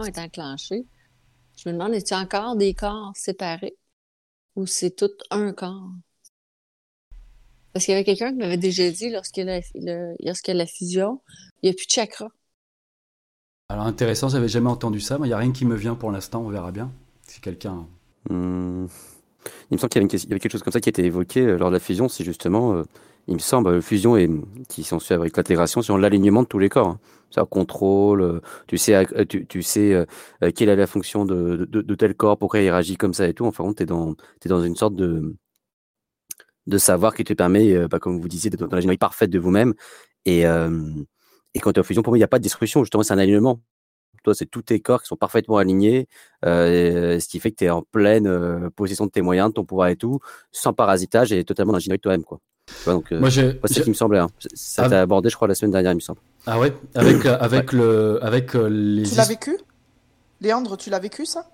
est enclenchée, je me demande, est-il encore des corps séparés ou c'est tout un corps? Parce qu'il y avait quelqu'un qui m'avait déjà dit, lorsqu'il y, a la, lorsqu'il y a la fusion, il n'y a plus de chakra. Alors intéressant, j'avais jamais entendu ça, mais il n'y a rien qui me vient pour l'instant, on verra bien. Si quelqu'un... Hmm. Il me semble qu'il y, avait quelque chose comme ça qui a été évoqué euh, lors de la fusion, c'est justement, euh, il me semble, la fusion et qui sont suit avec l'intégration sur l'alignement de tous les corps. Hein. Ça contrôle, euh, tu sais, tu, sais quelle est la fonction de, tel corps, pourquoi il réagit comme ça et tout. Enfin, tu es dans, es dans une sorte de, de savoir qui te permet, bah, comme vous disiez, d'être dans l'ingénierie parfaite de vous-même. Et, et quand tu es en fusion, pour moi, il n'y a pas de destruction, justement, c'est un alignement. Toi, c'est tous tes corps qui sont parfaitement alignés, euh, ce qui fait que tu es en pleine euh, possession de tes moyens, de ton pouvoir et tout, sans parasitage et totalement ingénierie de toi-même. Quoi. donc, euh, c'est ce qui me semblait. Hein. Ça t'a abordé, je crois, la semaine dernière, il me semble. Ah ouais Avec, avec, Le, avec les. Tu l'as vécu? Léandre, tu l'as vécu ça?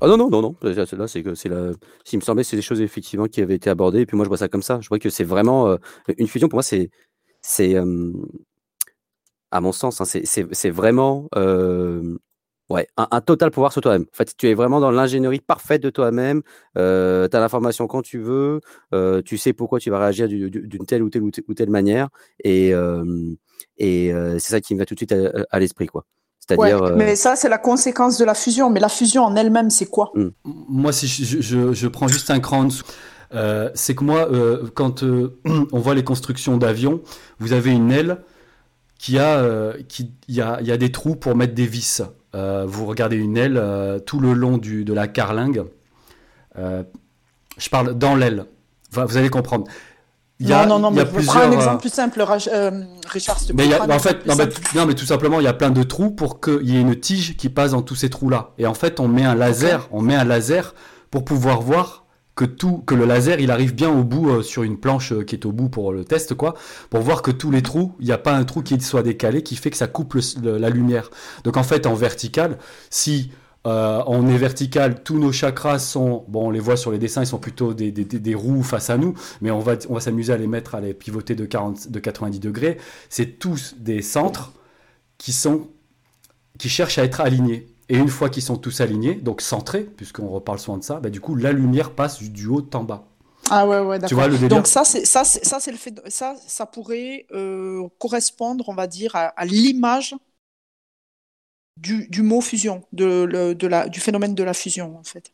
Ah non, non, non, non. Là, c'est que c'est la. S'il me semblait, c'est des choses effectivement qui avaient été abordées. Et puis moi, je vois ça comme ça. Je vois que c'est vraiment une fusion. Pour moi, c'est c'est à mon sens, hein, c'est vraiment euh, ouais, un, total pouvoir sur toi-même. En fait, tu es vraiment dans l'ingénierie parfaite de toi-même. Euh, tu as l'information quand tu veux. Euh, tu sais pourquoi tu vas réagir d'une telle ou telle ou telle, manière. Et, et c'est ça qui me va tout de suite à, l'esprit. quoi. C'est-à-dire. mais ça, c'est la conséquence de la fusion. Mais la fusion en elle-même, c'est quoi? Mmh. Moi, si je, je, je, prends juste un cran en dessous. c'est que moi, quand on voit les constructions d'avions, vous avez une aile qui a, euh, qui, y a, y a des trous pour mettre des vis. Euh, vous regardez une aile euh, tout le long du, de la carlingue. je parle dans l'aile. vous allez comprendre. Il y a, non, non, non, mais prends un exemple plus simple, Richard. Mais en fait, non mais, non mais, tout simplement, il y a plein de trous pour qu'il y ait une tige qui passe dans tous ces trous-là. Et en fait, on met un laser, on met un laser pour pouvoir voir que tout, que le laser, il arrive bien au bout euh, sur une planche euh, qui est au bout pour le test, quoi, pour voir que tous les trous, il n'y a pas un trou qui soit décalé, qui fait que ça coupe la lumière. Donc en fait, en vertical, si euh, on est vertical, tous nos chakras sont, bon, on les voit sur les dessins, ils sont plutôt des, roues face à nous, mais on va, on va s'amuser à les mettre, à les pivoter de, 40, de 90 degrés. C'est tous des centres qui sont, qui cherchent à être alignés. Et une fois qu'ils sont tous alignés, donc centrés, puisqu'on reparle souvent de ça, bah, du coup, la lumière passe du, haut en bas. Ah ouais, ouais, d'accord. Donc ça, c'est ça, ça, c'est le fait. ça, ça pourrait euh, correspondre, on va dire, à, l'image du, du, mot fusion, de, de la, du phénomène de la fusion, en fait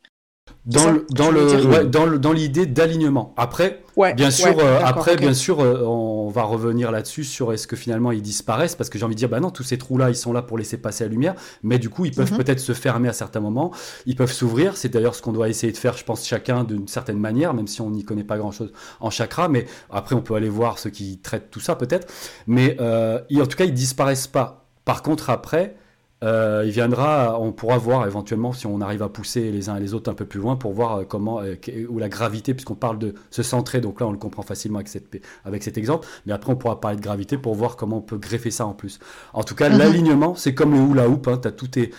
dans le, dans le, dans le, dans l'idée d'alignement. Après, bien sûr, euh, après bien sûr, euh, on va revenir là-dessus sur est-ce que finalement ils disparaissent parce que j'ai envie de dire bah non, tous ces trous là, ils sont là pour laisser passer la lumière, mais du coup, ils peuvent mhm. peut-être se fermer à certains moments, ils peuvent s'ouvrir, c'est d'ailleurs ce qu'on doit essayer de faire, je pense chacun d'une certaine manière, même si on n'y connaît pas grand-chose en chakra, mais après on peut aller voir ceux qui traitent tout ça peut-être, mais euh, en tout cas, ils disparaissent pas. Par contre, après, euh, il viendra, on pourra voir éventuellement si on arrive à pousser les uns et les autres un peu plus loin pour voir euh, comment, euh, ou la gravité, puisqu'on parle de se centrer, donc là on le comprend facilement avec, cette, avec cet exemple, mais après on pourra parler de gravité pour voir comment on peut greffer ça en plus. En tout cas, mhm. l'alignement, c'est comme le hula hoop, hein, tu as tous tes,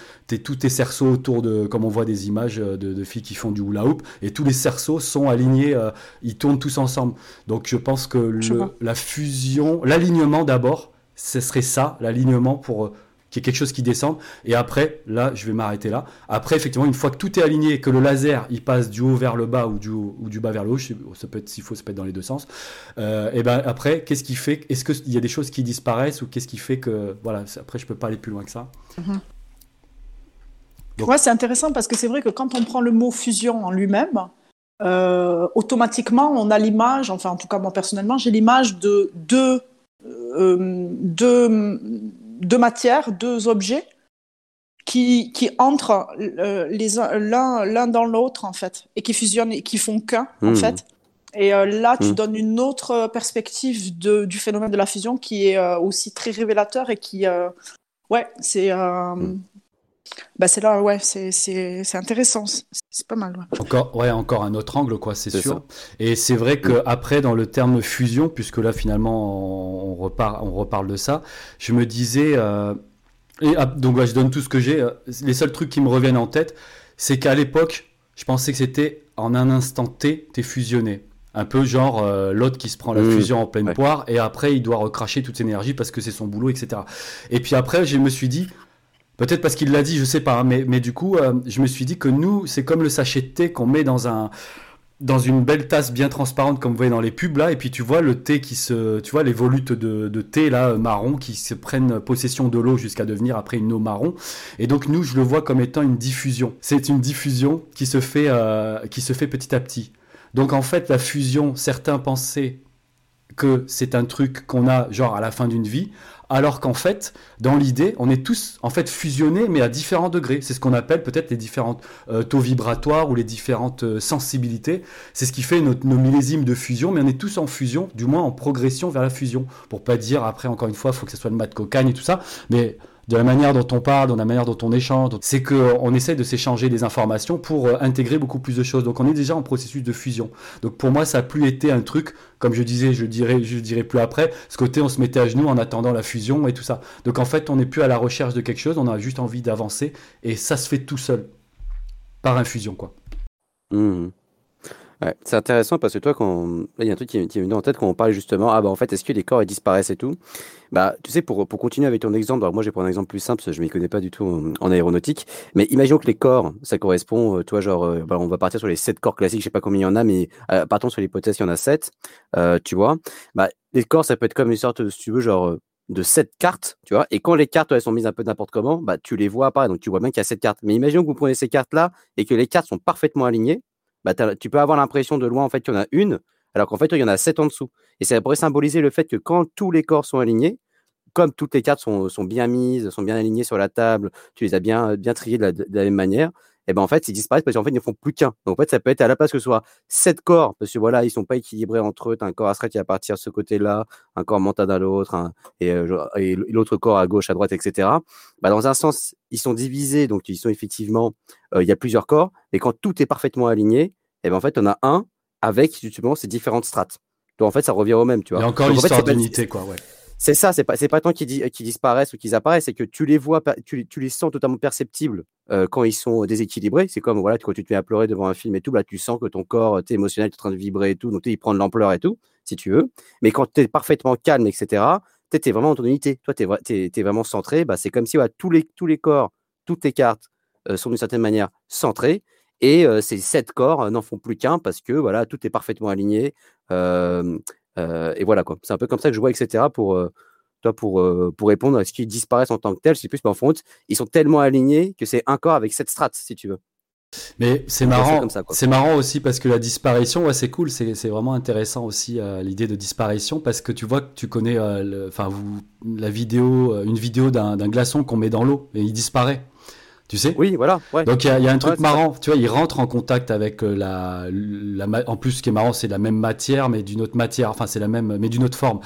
tous tes cerceaux autour de, comme on voit des images de, filles qui font du hula hoop, et tous les cerceaux sont alignés, ils tournent tous ensemble. Donc je pense que la fusion, l'alignement d'abord, ce serait ça, l'alignement pour qui est quelque chose qui descend. Et après, là, je vais m'arrêter là. Après, effectivement, une fois que tout est aligné, que le laser, il passe du haut vers le bas ou du, ou du bas vers le haut, ça peut être, s'il faut, ça peut être dans les deux sens. Euh, et ben après, qu'est-ce qui fait, est-ce qu'il y a des choses qui disparaissent ou qu'est-ce qui fait que, voilà, après, je peux pas aller plus loin que ça? Mm c'est intéressant parce que c'est vrai que quand on prend le mot fusion en lui-même, euh, automatiquement, on a l'image, enfin, en tout cas, moi personnellement, j'ai l'image de deux, euh, deux deux matières, deux objets qui, qui entrent euh, l'un l'un dans l'autre en fait et qui fusionnent et qui font qu'un en hmm. fait. Et euh, là, tu hmm. donnes une autre perspective de, du phénomène de la fusion qui est euh, aussi très révélateur et qui, ouais, c'est hmm. Bah, c'est là, ouais, c'est intéressant, c'est pas mal. Ouais. Encore, ouais, encore un autre angle, quoi, c'est sûr. Et c'est vrai que après, dans le terme fusion, puisque là finalement on, repart, on reparle de ça, je me disais, euh, et ah, donc je donne tout ce que j'ai. Euh, les seuls trucs qui me reviennent en tête, c'est qu'à l'époque, je pensais que c'était en un instant T, t'es fusionné. Un peu genre l'autre qui se prend la mmh. fusion en pleine poire et après il doit recracher toute son énergie parce que c'est son boulot, etc. Et puis après, je me suis dit, peut-être parce qu'il l'a dit, je sais pas, mais, mais du coup, je me suis dit que nous, c'est comme le sachet de thé qu'on met dans un, dans une belle tasse bien transparente comme vous voyez dans les pubs là et puis tu vois le thé qui se tu vois les volutes de, thé là marron qui se prennent possession de l'eau jusqu'à devenir après une eau marron. Et donc nous je le vois comme étant une diffusion. C'est une diffusion qui se fait euh, qui se fait petit à petit. Donc en fait la fusion certains pensaient que c'est un truc qu'on a genre à la fin d'une vie alors qu'en fait, dans l'idée, on est tous en fait fusionnés, mais à différents degrés. C'est ce qu'on appelle peut-être les différents euh, taux vibratoires ou les différentes euh, sensibilités. C'est ce qui fait notre, nos millésimes de fusion, mais on est tous en fusion, du moins en progression vers la fusion. Pour pas dire après, encore une fois, il faut que ce soit le mat de cocagne et tout ça, mais de la manière dont on parle, de la manière dont on échange, c'est qu'on essaie de s'échanger des informations pour euh, intégrer beaucoup plus de choses. Donc on est déjà en processus de fusion. Donc pour moi, ça n'a plus été un truc, comme je disais, je dirais, je dirais plus après, ce côté on se mettait à genoux en attendant la fusion et tout ça. Donc en fait, on n'est plus à la recherche de quelque chose, on a juste envie d'avancer et ça se fait tout seul, par infusion quoi. Mmh c'est intéressant parce que toi, quand il y a un truc qui, qui m'est venu en tête quand on parle justement, ah bah en fait, est-ce que les corps disparaissent et tout? Bah, tu sais, pour, pour continuer avec ton exemple, alors moi, j'ai pris un exemple plus simple, parce que je m'y connais pas du tout en, aéronautique, mais imaginons que les corps, ça correspond, euh, toi, genre, euh, bah, on va partir sur les sept corps classiques, je sais pas combien il y en a, mais euh, partons sur l'hypothèse qu'il y en a sept, tu vois. Bah, les corps, ça peut être comme une sorte, si tu veux, genre de sept cartes, tu vois, et quand les cartes elles sont mises un peu n'importe comment, bah tu les vois apparaître, donc tu vois bien qu'il y a sept cartes. Mais imaginons que vous prenez ces cartes là et que les cartes sont parfaitement alignées, bah, tu peux avoir l'impression de loin en fait qu'il y en a une, alors qu'en fait il y en a sept en dessous. Et ça pourrait symboliser le fait que quand tous les corps sont alignés, comme toutes les cartes sont, bien mises, sont bien alignées sur la table, tu les as bien, bien triées de la même manière, et ben en fait, ils disparaissent parce qu'en fait, ils ne font plus qu'un. Donc en fait, ça peut être à la place que ce soit sept corps, parce que voilà, ils sont pas équilibrés entre eux. Tu as un corps astral qui va partir de ce côté-là, un corps mental à l'autre, euh, et, l'autre corps à gauche, à droite, etc. Bah, dans un sens, ils sont divisés, donc ils sont effectivement, euh, il y a plusieurs corps, et quand tout est parfaitement aligné, et ben en fait, on a un avec justement ces différentes strates. Donc en fait, ça revient au même, tu vois. Il y a encore l'histoire d'unité, quoi, ouais. C'est ça, c'est pas, pas tant qu'ils, disparaissent ou qu'ils apparaissent, c'est que tu les vois, tu, les sens totalement perceptibles euh, quand ils sont déséquilibrés. C'est comme voilà, quand tu te mets à pleurer devant un film et tout, là, tu sens que ton corps es émotionnel est en train de vibrer et tout, donc il prend de l'ampleur et tout, si tu veux. Mais quand tu es parfaitement calme, etc., tu es vraiment en ton unité. Toi, tu es, vraiment centré. Bah, c'est comme si tous, les, tous les corps, toutes les cartes euh, sont d'une certaine manière centrées. Et euh, ces sept corps n'en font plus qu'un parce que voilà, tout est parfaitement aligné. Et voilà, quoi. C'est un peu comme ça que je vois, etc. pour, euh, toi, pour, euh, pour répondre à ce qu'ils disparaissent en tant que tel. C'est plus, mais en fond, ils sont tellement alignés que c'est un corps avec cette strate, si tu veux. Mais c'est marrant, c'est marrant aussi parce que la disparition, ouais, c'est cool, c'est vraiment intéressant aussi l'idée de disparition parce que tu vois que tu connais, enfin la vidéo, une vidéo d'un glaçon qu'on met dans l'eau et il disparaît. Tu sais Oui, voilà. Donc il y, a un truc marrant. Tu vois, il rentre en contact avec euh, la, la, En plus, ce qui est marrant, c'est la même matière, mais d'une autre matière. Enfin, c'est la même, mais d'une autre forme.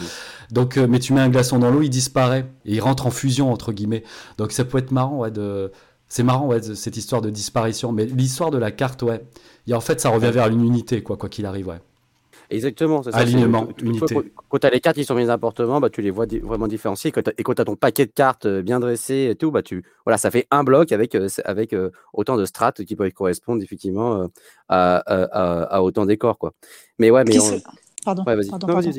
Donc, euh, mais tu mets un glaçon dans l'eau, il disparaît et il rentre en fusion entre guillemets. Donc ça peut être marrant, ouais. De... C'est marrant, ouais, cette histoire de disparition. Mais l'histoire de la carte, ouais. Et en fait, ça revient vers une unité, quoi, quoi qu'il arrive, ouais. Exactement. Ça, Alignement, unité. Quand, tu as les cartes qui sont mises d'appartement, bah, tu les vois vraiment différenciées. et quand tu as ton paquet de cartes euh, bien dressé et tout, bah, tu, voilà, ça fait un bloc avec, euh, avec euh, autant de strates qui peuvent correspondre effectivement à, à, autant de décors. Quoi. Mais ouais, mais. Pardon,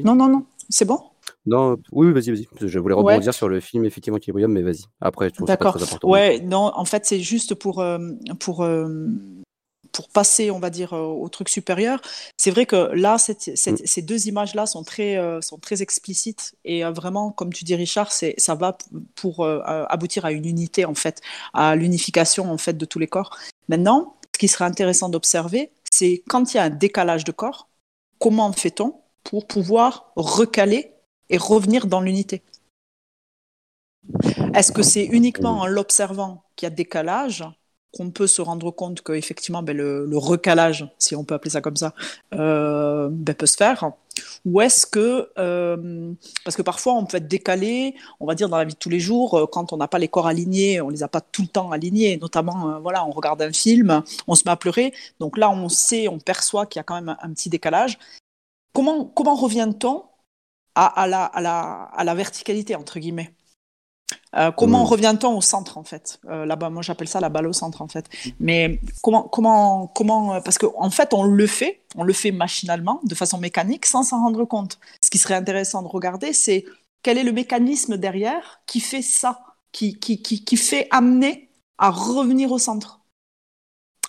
Non, non, non, c'est bon? Non, oui, vas-y, vas-y. Je voulais rebondir sur le film, effectivement, qui est brillant, mais vas-y. Après, je trouve D'accord. Ouais, non, en fait, c'est juste pour, pour pour passer, on va dire, euh, au truc supérieur. C'est vrai que là, mm. ces deux images-là sont très, euh, sont très explicites et euh, vraiment, comme tu dis, Richard, ça va pour aboutir à une unité en fait, à l'unification en fait de tous les corps. Maintenant, ce qui serait intéressant d'observer, c'est quand il y a un décalage de corps, comment fait-on pour pouvoir recaler et revenir dans l'unité? Est-ce que c'est uniquement mm. en l'observant qu'il y a décalage qu'on peut se rendre compte qu'effectivement ben, le, recalage, si on peut appeler ça comme ça, euh, ben, peut se faire. Ou est-ce que, euh, parce que parfois on peut être décalé, on va dire dans la vie de tous les jours, euh, quand on n'a pas les corps alignés, on les a pas tout le temps alignés, notamment, voilà, on regarde un film, on se met à pleurer, donc là on sait, on perçoit qu'il y a quand même un, petit décalage. Comment, comment revient-on à la verticalité, entre guillemets? Euh, comment mmh. revient-on au centre en fait? Euh, Là-bas, moi j'appelle ça la balle au centre en fait. Mais comment, comment, comment Parce qu'en en fait, on le fait, on le fait machinalement, de façon mécanique, sans s'en rendre compte. Ce qui serait intéressant de regarder, c'est quel est le mécanisme derrière qui fait ça, qui, qui, qui, qui fait amener à revenir au centre.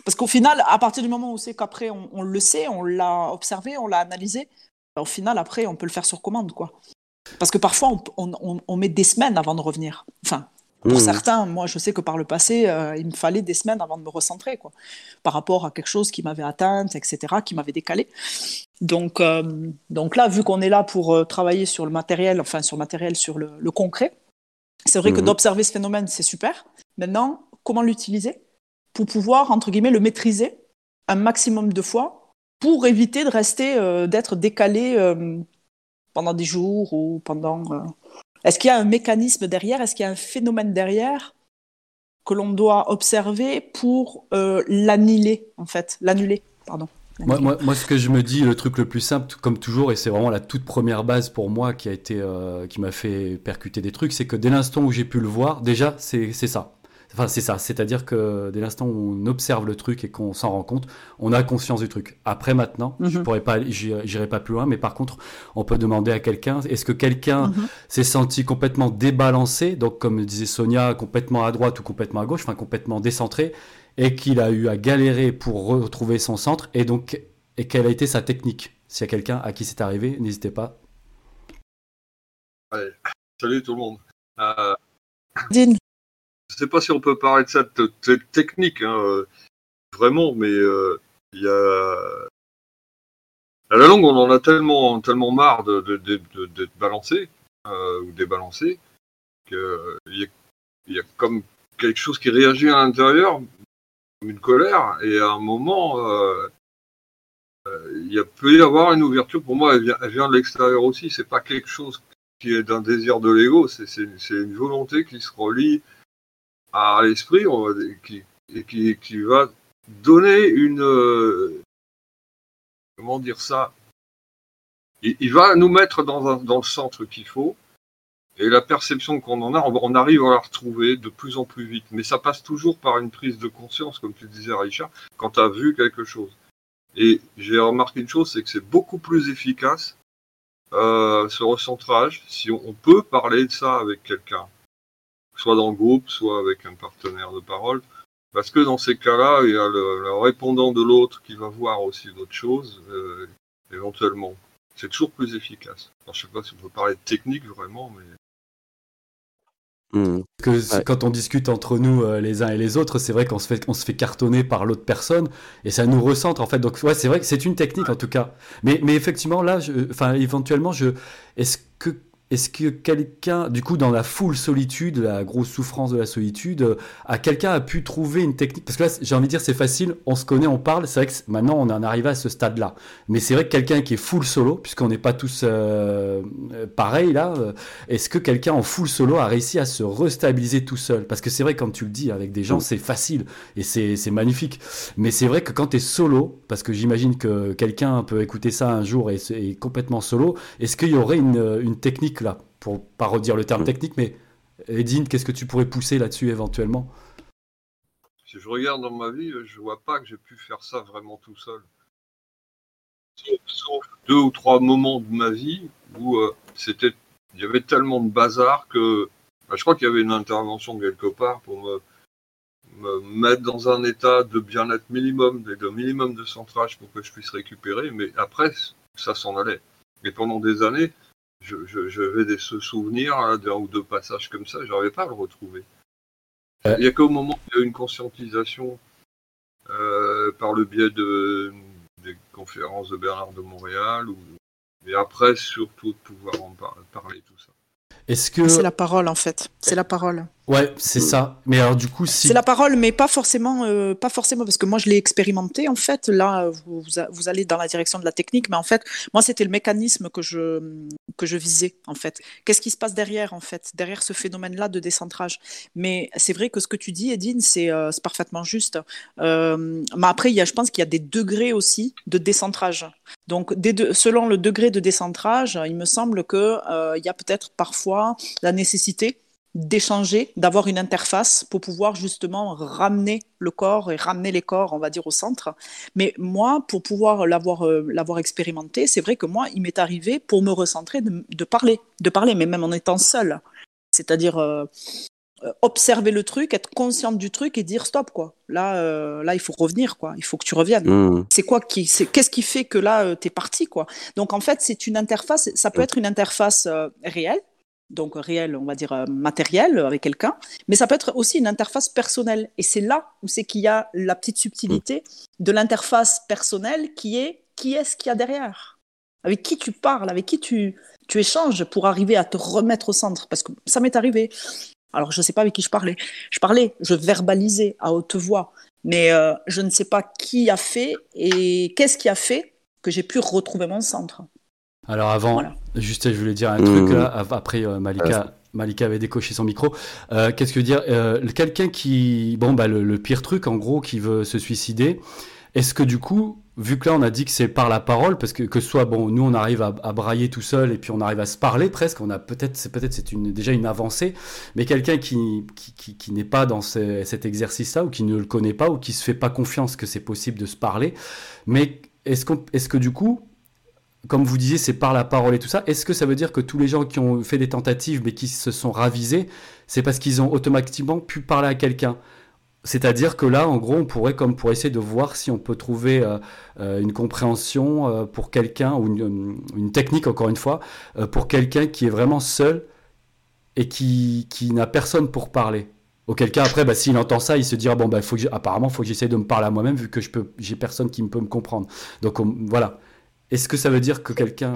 Parce qu'au final, à partir du moment où c'est qu'après on, on, le sait, on l'a observé, on l'a analysé, au final après on peut le faire sur commande quoi. Parce que parfois, on, met des semaines avant de revenir. Enfin, pour mmh. certains, moi, je sais que par le passé, euh, il me fallait des semaines avant de me recentrer, quoi, par rapport à quelque chose qui m'avait atteinte, etc., qui m'avait décalé. Donc, euh, donc là, vu qu'on est là pour euh, travailler sur le matériel, enfin sur le matériel, sur le, concret, c'est vrai que mmh. d'observer ce phénomène, c'est super. Maintenant, comment l'utiliser pour pouvoir, entre guillemets, le maîtriser un maximum de fois pour éviter de rester, d'être décalé pendant des jours ou pendant. Euh, est-ce qu'il y a un mécanisme derrière? Est-ce qu'il y a un phénomène derrière que l'on doit observer pour euh, l'annuler, en fait? L'annuler, pardon. Moi, moi, moi, ce que je me dis, le truc le plus simple, comme toujours, et c'est vraiment la toute première base pour moi qui a été, euh, qui m'a fait percuter des trucs, c'est que dès l'instant où j'ai pu le voir, déjà, c'est ça. Enfin, c'est ça. C'est-à-dire que dès l'instant où on observe le truc et qu'on s'en rend compte, on a conscience du truc. Après, maintenant, je mhm. pourrais pas, j'irai pas plus loin, mais par contre, on peut demander à quelqu'un, est-ce que quelqu'un mhm. s'est senti complètement débalancé, donc comme disait Sonia, complètement à droite ou complètement à gauche, enfin complètement décentré, et qu'il a eu à galérer pour retrouver son centre, et donc, et quelle a été sa technique? S'il y a quelqu'un à qui c'est arrivé, n'hésitez pas. Salut tout le monde. Euh... Je sais pas si on peut parler de cette, technique, hein, euh, vraiment, mais euh, il y a. À la longue, on en a tellement, tellement marre d'être de, de, balancé euh, ou débalancé qu'il y, a comme quelque chose qui réagit à l'intérieur, comme une colère, et à un moment, il peut y avoir une ouverture. Pour moi, elle vient, elle vient de l'extérieur aussi. C'est pas quelque chose qui est d'un désir de l'ego, c'est une volonté qui se relie à l'esprit qui, qui, va donner une. Euh, comment dire ça il, va nous mettre dans, dans le centre qu'il faut. Et la perception qu'on en a, on, arrive à la retrouver de plus en plus vite. Mais ça passe toujours par une prise de conscience, comme tu disais, Richard, quand tu as vu quelque chose. Et j'ai remarqué une chose, c'est que c'est beaucoup plus efficace, euh, ce recentrage, si on, peut parler de ça avec quelqu'un soit dans le groupe, soit avec un partenaire de parole. Parce que dans ces cas-là, il y a le, répondant de l'autre qui va voir aussi d'autres choses, euh, éventuellement. C'est toujours plus efficace. je ne sais pas si on peut parler de technique vraiment, mais. Hmm. Que quand on discute entre nous euh, les uns et les autres, c'est vrai qu'on se fait on se fait cartonner par l'autre personne et ça nous recentre en fait. Donc ouais, c'est vrai que c'est une technique en tout cas. Mais mais effectivement là, enfin éventuellement je est-ce que est-ce que quelqu'un, du coup, dans la foule solitude, la grosse souffrance de la solitude, euh, a quelqu'un a pu trouver une technique? Parce que là, j'ai envie de dire, c'est facile, on se connaît, on parle. C'est vrai que maintenant, on en arrivé à ce stade-là. Mais c'est vrai que quelqu'un qui est full solo, puisqu'on n'est pas tous euh, euh, pareils là, est-ce que quelqu'un en full solo a réussi à se restabiliser tout seul? Parce que c'est vrai, comme tu le dis, avec des gens, c'est facile et c'est magnifique. Mais c'est vrai que quand tu es solo, parce que j'imagine que quelqu'un peut écouter ça un jour et est complètement solo, est-ce qu'il y aurait une, une technique là, pour pas redire le terme technique, mais Edine, qu'est-ce que tu pourrais pousser là-dessus éventuellement? Si je regarde dans ma vie, je vois pas que j'ai pu faire ça vraiment tout seul. Sauf deux ou trois moments de ma vie où euh, c'était, il y avait tellement de bazar que bah, je crois qu'il y avait une intervention quelque part pour me, mettre dans un état de bien-être minimum, de minimum de centrage pour que je puisse récupérer, mais après, ça s'en allait. Et pendant des années, je, je, vais des souvenirs hein, d'un ou deux passages comme ça, je n'arrivais pas à le retrouver. Il n'y a qu'au moment où il y a une conscientisation euh, par le biais de, des conférences de Bernard de Montréal, ou, et après surtout de pouvoir en parler tout ça. Est-ce que c'est la parole en fait, c'est la parole. Ouais, c'est ça. Mais alors du coup, si... c'est la parole, mais pas forcément, euh, pas forcément, parce que moi je l'ai expérimenté en fait. Là, vous, vous, allez dans la direction de la technique, mais en fait, moi c'était le mécanisme que je que je visais en fait. Qu'est-ce qui se passe derrière en fait, derrière ce phénomène-là de décentrage? Mais c'est vrai que ce que tu dis, Edine, c'est euh, parfaitement juste. Euh, mais après, il y a, je pense qu'il y a des degrés aussi de décentrage. Donc, selon le degré de décentrage, il me semble que il y a peut-être parfois la nécessité d'échanger, d'avoir une interface pour pouvoir justement ramener le corps et ramener les corps, on va dire, au centre. Mais moi, pour pouvoir l'avoir euh, l'avoir expérimenté, c'est vrai que moi, il m'est arrivé pour me recentrer de, parler, de parler, mais même en étant seule. C'est-à-dire euh, euh, observer le truc, être consciente du truc et dire stop quoi. Là, là, il faut revenir quoi. Il faut que tu reviennes. Mmh. C'est quoi qui, c'est qu'est-ce qui fait que là, tu es parti quoi. Donc en fait, c'est une interface. Ça peut mmh. être une interface réelle donc réel, on va dire euh, matériel avec quelqu'un, mais ça peut être aussi une interface personnelle. Et c'est là où c'est qu'il y a la petite subtilité de l'interface personnelle qui est qui est-ce qu'il y a derrière Avec qui tu parles, avec qui tu, tu échanges pour arriver à te remettre au centre Parce que ça m'est arrivé. Alors je ne sais pas avec qui je parlais. Je parlais, je verbalisais à haute voix, mais euh, je ne sais pas qui a fait et qu'est-ce qui a fait que j'ai pu retrouver mon centre. Alors avant, juste je voulais dire un truc là, après euh, Malika. Malika avait décoché son micro. Euh, qu'est-ce que dire euh, Quelqu'un qui, bon bah le, pire truc en gros, qui veut se suicider. Est-ce que du coup, vu que là on a dit que c'est par la parole, parce que que ce soit bon, nous on arrive à, brailler tout seul et puis on arrive à se parler presque, on a peut-être, c'est peut-être c'est une déjà une avancée, mais quelqu'un qui qui, qui, n'est pas dans cet exercice-là ou qui ne le connaît pas ou qui se fait pas confiance que c'est possible de se parler, mais est-ce est-ce que du coup comme vous disiez, c'est par la parole et tout ça. Est-ce que ça veut dire que tous les gens qui ont fait des tentatives mais qui se sont ravisés, c'est parce qu'ils ont automatiquement pu parler à quelqu'un? C'est-à-dire que là, en gros, on pourrait, comme pour essayer de voir si on peut trouver euh, euh, une compréhension euh, pour quelqu'un, ou une, technique, encore une fois, pour quelqu'un qui est vraiment seul et qui, qui n'a personne pour parler. Auquel cas, après, bah, s'il entend ça, il se dit, bon, bah, faut que apparemment, il faut que j'essaye de me parler à moi-même, vu que je peux, j'ai personne qui me peut me comprendre. Donc, voilà. Est-ce que ça veut dire que quelqu'un.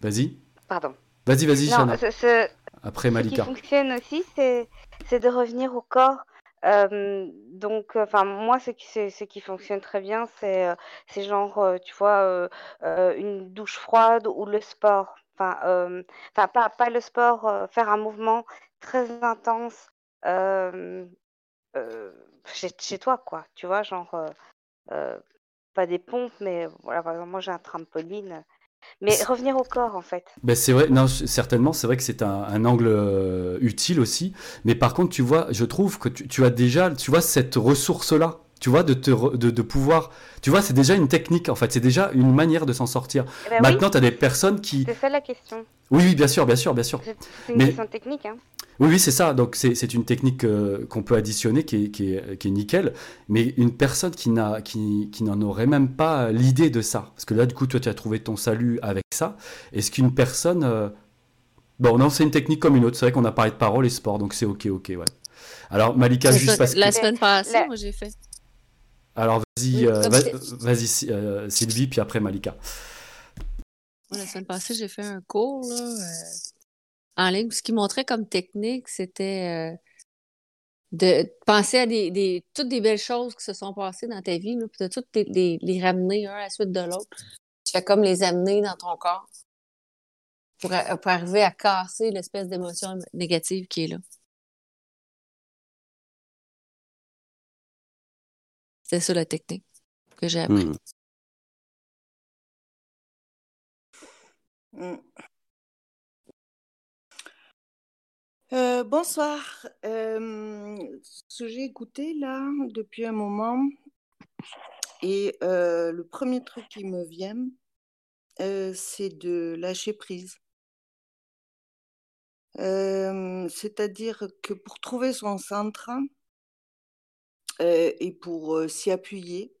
Vas-y. Pardon. Vas-y, vas-y, Après Malika. Ce qui fonctionne aussi, c'est de revenir au corps. Euh, donc, enfin, moi, ce qui, ce qui fonctionne très bien, c'est c'est genre, euh, tu vois, euh, une douche froide ou le sport. Enfin, enfin pas, pas le sport, faire un mouvement très intense chez, chez toi, quoi. Tu vois, genre, pas des pompes, mais voilà, par exemple, moi j'ai un trampoline. Mais revenir au corps, en fait. Ben c'est vrai, non, certainement, c'est vrai que c'est un, angle euh, utile aussi. Mais par contre, tu vois, je trouve que tu, tu as déjà, tu vois, cette ressource-là tu vois, de, te de, de, pouvoir. Tu vois, c'est déjà une technique, en fait, c'est déjà une manière de s'en sortir. Eh ben Maintenant, tu as des personnes qui. C'est ça la question. Oui, oui, bien sûr, bien sûr, bien sûr. C'est une question technique. Hein. Oui, oui, c'est ça. Donc, c'est une technique euh, qu'on peut additionner qui est, qui, est, qui est, nickel. Mais une personne qui n'en qui, qui aurait même pas l'idée de ça. Parce que là, du coup, toi, tu as trouvé ton salut avec ça. Est-ce qu'une personne. Euh, bon, non, c'est une technique comme une autre. C'est vrai qu'on a parlé de parole et sport, donc c'est OK, OK, ouais. Alors, Malika, juste parce que. La semaine passée, moi, j'ai fait. Alors vas-y, euh, vas-y euh, Sylvie, puis après Malika. la semaine passée, j'ai fait un cours là, euh, en ligne. Ce qui montrait comme technique, c'était de penser à des, toutes des belles choses qui se sont passées dans ta vie, puis de toutes les, les, ramener un à la suite de l'autre. Tu fais comme les amener dans ton corps pour, pour arriver à casser l'espèce d'émotion négative qui est là. C'est ça la technique que j'ai appris. Hmm. Hmm. Euh, bonsoir. Euh, ce que j'ai écouté là depuis un moment, et euh, le premier truc qui me vient, c'est de lâcher prise. C'est-à-dire que pour trouver son centre, et pour s'y appuyer,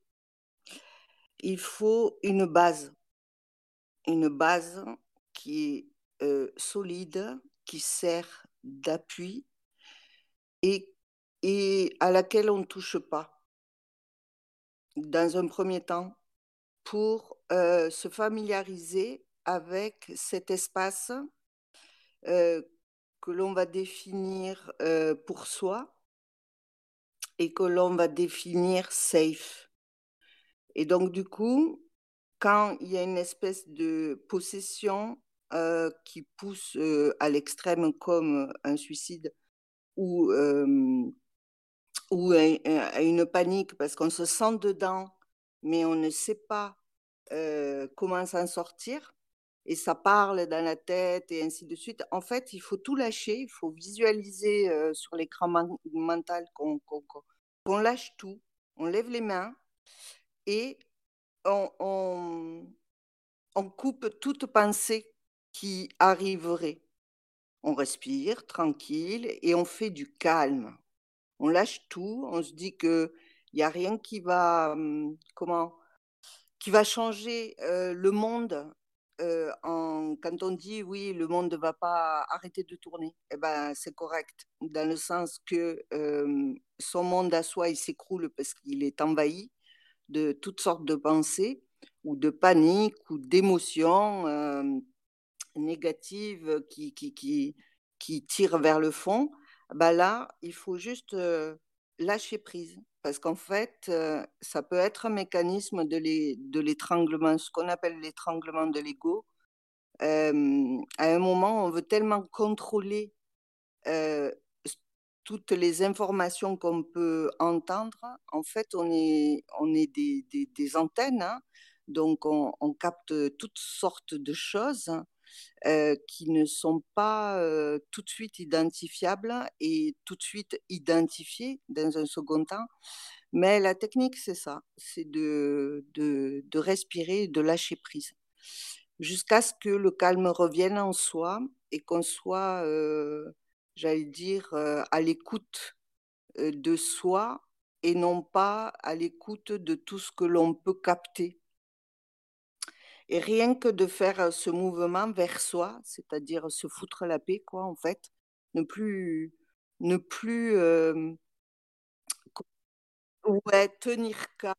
il faut une base. Une base qui est solide, qui sert d'appui et, et à laquelle on ne touche pas. Dans un premier temps, pour se familiariser avec cet espace que l'on va définir pour soi et que l'on va définir safe. Et donc, du coup, quand il y a une espèce de possession euh, qui pousse euh, à l'extrême comme un suicide ou, euh, ou une panique parce qu'on se sent dedans, mais on ne sait pas comment s'en sortir, et ça parle dans la tête et ainsi de suite. En fait, il faut tout lâcher, il faut visualiser sur l'écran mental qu'on lâche tout, on lève les mains et on, on coupe toute pensée qui arriverait. On respire tranquille et on fait du calme. On lâche tout, on se dit que il n'y a rien qui va, hum, comment, qui va changer le monde. En, quand on dit oui, le monde ne va pas arrêter de tourner, eh ben, c'est correct, dans le sens que son monde à soi, il s'écroule parce qu'il est envahi de toutes sortes de pensées ou de panique ou d'émotions négatives qui, qui, qui, qui tirent vers le fond. Bah là, il faut juste lâcher prise parce qu'en fait, ça peut être un mécanisme de l'étranglement, ce qu'on appelle l'étranglement de l'ego. à un moment, on veut tellement contrôler toutes les informations qu'on peut entendre. En fait, on est, des, antennes, hein. donc on, on, capte toutes sortes de choses qui ne sont pas tout de suite identifiables et tout de suite identifiées dans un second temps. Mais la technique, c'est ça, c'est de, de, de, respirer, de lâcher prise, jusqu'à ce que le calme revienne en soi et qu'on soit, j'allais dire, à l'écoute de soi et non pas à l'écoute de tout ce que l'on peut capter et rien que de faire ce mouvement vers soi, c'est-à-dire se foutre la paix, quoi, en fait, ne plus, ne plus, ouais, tenir cas,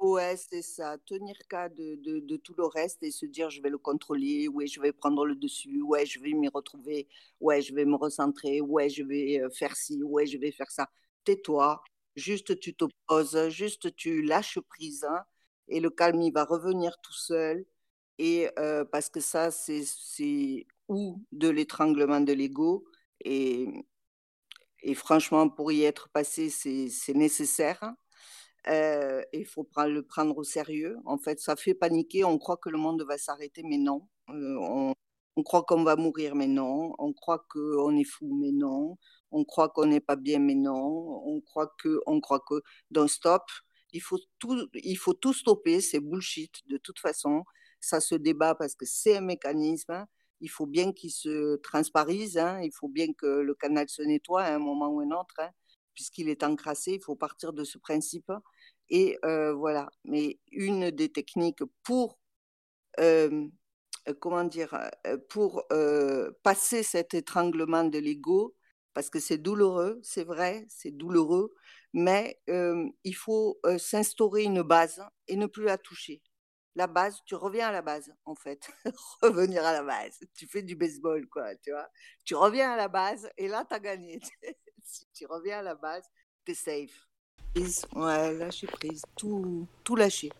ouais, c'est ça, tenir cas de, tout le reste et se dire je vais le contrôler, ouais, je vais prendre le dessus, ouais, je vais m'y retrouver, ouais, je vais me recentrer, ouais, je vais faire ci, ouais, je vais faire ça. Tais-toi, juste tu te poses, juste tu lâches prise. Hein, et le calme, il va revenir tout seul. Et parce que ça, c'est ou de l'étranglement de l'ego. Et, franchement, pour y être passé, c'est nécessaire. Il faut le prendre au sérieux. En fait, ça fait paniquer. On croit que le monde va s'arrêter, mais non. on, on, croit qu'on va mourir, mais non. On croit qu'on est fou, mais non. On croit qu'on n'est pas bien, mais non. On croit que, on croit que. Donc, stop il faut tout, il faut tout stopper, c'est bullshit de toute façon. Ça se débat parce que c'est un mécanisme. Hein. Il faut bien qu'il se transparise. Hein. Il faut bien que le canal se nettoie à un moment ou un autre. Hein. Puisqu'il est encrassé, il faut partir de ce principe. Et euh, voilà. Mais une des techniques pour euh, comment dire, euh, pour passer cet étranglement de l'ego, parce que c'est douloureux, c'est vrai, c'est douloureux, mais il faut s'instaurer une base et ne plus la toucher. La base, tu reviens à la base, en fait. Revenir à la base. Tu fais du baseball, quoi, tu vois. Tu reviens à la base et là, tu as gagné. si tu reviens à la base, tu es safe. Ouais, lâcher prise, tout, tout lâcher.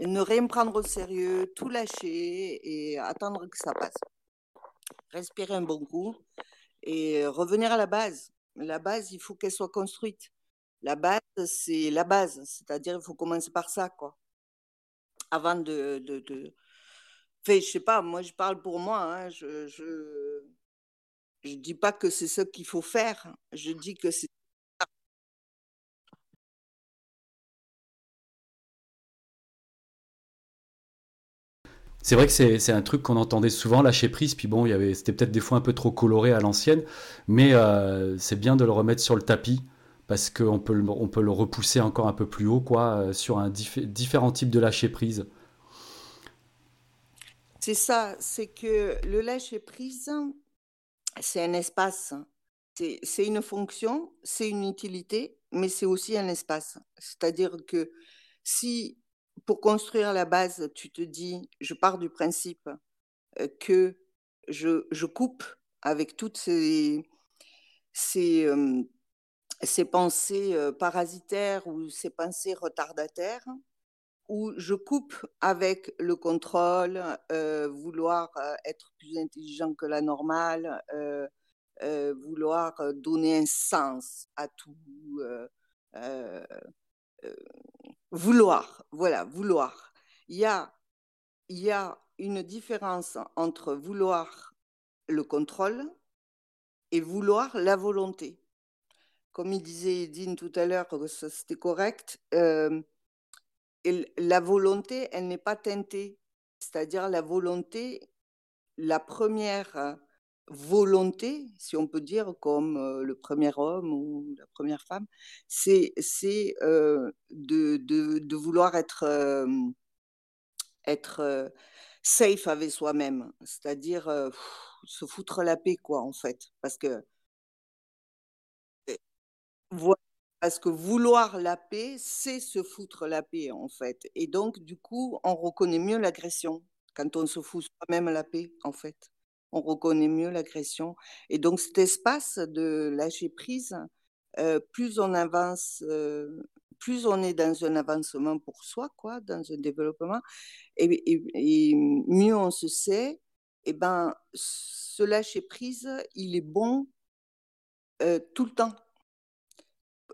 Ne rien prendre au sérieux, tout lâcher et attendre que ça passe. Respirer un bon coup et revenir à la base. La base, il faut qu'elle soit construite. La base, c'est la base, c'est-à-dire il faut commencer par ça, quoi. Avant de, de, de... Je sais pas, moi je parle pour moi, hein, je, je je dis pas que c'est ce qu'il faut faire, je dis que c'est C'est vrai que c'est un truc qu'on entendait souvent, lâcher prise, puis bon, c'était peut-être des fois un peu trop coloré à l'ancienne, mais euh, c'est bien de le remettre sur le tapis, parce qu'on peut, on peut le repousser encore un peu plus haut, quoi, euh, sur un différent type de lâcher prise. C'est ça, c'est que le lâcher prise, c'est un espace, c'est une fonction, c'est une utilité, mais c'est aussi un espace. C'est-à-dire que si pour construire la base, tu te dis, je pars du principe euh, que je, je coupe avec toutes ces, ces, euh, ces pensées parasitaires ou ces pensées retardataires, où je coupe avec le contrôle, vouloir être plus intelligent que la normale, vouloir donner un sens à tout vouloir, voilà, vouloir. Il y a, il y a une différence entre vouloir le contrôle et vouloir la volonté. Comme il disait Edine tout à l'heure, c'était correct, euh, la volonté, elle n'est pas teintée. C'est-à-dire la volonté, la première volonté, si on peut dire, comme euh, le premier homme ou la première femme, c'est euh, de, de, vouloir être, être safe avec soi-même, c'est-à-dire se foutre la paix, quoi, en fait. Parce que, parce que vouloir la paix, c'est se foutre la paix, en fait. Et donc, du coup, on reconnaît mieux l'agression quand on se fout soi-même la paix, en fait. On reconnaît mieux l'agression. Et donc, cet espace de lâcher prise, plus on avance, plus on est dans un avancement pour soi, quoi, dans un développement, et, mieux on se sait, et eh ben, ce lâcher prise, il est bon euh, tout le temps.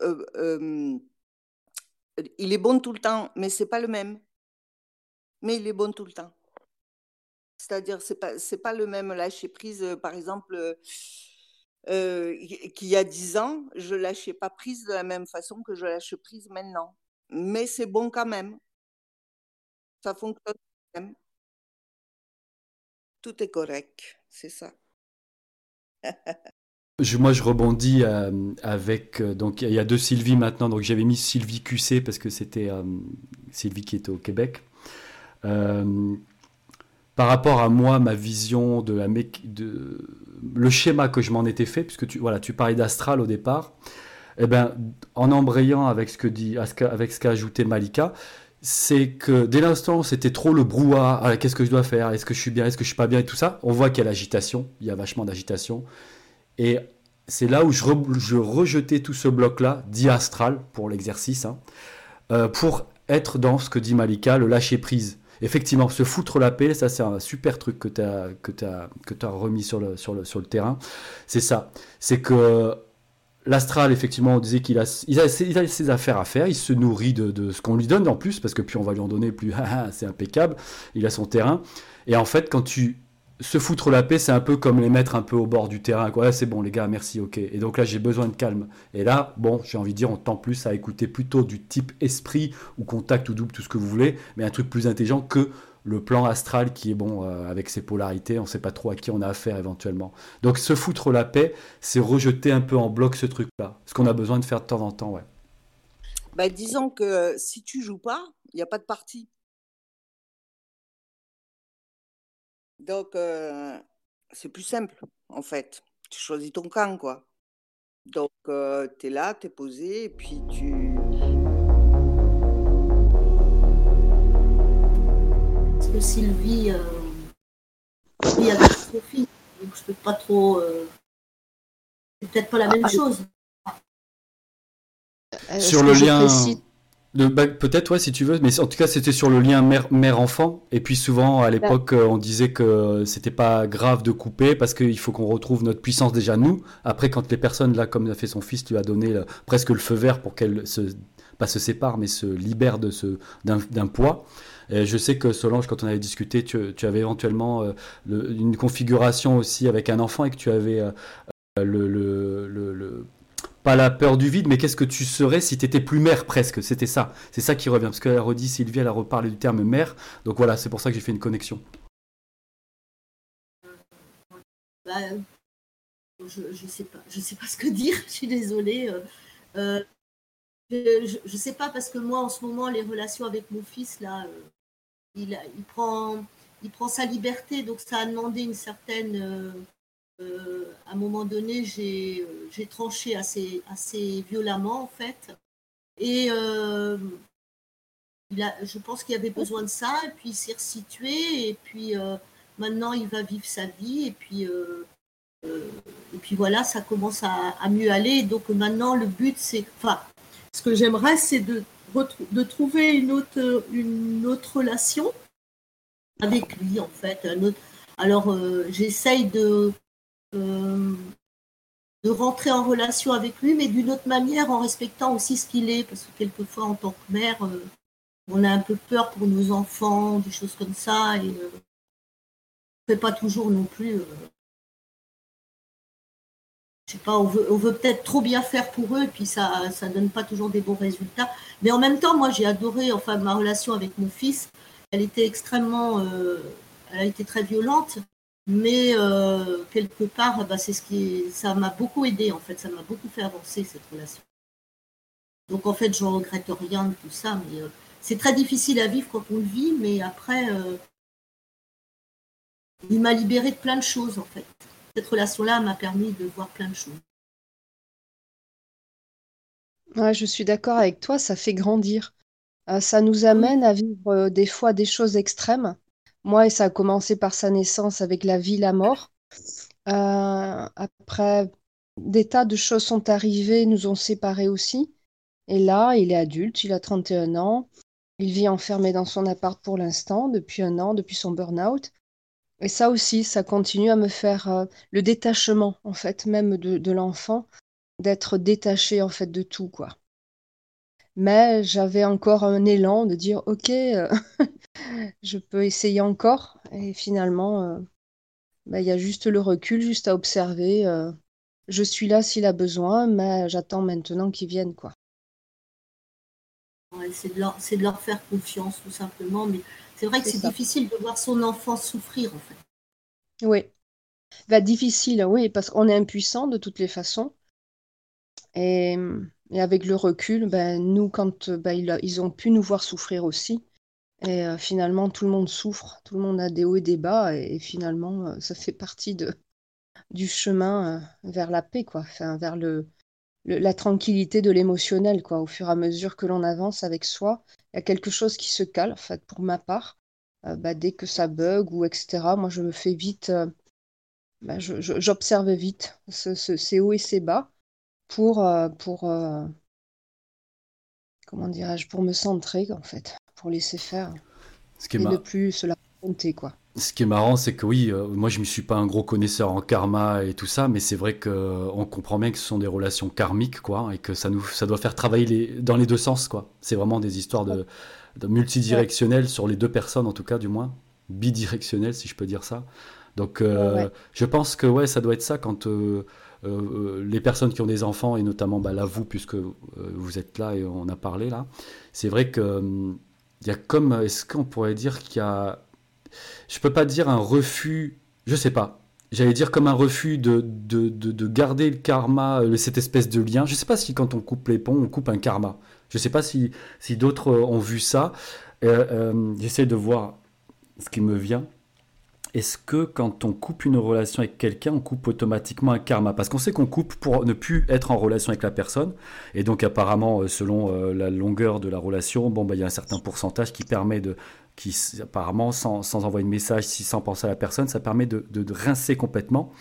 Euh, euh, il est bon tout le temps, mais c'est pas le même. Mais il est bon tout le temps. C'est-à-dire, c'est pas pas le même lâcher prise. Par exemple, euh, qu'il y a dix ans, je lâchais pas prise de la même façon que je lâche prise maintenant. Mais c'est bon quand même. Ça fonctionne quand même. Tout est correct, c'est ça. moi, je rebondis euh, avec. Euh, donc, il y a deux Sylvie maintenant. Donc, j'avais mis Sylvie QC parce que c'était Sylvie qui était au Québec par rapport à moi, ma vision de la de le schéma que je m'en étais fait, puisque tu voilà, tu parlais d'astral au départ. Eh ben, en embrayant avec ce que dit, avec ce qu'a ajouté Malika, c'est que dès l'instant c'était trop le brouhaha, ah, qu'est-ce que je dois faire, est-ce que je suis bien, est-ce que je suis pas bien? Et tout ça, on voit qu'il y a l'agitation, il y a vachement d'agitation. Et c'est là où je, je, rejetais tout ce bloc-là, dit astral pour l'exercice, hein, euh, pour être dans ce que dit Malika, le lâcher prise effectivement, se foutre la paix, ça c'est un super truc que tu as, que as, que remis sur le, sur le, sur le terrain. C'est ça. C'est que l'astral, effectivement, on disait qu'il a, il a, ses, affaires à faire, il se nourrit de, de ce qu'on lui donne en plus, parce que plus on va lui en donner, plus c'est impeccable, il a son terrain. Et en fait, quand tu se foutre la paix, c'est un peu comme les mettre un peu au bord du terrain. Quoi. c'est bon, les gars, merci, ok. Et donc là, j'ai besoin de calme. Et là, bon, j'ai envie de dire, on tend plus à écouter plutôt du type esprit ou contact ou double, tout ce que vous voulez, mais un truc plus intelligent que le plan astral qui est bon euh, avec ses polarités. On ne sait pas trop à qui on a affaire éventuellement. Donc, se foutre la paix, c'est rejeter un peu en bloc ce truc-là. Ce qu'on a besoin de faire de temps en temps, ouais. Bah, disons que si tu joues pas, il n'y a pas de partie. Donc, euh, c'est plus simple, en fait. Tu choisis ton camp, quoi. Donc, euh, tu es là, tu es posé, et puis tu. Parce que Sylvie euh, vit avec Sophie, donc je peux pas trop. Euh, c'est peut-être pas la même ah, chose. Sur le lien. Bah, peut-être, ouais, si tu veux, mais en tout cas, c'était sur le lien mère-enfant. et puis souvent, à l'époque, euh, on disait que c'était pas grave de couper parce qu'il faut qu'on retrouve notre puissance déjà nous. Après, quand les personnes, là, comme a fait son fils, lui a donné euh, presque le feu vert pour qu'elle se, pas se sépare, mais se libère de ce, d'un, poids. Et je sais que Solange, quand on avait discuté, tu, tu avais éventuellement euh, une configuration aussi avec un enfant et que tu avais le, le, le pas la peur du vide, mais qu'est-ce que tu serais si tu étais plus mère presque? C'était ça. C'est ça qui revient. Parce qu'elle a redit, Sylvie, elle a reparlé du terme mère. Donc voilà, c'est pour ça que j'ai fait une connexion. Bah, je ne sais, pas, je sais pas ce que dire, je suis désolée. Euh, euh, je ne sais pas parce que moi, en ce moment, les relations avec mon fils, là, euh, il, il, prend, il prend sa liberté, donc ça a demandé une certaine euh, à un moment donné, j'ai tranché assez, violemment, en fait. Et euh, il a, je pense qu'il avait besoin de ça, et puis il s'est resitué, et puis euh, maintenant il va vivre sa vie, et puis, et puis voilà, ça commence à, mieux aller. Donc maintenant, le but, c'est. Enfin, ce que j'aimerais, c'est de, de trouver une autre, une autre relation avec lui, en fait. Un autre, alors, j'essaye de, euh, de rentrer en relation avec lui, mais d'une autre manière, en respectant aussi ce qu'il est, parce que quelquefois, en tant que mère, euh, on a un peu peur pour nos enfants, des choses comme ça, et, euh, fait pas toujours non plus. Euh, je sais pas, on veut, on peut-être trop bien faire pour eux, et puis ça, ça donne pas toujours des bons résultats. Mais en même temps, moi, j'ai adoré, enfin, ma relation avec mon fils. Elle était extrêmement, euh, elle a été très violente, mais euh, quelque part, bah, c'est ce qui, ça m'a beaucoup aidé en fait, ça m'a beaucoup fait avancer cette relation. Donc en fait, je ne regrette rien de tout ça, mais euh, c'est très difficile à vivre quand on le vit, mais après, euh, il m'a libéré de plein de choses en fait. Cette relation-là m'a permis de voir plein de choses. Je suis d'accord avec toi, ça fait grandir. ça nous amène à vivre des fois des choses extrêmes moi, ça a commencé par sa naissance avec la vie, la mort. Euh, après, des tas de choses sont arrivées, nous ont séparés aussi. Et là, il est adulte, il a 31 ans. Il vit enfermé dans son appart pour l'instant, depuis un an, depuis son burn-out. Et ça aussi, ça continue à me faire euh, le détachement, en fait, même de l'enfant, d'être détaché, en fait, de tout, quoi. Mais j'avais encore un élan de dire, OK, euh, je peux essayer encore. Et finalement, euh, bah, il y a juste le recul, juste à observer. Euh, je suis là s'il a besoin, mais j'attends maintenant qu'il vienne, quoi. c'est de, leur, de leur faire confiance, tout simplement. Mais c'est vrai que c'est difficile de voir son enfant souffrir, en fait. Oui. Bah, difficile, oui, parce qu'on est impuissant de toutes les façons. Et et avec le recul, ben, nous, quand ben, ils, ont pu nous voir souffrir aussi, et euh, finalement, tout le monde souffre, tout le monde a des hauts et des bas, et, finalement, euh, ça fait partie du chemin euh, vers la paix, quoi, vers le, la tranquillité de l'émotionnel, quoi. Au fur et à mesure que l'on avance avec soi, il y a quelque chose qui se cale, en fait, pour ma part. Ben, dès que ça bug ou etc., moi, je me fais vite, ben, j'observe vite ces hauts et ces bas pour, euh, pour euh, comment dirais-je, pour me centrer en fait, pour laisser faire Ce qui est et ne plus se la raconter quoi. Ce qui est marrant, c'est que oui, euh, moi je ne suis pas un gros connaisseur en karma et tout ça, mais c'est vrai qu'on comprend bien que ce sont des relations karmiques, quoi, et que ça, nous, ça doit faire travailler les, dans les deux sens, quoi. C'est vraiment des histoires de, de multidirectionnelles sur les deux personnes, en tout cas, du moins, bidirectionnelles, si je peux dire ça. Donc, je pense que ouais, ça doit être ça quand euh, les personnes qui ont des enfants, et notamment bah, là, vous, puisque euh, vous êtes là et on a parlé là, c'est vrai qu'il euh, y a comme, est-ce qu'on pourrait dire qu'il y a, je peux pas dire un refus, je sais pas, j'allais dire comme un refus de, de, de, garder le karma, cette espèce de lien. Je sais pas si quand on coupe les ponts, on coupe un karma. Je sais pas si, si d'autres ont vu ça. J'essaie de voir ce qui me vient est-ce que quand on coupe une relation avec quelqu'un, on coupe automatiquement un karma? Parce qu'on sait qu'on coupe pour ne plus être en relation avec la personne. Et donc apparemment, euh, selon euh, la longueur de la relation, bon, bah, il y a un certain pourcentage qui permet de... Qui, apparemment, sans, sans envoyer de message, sans penser à la personne, ça permet de, de, rincer complètement.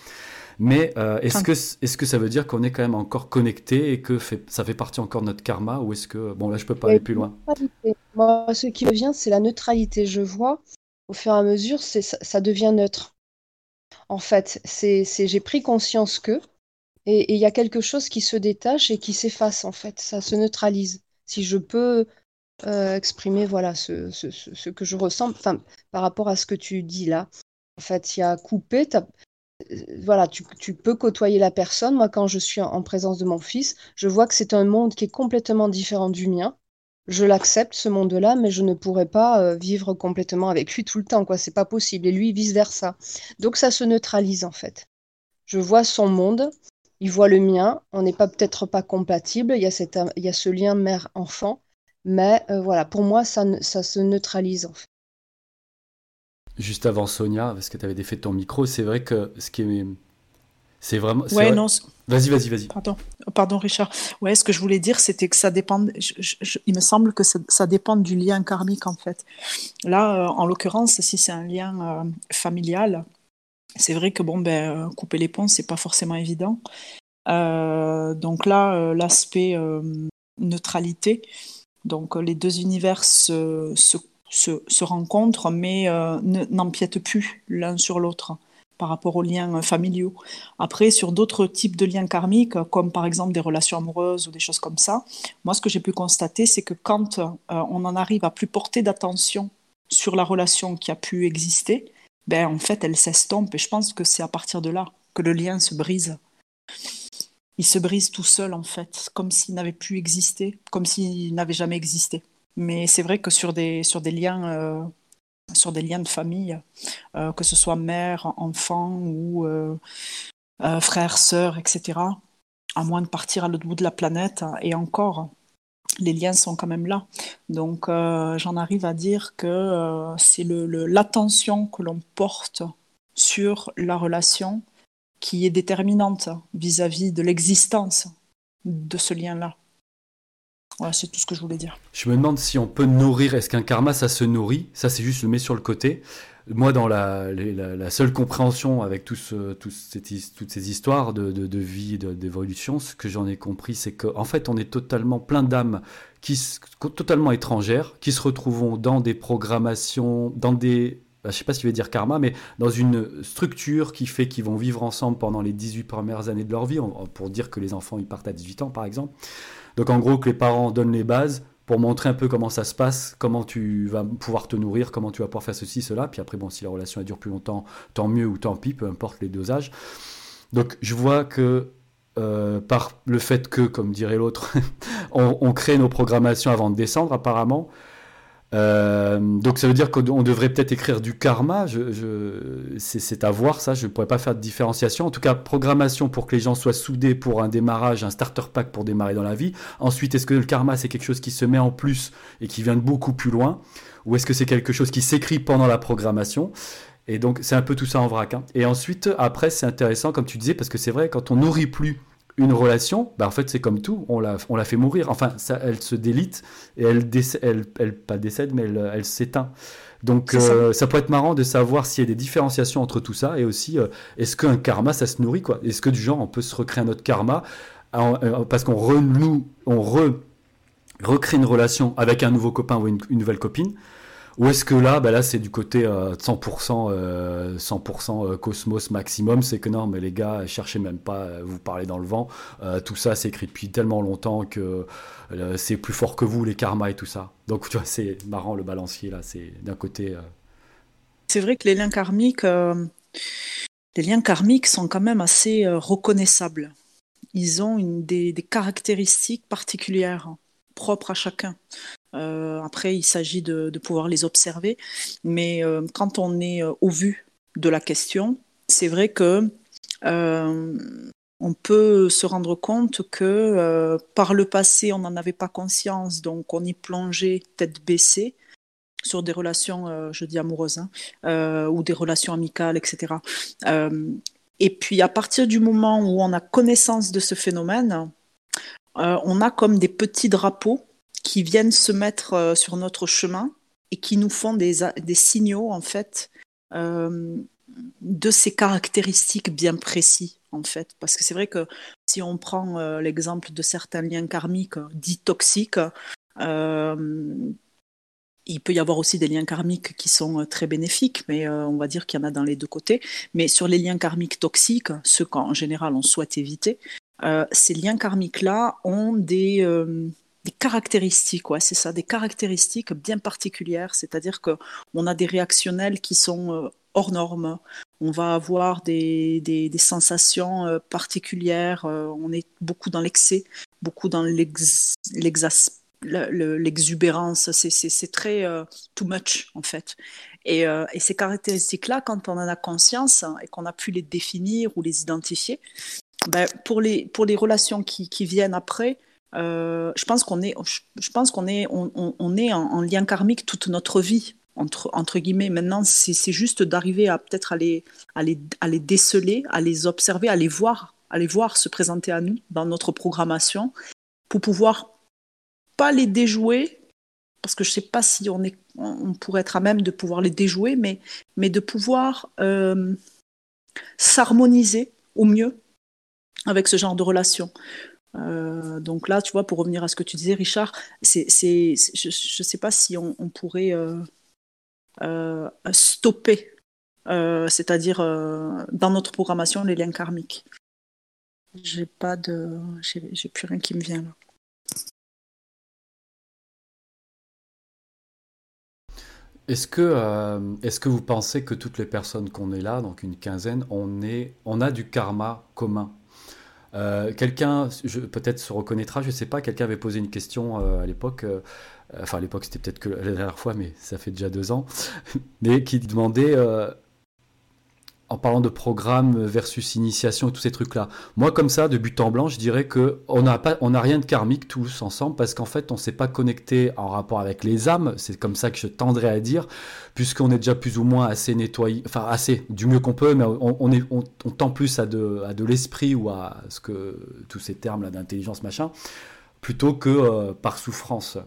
Mais euh, est-ce que, est que ça veut dire qu'on est quand même encore connecté et que fait, ça fait partie encore de notre karma? Ou est-ce que... Bon, là, je peux pas aller plus loin? Moi, ce qui me vient, c'est la neutralité. Je vois au fur et à mesure, ça, devient neutre. En fait, c'est, j'ai pris conscience que, et il y a quelque chose qui se détache et qui s'efface, en fait. Ça se neutralise. Si je peux euh, exprimer voilà ce, que je ressens par rapport à ce que tu dis là. En fait, il y a coupé, euh, voilà, tu, tu, peux côtoyer la personne. Moi, quand je suis en présence de mon fils, je vois que c'est un monde qui est complètement différent du mien je l'accepte ce monde-là, mais je ne pourrais pas euh, vivre complètement avec lui tout le temps, quoi. C'est pas possible. Et lui, vice versa. Donc ça se neutralise en fait. Je vois son monde, il voit le mien. On n'est pas peut-être pas compatible. Il y a cette, il y a ce lien mère-enfant, mais euh, voilà, pour moi, ça, ça se neutralise en fait. Juste avant Sonia, parce que tu avais défait ton micro, c'est vrai que ce qui est c'est vraiment. Ouais, non. Vas-y, vas-y, vas-y. Pardon, pardon, Richard. Ouais, ce que je voulais dire, c'était que ça dépend. il me semble que ça, dépend du lien karmique, en fait. Là, euh, en l'occurrence, si c'est un lien euh, familial, c'est vrai que bon, ben, euh, couper les ponts, c'est pas forcément évident. donc là, l'aspect neutralité, donc les deux univers se, se, se rencontrent, mais n'empiètent plus l'un sur l'autre par rapport aux liens euh, familiaux. Après, sur d'autres types de liens karmiques, comme par exemple des relations amoureuses ou des choses comme ça, moi, ce que j'ai pu constater, c'est que quand euh, on en arrive à plus porter d'attention sur la relation qui a pu exister, ben en fait, elle s'estompe. Et je pense que c'est à partir de là que le lien se brise. Il se brise tout seul, en fait, comme s'il n'avait plus existé, comme s'il n'avait jamais existé. Mais c'est vrai que sur des, sur des liens, euh, sur des liens de famille, euh, que ce soit mère, enfant ou euh, frère, sœur, etc., à moins de partir à l'autre bout de la planète, et encore, les liens sont quand même là. Donc j'en arrive à dire que c'est l'attention que l'on porte sur la relation qui est déterminante vis-à-vis de l'existence de ce lien-là. Voilà, c'est tout ce que je voulais dire. Je me demande si on peut nourrir, est-ce qu'un karma, ça se nourrit Ça, c'est juste le met sur le côté. Moi, dans la, seule compréhension avec tous, toutes ces histoires de, de, vie, d'évolution, ce que j'en ai compris, c'est qu'en en fait, on est totalement plein d'âmes qui totalement étrangères, qui se retrouvent dans des programmations, dans des bah, je ne sais pas si je vais dire karma, mais dans une structure qui fait qu'ils vont vivre ensemble pendant les 18 premières années de leur vie, pour dire que les enfants ils partent à 18 ans par exemple. Donc en gros que les parents donnent les bases pour montrer un peu comment ça se passe, comment tu vas pouvoir te nourrir, comment tu vas pouvoir faire ceci, cela. Puis après, bon, si la relation dure plus longtemps, tant mieux ou tant pis, peu importe les dosages. Donc je vois que euh, par le fait que, comme dirait l'autre, on, crée nos programmations avant de descendre apparemment, euh, donc ça veut dire qu'on devrait peut-être écrire du karma. C'est à voir ça. Je ne pourrais pas faire de différenciation. En tout cas, programmation pour que les gens soient soudés pour un démarrage, un starter pack pour démarrer dans la vie. Ensuite, est-ce que le karma c'est quelque chose qui se met en plus et qui vient de beaucoup plus loin, ou est-ce que c'est quelque chose qui s'écrit pendant la programmation? Et donc c'est un peu tout ça en vrac. Hein. Et ensuite, après, c'est intéressant comme tu disais parce que c'est vrai quand on nourrit plus une relation, bah en fait c'est comme tout, on la, on la fait mourir. Enfin, ça, elle se délite et elle, décède, elle, elle pas décède, mais elle, elle s'éteint. Donc euh, ça. peut être marrant de savoir s'il y a des différenciations entre tout ça et aussi euh, est-ce qu'un karma ça se nourrit quoi? Est-ce que du genre on peut se recréer un autre karma? Euh, parce qu'on renoue, on recrée une relation avec un nouveau copain ou une nouvelle copine ou est-ce que là, bah là c'est du côté 100%, euh, 100% euh, euh, cosmos maximum, c'est que non, mais les gars, cherchez même pas, vous parler dans le vent. tout ça, c'est écrit depuis tellement longtemps que c'est plus fort que vous, les karmas et tout ça. Donc, tu vois, c'est marrant le balancier là. C'est d'un côté. C'est vrai que les liens karmiques, les liens karmiques sont quand même assez reconnaissables. Ils ont des, des caractéristiques particulières propres à chacun. Euh, après, il s'agit de, pouvoir les observer. Mais euh, quand on est euh, au vu de la question, c'est vrai que on peut se rendre compte que par le passé, on n'en avait pas conscience, donc on y plongeait tête baissée sur des relations, je dis amoureuses, hein, ou des relations amicales, etc. et puis à partir du moment où on a connaissance de ce phénomène, on a comme des petits drapeaux qui viennent se mettre euh, sur notre chemin et qui nous font des, signaux, en fait, euh, de ces caractéristiques bien précis, en fait. Parce que c'est vrai que si on prend euh, l'exemple de certains liens karmiques dits toxiques, il peut y avoir aussi des liens karmiques qui sont très bénéfiques, mais on va dire qu'il y en a dans les deux côtés. Mais sur les liens karmiques toxiques, ceux qu'en général on souhaite éviter, ces liens karmiques-là ont des, des caractéristiques, ouais, c'est ça, des caractéristiques bien particulières, c'est-à-dire que on a des réactionnels qui sont euh, hors normes, on va avoir des, des, sensations euh, particulières, euh, on est beaucoup dans l'excès, beaucoup dans l'exubérance, c'est très too much en fait. Et, ces caractéristiques-là, quand on en a conscience et qu'on a pu les définir ou les identifier, ben, pour, les, pour les relations qui viennent après, euh, je pense qu'on est, je pense qu'on est, on, est en, lien karmique toute notre vie entre, entre guillemets. Maintenant, c'est juste d'arriver à peut-être à les, déceler, à les observer, à les voir, à les voir se présenter à nous dans notre programmation pour pouvoir pas les déjouer, parce que je sais pas si on est, on pourrait être à même de pouvoir les déjouer, mais, mais de pouvoir euh, s'harmoniser au mieux avec ce genre de relation. Euh, donc là, tu vois, pour revenir à ce que tu disais, Richard, c'est, je ne sais pas si on, pourrait euh, euh, stopper, c'est-à-dire dans notre programmation, les liens karmiques. J'ai pas de, j'ai, plus rien qui me vient là. Est-ce que, euh, est que vous pensez que toutes les personnes qu'on est là, donc une quinzaine, on, est, on a du karma commun? Euh, Quelqu'un peut-être se reconnaîtra, je ne sais pas, quelqu'un avait posé une question euh, à l'époque, enfin à l'époque c'était peut-être que la dernière fois, mais ça fait déjà deux ans, mais qui demandait en parlant de programme versus initiation et tous ces trucs-là. Moi, comme ça, de but en blanc, je dirais que on n'a rien de karmique tous ensemble parce qu'en fait, on s'est pas connecté en rapport avec les âmes. C'est comme ça que je tendrais à dire, puisqu'on est déjà plus ou moins assez nettoyé, enfin assez du mieux qu'on peut, mais on, est, on, tend plus à de, à de l'esprit ou à ce que tous ces termes-là d'intelligence machin, plutôt que euh, par souffrance.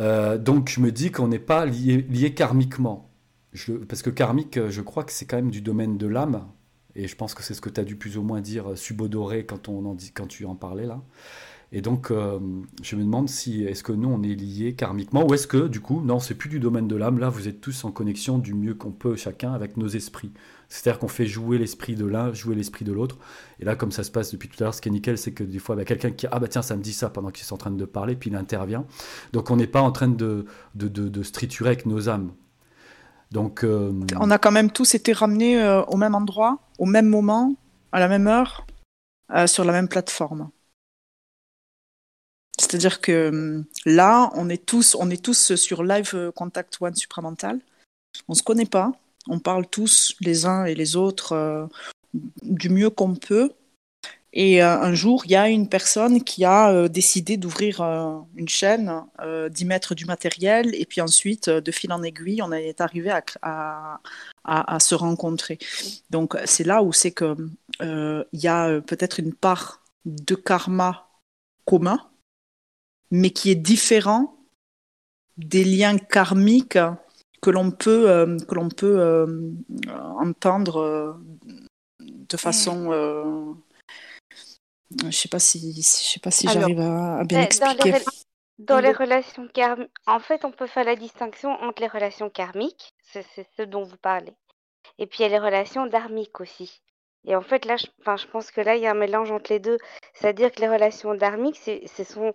Euh, donc, je me dis qu'on n'est pas lié karmiquement parce que karmique, euh, je crois que c'est quand même du domaine de l'âme. Et je pense que c'est ce que tu as dû plus ou moins dire euh, subodoré quand, tu en parlais là. Et donc, euh, je me demande si est-ce que nous on est liés karmiquement ou est-ce que du coup, non, c'est plus du domaine de l'âme. Là, vous êtes tous en connexion du mieux qu'on peut chacun avec nos esprits. C'est-à-dire qu'on fait jouer l'esprit de l'un, jouer l'esprit de l'autre. Et là, comme ça se passe depuis tout à l'heure, ce qui est nickel, c'est que des fois, bah, quelqu'un qui ah bah tiens, ça me dit ça pendant qu'ils sont en train de parler, puis il intervient. Donc, on n'est pas en train de de, de, de, avec nos âmes. Donc, euh, On a quand même tous été ramenés euh, au même endroit, au même moment, à la même heure, euh, sur la même plateforme. C'est-à-dire que là, on est tous, on est tous sur Live Contact One supramental. On se connaît pas. On parle tous les uns et les autres du mieux qu'on peut. Et euh, un jour, il y a une personne qui a euh, décidé d'ouvrir euh, une chaîne, d'y mettre du matériel, et puis ensuite, de fil en aiguille, on est arrivé à, à, se rencontrer. Donc, c'est là où c'est que il y a peut-être une part de karma commun, mais qui est différent des liens karmiques que l'on peut, que l'on peut entendre de façon je sais pas si, je sais pas si j'arrive à, bien expliquer. Dans les, relations karmiques, en fait, on peut faire la distinction entre les relations karmiques, c'est ce dont vous parlez, et puis il y a les relations dharmiques aussi. Et en fait, là, je, enfin, je pense que là, il y a un mélange entre les deux. C'est-à-dire que les relations dharmiques, ce sont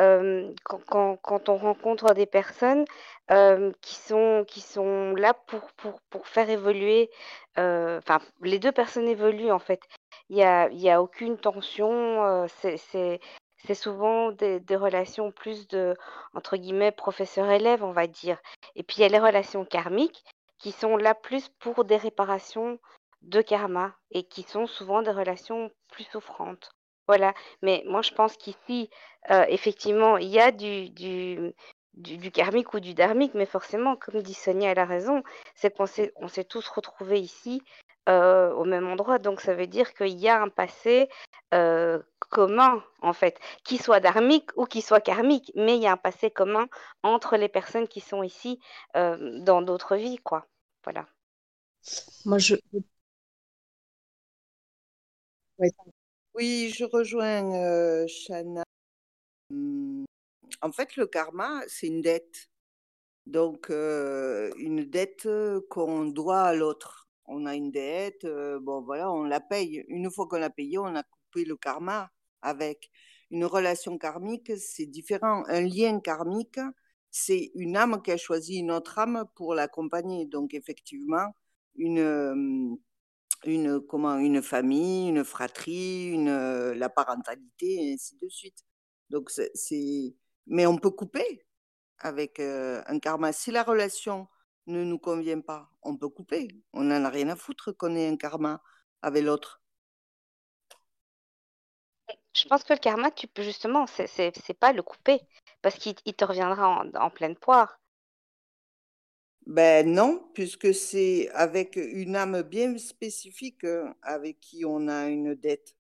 euh, quand, quand, on rencontre des personnes euh, qui, sont, qui sont là pour, pour, pour faire évoluer, euh, enfin, les deux personnes évoluent en fait. Il n'y a, a aucune tension, c'est souvent des, relations plus de, entre guillemets, professeur-élève, on va dire. Et puis il y a les relations karmiques qui sont là plus pour des réparations de karma et qui sont souvent des relations plus souffrantes. Voilà. Mais moi, je pense qu'ici, euh, effectivement, il y a du, du, karmique ou du dharmique, mais forcément, comme dit Sonia, elle a raison, c'est qu'on s'est, on s'est tous retrouvés ici euh, au même endroit. Donc, ça veut dire qu'il y a un passé euh, commun, en fait, qui soit dharmique ou qui soit karmique, mais il y a un passé commun entre les personnes qui sont ici dans d'autres vies, quoi. Voilà. Moi, je, oui, je rejoins euh, Shana. Mmh, en fait, le karma, c'est une dette. Donc, euh, une dette qu'on doit à l'autre. On a une dette, euh, bon voilà, on la paye. Une fois qu'on l'a payée, on a coupé le karma avec. Une relation karmique, c'est différent. Un lien karmique, c'est une âme qui a choisi une autre âme pour l'accompagner. Donc, effectivement, une une, comment, une famille, une fratrie, une, euh, la parentalité, et ainsi de suite. Donc, c'est, mais on peut couper avec euh, un karma. Si la relation ne nous convient pas, on peut couper. On n'en a rien à foutre qu'on ait un karma avec l'autre. Je pense que le karma, tu peux justement, c'est pas le couper, parce qu'il te reviendra en, en pleine poire. Ben non, puisque c'est avec une âme bien spécifique avec qui on a une dette.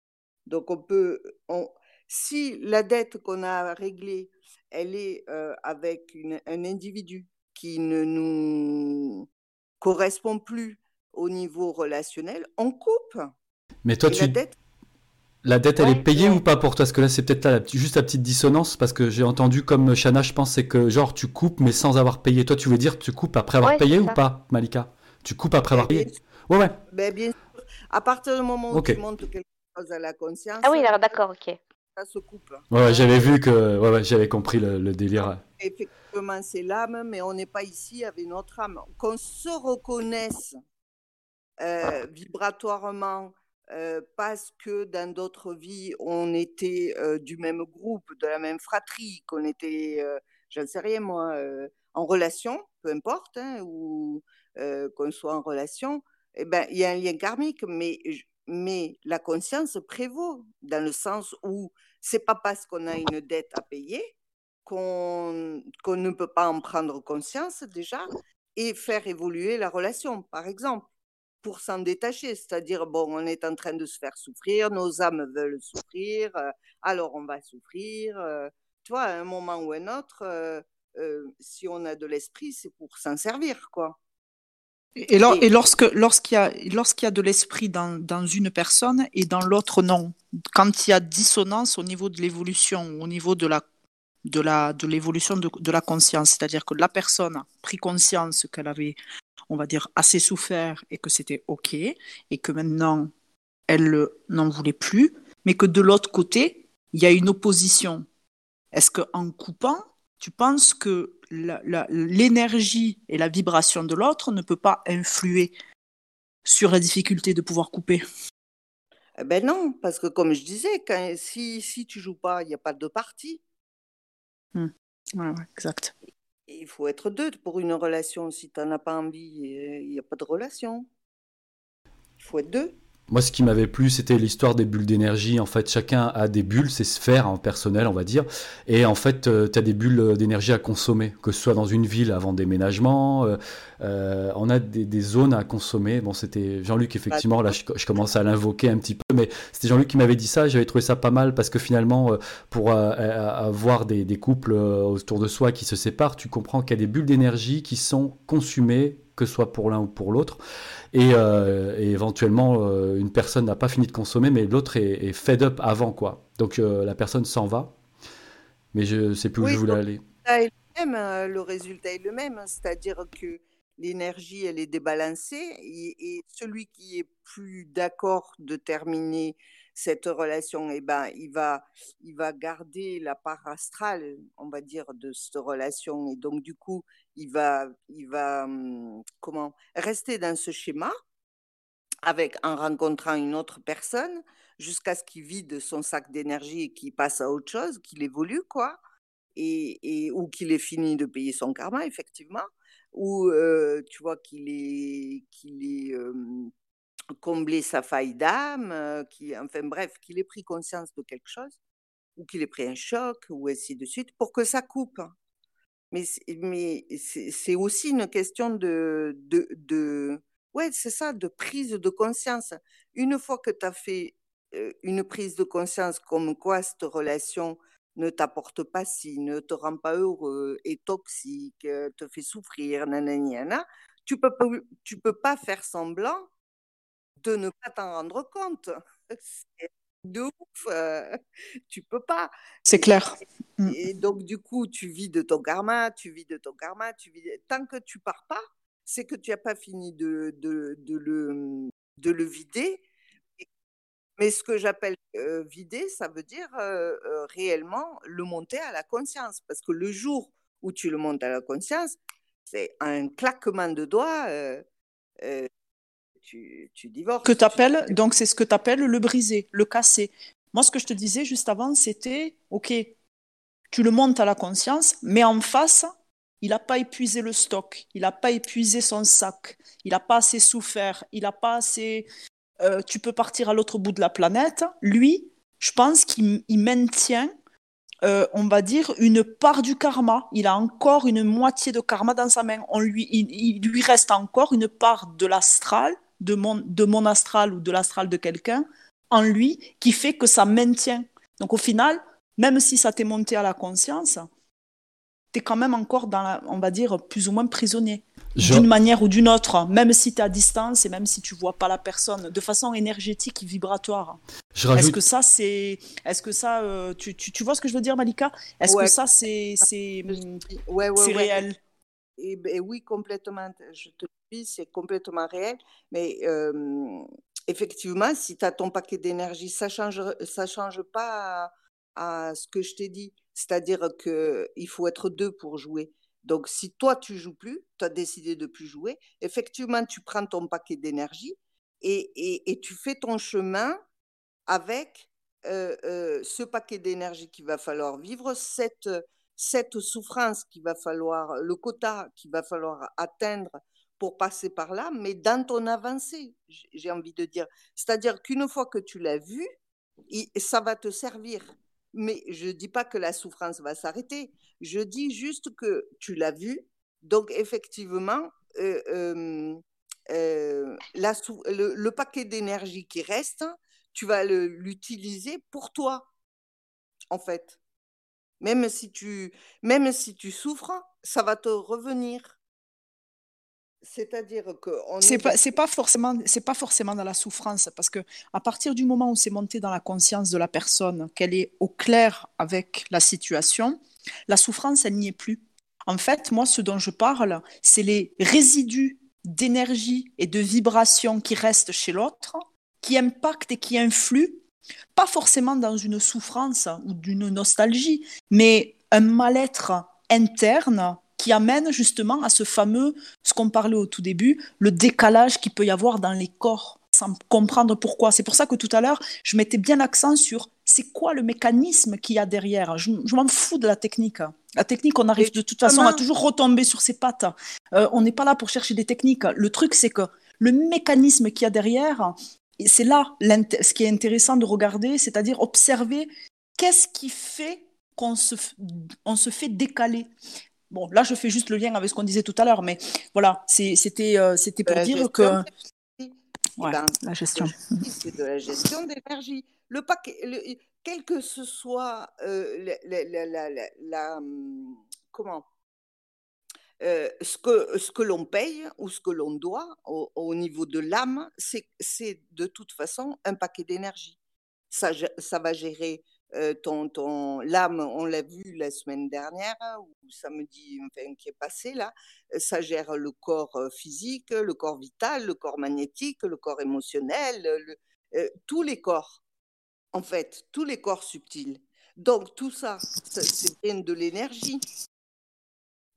Donc on peut, on, si la dette qu'on a réglée, elle est euh, avec une, un individu qui ne nous correspond plus au niveau relationnel, on coupe. Mais toi, tu, la dette, elle est payée ou pas pour toi? Parce que là, c'est peut-être juste la petite dissonance, parce que j'ai entendu comme Shana, je pense, c'est que genre tu coupes mais sans avoir payé. Toi, tu veux dire tu coupes après avoir payé ou pas, Malika? Tu coupes après avoir payé? Ouais, ouais. Ben, bien sûr. À partir du moment où tu montes quelque chose à la conscience. Ah oui, d'accord, ok. Ça se coupe. Ouais, j'avais vu que. Ouais, ouais, j'avais compris le, délire. Effectivement, c'est l'âme, mais on n'est pas ici avec notre âme. Qu'on se reconnaisse euh, vibratoirement euh, parce que dans d'autres vies, on était euh, du même groupe, de la même fratrie, qu'on était, je ne sais rien moi, en relation, peu importe, hein, ou qu'on soit en relation, eh ben, il y a un lien karmique, mais, mais la conscience prévaut, dans le sens où c'est pas parce qu'on a une dette à payer qu'on ne peut pas en prendre conscience déjà et faire évoluer la relation, par exemple, pour s'en détacher. C'est-à-dire, bon, on est en train de se faire souffrir, nos âmes veulent souffrir, euh, alors on va souffrir. Euh, tu vois, à un moment ou un autre, euh, si on a de l'esprit, c'est pour s'en servir, quoi. Et, et lorsque lorsqu'il y a lorsqu'il y a de l'esprit dans, dans une personne et dans l'autre non, quand il y a dissonance au niveau de l'évolution, au niveau de la de la de l'évolution de, de, la conscience, c'est-à-dire que la personne a pris conscience qu'elle avait, on va dire, assez souffert et que c'était ok et que maintenant elle n'en voulait plus, mais que de l'autre côté il y a une opposition. Est-ce que en coupant, tu penses que l'énergie et la vibration de l'autre ne peut pas influer sur la difficulté de pouvoir couper? Eh Ben non, parce que comme je disais, si, si tu joues pas, il n'y a pas de partie. Mmh. Exact. Il faut être deux pour une relation. Si tu n'en as pas envie, il n'y a pas de relation. Il faut être deux. Moi, ce qui m'avait plu, c'était l'histoire des bulles d'énergie. En fait, chacun a des bulles, c'est sphères en personnel, on va dire. Et en fait, euh, tu as des bulles d'énergie à consommer, que ce soit dans une ville avant déménagement. Euh, euh, on a des, zones à consommer. Bon, c'était Jean-Luc, effectivement, là, je, commence à l'invoquer un petit peu, mais c'était Jean-Luc qui m'avait dit ça. J'avais trouvé ça pas mal parce que finalement, pour avoir des, des couples autour de soi qui se séparent, tu comprends qu'il y a des bulles d'énergie qui sont consumées que ce soit pour l'un ou pour l'autre. Et, euh, éventuellement, euh, une personne n'a pas fini de consommer, mais l'autre est, fed up avant, quoi. Donc euh, la personne s'en va. Mais je ne sais plus où je voulais aller. le résultat est le même, c'est-à-dire que l'énergie, elle est débalancée, et celui qui est plus d'accord de terminer cette relation, eh ben, il va, il va garder la part astrale, on va dire, de cette relation. Et donc, du coup, il va, il va hum, comment, rester dans ce schéma avec, en rencontrant une autre personne jusqu'à ce qu'il vide son sac d'énergie et qu'il passe à autre chose, qu'il évolue, quoi. Et, et, ou qu'il ait fini de payer son karma, effectivement, ou euh, tu vois qu'il est, qu'il hum, combler sa faille d'âme, euh, enfin bref, qu'il ait pris conscience de quelque chose, ou qu'il ait pris un choc, ou ainsi de suite, pour que ça coupe. Mais, c'est aussi une question de, de, ouais, c'est ça, de prise de conscience. Une fois que tu as fait une prise de conscience comme quoi cette relation ne t'apporte pas si, ne te rend pas heureux, est toxique, te fait souffrir, nanana, tu peux, peux pas faire semblant de ne pas t'en rendre compte. De ouf, euh, tu peux pas. C'est clair. Mmh. Et, donc, du coup, tu vis de ton karma, tu vis de ton karma, tu vis... tant que tu pars pas, c'est que tu n'as pas fini de, de, de, le, de le vider. Mais ce que j'appelle euh, vider, ça veut dire euh, réellement le monter à la conscience. Parce que le jour où tu le montes à la conscience, c'est un claquement de doigts tu, tu divorces. Que t'appelles, donc c'est ce que tu appelles le briser, le casser. Moi, ce que je te disais juste avant, c'était, OK, tu le montes à la conscience, mais en face, il n'a pas épuisé le stock, il n'a pas épuisé son sac, il n'a pas assez souffert, il n'a pas assez... Euh, tu peux partir à l'autre bout de la planète. Lui, je pense qu'il maintient, euh, on va dire, une part du karma. Il a encore une moitié de karma dans sa main. On lui, il lui reste encore une part de l'astral de mon, de mon astral ou de l'astral de quelqu'un en lui qui fait que ça maintient. Donc au final, même si ça t'est monté à la conscience, tu es quand même encore dans, la, on va dire, plus ou moins prisonnier. D'une manière ou d'une autre, même si tu es à distance et même si tu vois pas la personne, de façon énergétique et vibratoire. Est-ce que ça, c'est. Est-ce que ça. Euh, tu, tu, tu, vois ce que je veux dire, Malika? Est-ce que ça, c'est c'est ouais, ouais, réel? Et, oui, complètement. Je te dis, c'est complètement réel. Mais effectivement, si tu as ton paquet d'énergie, ça ne change, ça change pas à, ce que je t'ai dit. C'est-à-dire qu'il faut être deux pour jouer. Donc, si toi, tu joues plus, tu as décidé de plus jouer, effectivement, tu prends ton paquet d'énergie et, tu fais ton chemin avec ce paquet d'énergie qu'il va falloir vivre, cette, cette souffrance qu'il va falloir, le quota qu'il va falloir atteindre pour passer par là, mais dans ton avancée, j'ai envie de dire. C'est-à-dire qu'une fois que tu l'as vu, ça va te servir. Mais je ne dis pas que la souffrance va s'arrêter. Je dis juste que tu l'as vu. Donc, effectivement, euh, euh, euh, le, paquet d'énergie qui reste, tu vas l'utiliser pour toi, en fait. Même si tu, même si tu souffres, ça va te revenir. C'est-à-dire que c'est pas c'est pas forcément c'est pas forcément dans la souffrance parce que à partir du moment où c'est monté dans la conscience de la personne qu'elle est au clair avec la situation, la souffrance elle n'y est plus. En fait, moi ce dont je parle, c'est les résidus d'énergie et de vibration qui restent chez l'autre, qui impactent et qui influent pas forcément dans une souffrance ou d'une nostalgie, mais un mal-être interne qui amène justement à ce fameux, ce qu'on parlait au tout début, le décalage qu'il peut y avoir dans les corps, sans comprendre pourquoi. C'est pour ça que tout à l'heure, je mettais bien l'accent sur c'est quoi le mécanisme qu'il y a derrière. Je, m'en fous de la technique. La technique, on arrive de toute façon à toujours retomber sur ses pattes. Euh, on n'est pas là pour chercher des techniques. Le truc, c'est que le mécanisme qu'il y a derrière, c'est là ce qui est intéressant de regarder, c'est-à-dire observer qu'est-ce qui fait qu'on se, on se fait décaler. Bon, là, je fais juste le lien avec ce qu'on disait tout à l'heure, mais voilà, c'était euh, c'était pour dire que. Ouais, ben, la gestion. C'est de la gestion d'énergie. Le paquet, quel que ce soit euh, la, comment euh, ce que, ce que l'on paye ou ce que l'on doit au, au, niveau de l'âme, c'est de toute façon un paquet d'énergie. Ça, ça va gérer euh, ton, ton, l'âme, on l'a vu la semaine dernière, ou samedi enfin, qui est passé là, ça gère le corps physique, le corps vital, le corps magnétique, le corps émotionnel, tous les corps, en fait, tous les corps subtils. Donc tout ça, c'est bien de l'énergie.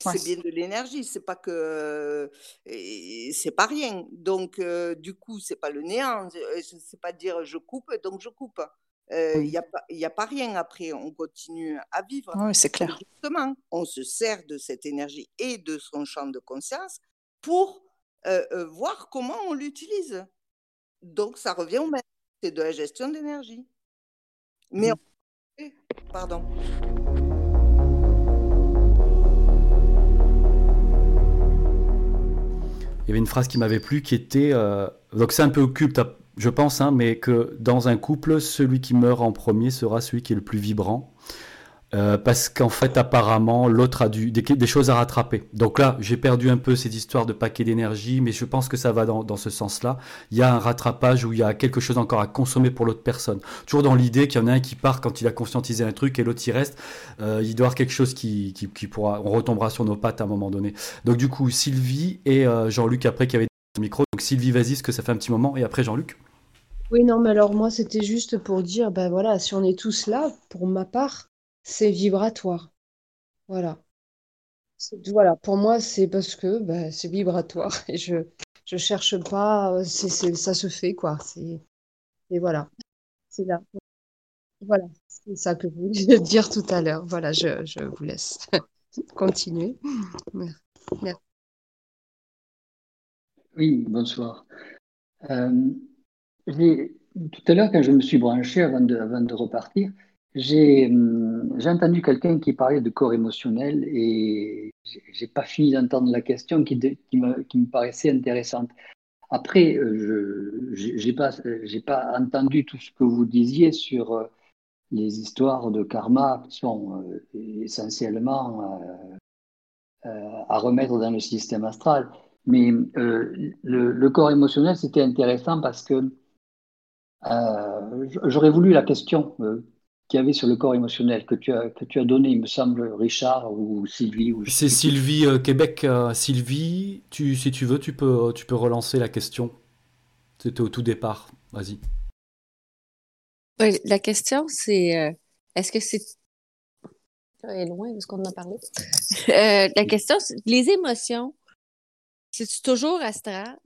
C'est bien de l'énergie, c'est pas que c'est pas rien. Donc du coup, c'est pas le néant. C'est pas dire je coupe donc je coupe. Il n'y a, pas, a pas rien après, on continue à vivre. Oui, c'est clair. Justement, on se sert de cette énergie et de son champ de conscience pour voir comment on l'utilise. Donc, ça revient au même. C'est de la gestion d'énergie. Mais, mmh. pardon. Il y avait une phrase qui m'avait plu qui était. donc, c'est un peu occulte je pense, hein, mais que dans un couple, celui qui meurt en premier sera celui qui est le plus vibrant. Euh, parce qu'en fait, apparemment, l'autre a du, des, choses à rattraper. Donc là, j'ai perdu un peu cette histoire de paquet d'énergie, mais je pense que ça va dans, ce sens-là. Il y a un rattrapage où il y a quelque chose encore à consommer pour l'autre personne. Toujours dans l'idée qu'il y en a un qui part quand il a conscientisé un truc et l'autre y reste. Euh, il doit y avoir quelque chose qui, qui, pourra, on retombera sur nos pattes à un moment donné. Donc du coup, Sylvie et euh, Jean-Luc après qui avaient micro. Donc Sylvie, vas-y, ce que ça fait un petit moment, et après Jean-Luc. Oui, non, mais alors moi, c'était juste pour dire, ben voilà, si on est tous là, pour ma part, c'est vibratoire. Voilà. Voilà, pour moi, c'est parce que ben, c'est vibratoire et je je cherche pas, c'est, ça se fait quoi. Et voilà, c'est là. Voilà, c'est ça que je voulais dire tout à l'heure. Voilà, je, je vous laisse continuer. Merci. Oui, bonsoir. Euh, tout à l'heure, quand je me suis branché avant de, repartir, j'ai hum, entendu quelqu'un qui parlait de corps émotionnel et j'ai pas fini d'entendre la question qui, me, paraissait intéressante. Après, euh, je n'ai pas, entendu tout ce que vous disiez sur euh, les histoires de karma qui sont essentiellement à remettre dans le système astral. Mais le, le, corps émotionnel, c'était intéressant parce que euh, j'aurais voulu la question euh, qu'il y avait sur le corps émotionnel que tu as, que tu as donné, il me semble, Richard ou Sylvie. Ou C'est Sylvie euh, Québec. Sylvie, tu, si tu veux, tu peux, tu peux relancer la question. C'était au tout départ. Vas-y. la question, c'est est-ce que c'est est loin de ce qu'on a parlé. Euh, la question, c'est les émotions, c'est toujours astral?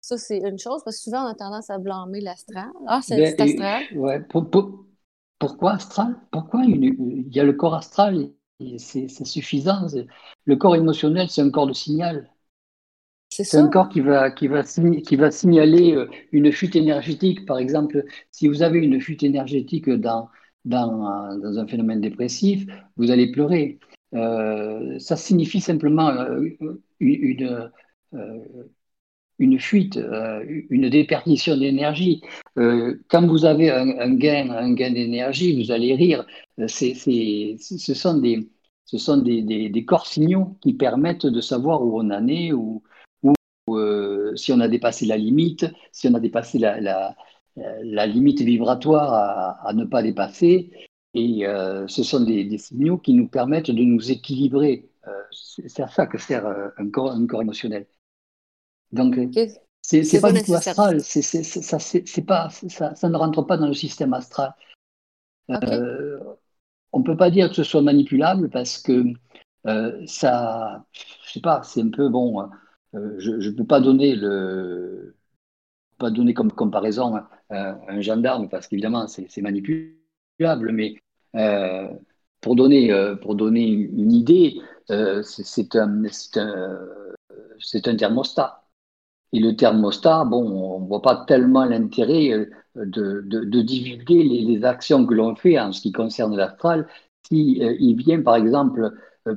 ça, c'est une chose, parce que souvent, on a tendance à blâmer l'astral. Ah, c'est ben, astral. Ouais, pourquoi astral? Pourquoi il y a le corps astral, c'est suffisant. Le corps émotionnel, c'est un corps de signal. C'est un corps qui va, qui, va, qui va signaler euh, une chute énergétique. Par exemple, si vous avez une chute énergétique dans, dans, dans un phénomène dépressif, vous allez pleurer. Euh, ça signifie simplement euh, une, une, fuite, une déperdition d'énergie. quand vous avez un, gain, un gain d'énergie, vous allez rire. Ce sont, des, ce sont des, des, des, corps signaux qui permettent de savoir où on en est, ou euh, si on a dépassé la limite, si on a dépassé la, la, limite vibratoire à, ne pas dépasser. Et euh, ce sont des, signaux qui nous permettent de nous équilibrer. Euh, c'est à ça que sert un corps, un corps émotionnel. Donc, c'est pas du tout astral. ça, pas, ça, ça, ne rentre pas dans le système astral. on ne peut pas dire que ce soit manipulable parce que ça, je sais pas, c'est un peu bon. Euh, je ne peux pas donner le pas donner comme comparaison un, un gendarme parce qu'évidemment c'est mais euh, pour donner euh, pour donner une idée, c'est un, un, thermostat. Et le thermostat, bon, on ne voit pas tellement l'intérêt de, de, divulguer les, actions que l'on fait en ce qui concerne l'astral. Si il vient, par exemple,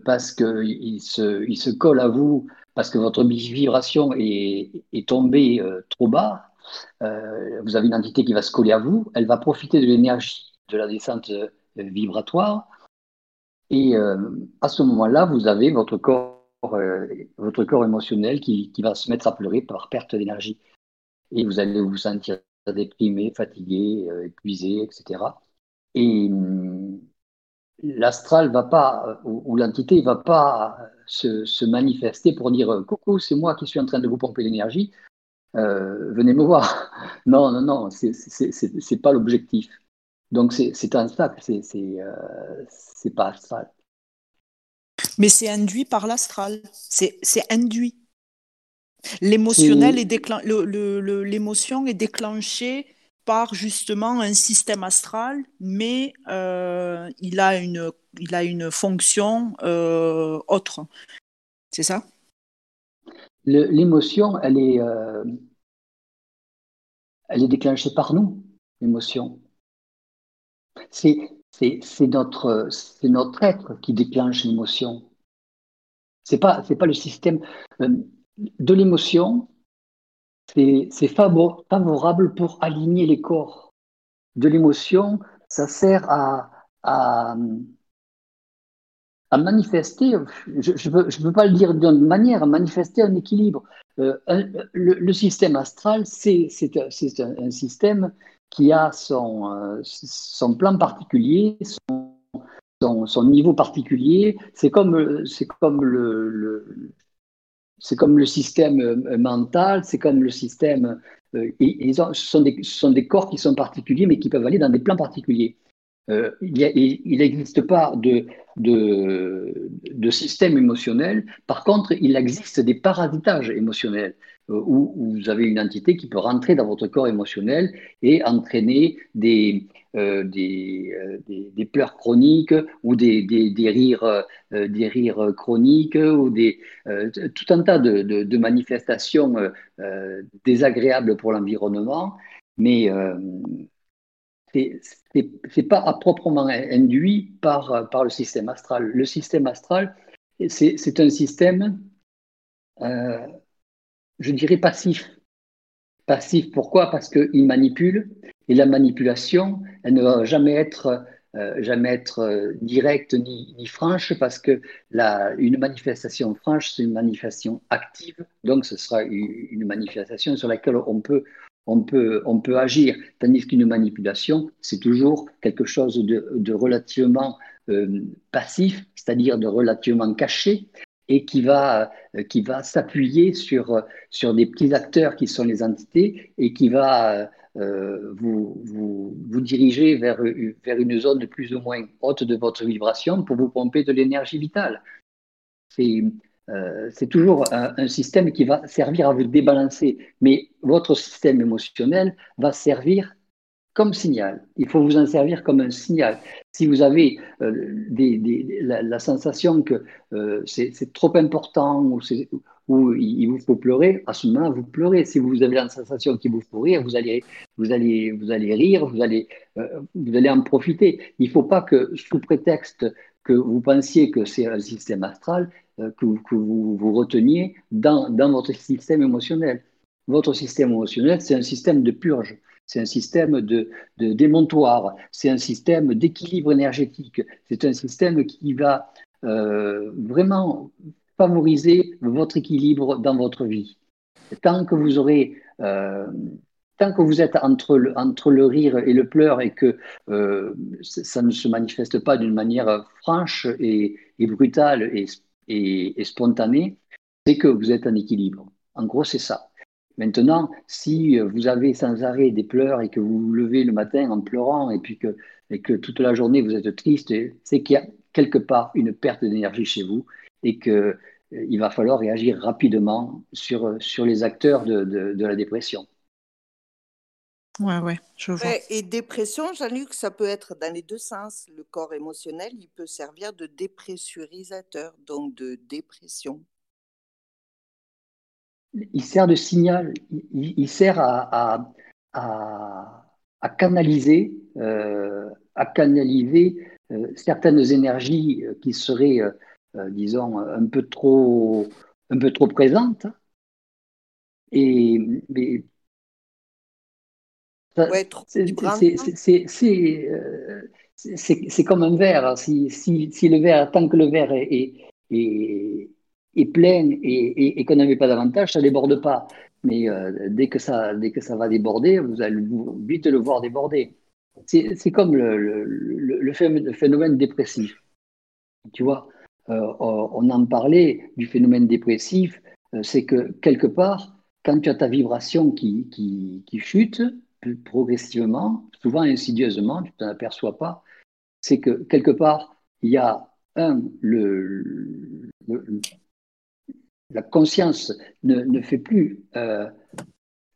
parce qu'il se, se colle à vous parce que votre vibration est, est tombée euh, trop bas, euh, vous avez une entité qui va se coller à vous, elle va profiter de l'énergie de la descente euh, vibratoire, et à ce moment-là, vous avez votre corps, votre corps émotionnel qui, qui, va se mettre à pleurer par perte d'énergie. Et vous allez vous sentir déprimé, fatigué, épuisé, etc. Et hum, l'astral va pas, ou, l'entité va pas se, manifester pour dire euh, coucou, c'est moi qui suis en train de vous pomper l'énergie, euh, venez me voir. Non, non, non, c'est pas l'objectif. Donc c'est un que c'est euh, pas astral. Mais c'est induit par l'astral, c'est induit. L'émotionnel est l'émotion est déclenchée par justement un système astral, mais euh, il, a une, il a une fonction euh, autre. C'est ça? L'émotion, elle est, euh, elle est déclenchée par nous, l'émotion. C'est notre, notre être qui déclenche l'émotion. Ce n'est pas, pas le système de l'émotion, c'est favorable pour aligner les corps. De l'émotion, ça sert à, à, manifester, je ne veux, pas le dire d'une manière, à manifester un équilibre. Euh, le, système astral, c'est un, système qui a son, euh, son plan particulier, son, son, niveau particulier. C'est comme, comme le, comme le système euh, mental, c'est comme le système. Euh, ce, sont des, sont des, corps qui sont particuliers, mais qui peuvent aller dans des plans particuliers. Il n'existe pas de, de, de, système émotionnel. Par contre, il existe des parasitages émotionnels où, vous avez une entité qui peut rentrer dans votre corps émotionnel et entraîner des, euh, euh, des, pleurs chroniques ou des, des rires, euh, des rires chroniques ou des, tout un tas de, de, manifestations désagréables pour l'environnement, mais ce n'est pas à proprement induit par, par le système astral. Le système astral, c'est un système, je dirais, passif. Passif, pourquoi? Parce qu'il manipule, et la manipulation, elle ne va jamais être, euh, euh, directe ni, franche parce que la, une manifestation franche, c'est une manifestation active. Donc, ce sera une, manifestation sur laquelle on peut, agir. Tandis qu'une manipulation, c'est toujours quelque chose de, de relativement euh, passif, c'est-à-dire de relativement caché, et qui va, qui va s'appuyer sur, sur des petits acteurs qui sont les entités et qui va vous, vous, vous dirigez vers, vers une zone plus ou moins haute de votre vibration pour vous pomper de l'énergie vitale. C'est c'est toujours un, un, système qui va servir à vous débalancer, mais votre système émotionnel va servir comme signal. Il faut vous en servir comme un signal. Si vous avez euh, la, sensation que euh, c'est trop important ou, ou, il vous faut pleurer, à ce moment-là, vous pleurez. Si vous avez la sensation qu'il vous faut rire, vous allez, vous allez, vous allez rire, vous allez, euh, vous allez en profiter. Il ne faut pas que, sous prétexte que vous pensiez que c'est un système astral, que, que, vous vous reteniez dans, dans votre système émotionnel. Votre système émotionnel, c'est un système de purge c'est un système de, démontoir, c'est un système d'équilibre énergétique, c'est un système qui va euh, vraiment favoriser votre équilibre dans votre vie. Tant que vous aurez, euh, tant que vous êtes entre le, rire et le pleur et que euh, ça ne se manifeste pas d'une manière franche et, brutale et spontanée, c'est que vous êtes en équilibre. En gros, c'est ça. Maintenant, si euh, vous avez sans arrêt des pleurs et que vous vous levez le matin en pleurant et puis que, et que toute la journée vous êtes triste, c'est qu'il y a quelque part une perte d'énergie chez vous et qu'il euh, va falloir réagir rapidement sur, sur les acteurs de, de, la dépression. Ouais, ouais, je vois. Et dépression, Jean-Luc, ça peut être dans les deux sens. Le corps émotionnel, il peut servir de dépressurisateur, donc de dépression il sert de signal, il, sert à, à, canaliser, à canaliser euh, euh, certaines énergies qui seraient, euh, disons, un peu trop, un peu trop présentes. Et c'est comme un verre. Si, si, si, le verre, tant que le verre est, est est plein et, et, qu'on n'avait pas davantage, ça ne déborde pas. Mais euh, dès, que ça, dès que ça va déborder, vous allez vite le voir déborder. C'est comme le, le, le, phénomène dépressif. Tu vois, euh, on en parlait du phénomène dépressif, euh, c'est que quelque part, quand tu as ta vibration qui, qui, qui chute progressivement, souvent insidieusement, tu ne t'en aperçois pas, c'est que quelque part, il y a un, le, la conscience ne, fait plus, euh,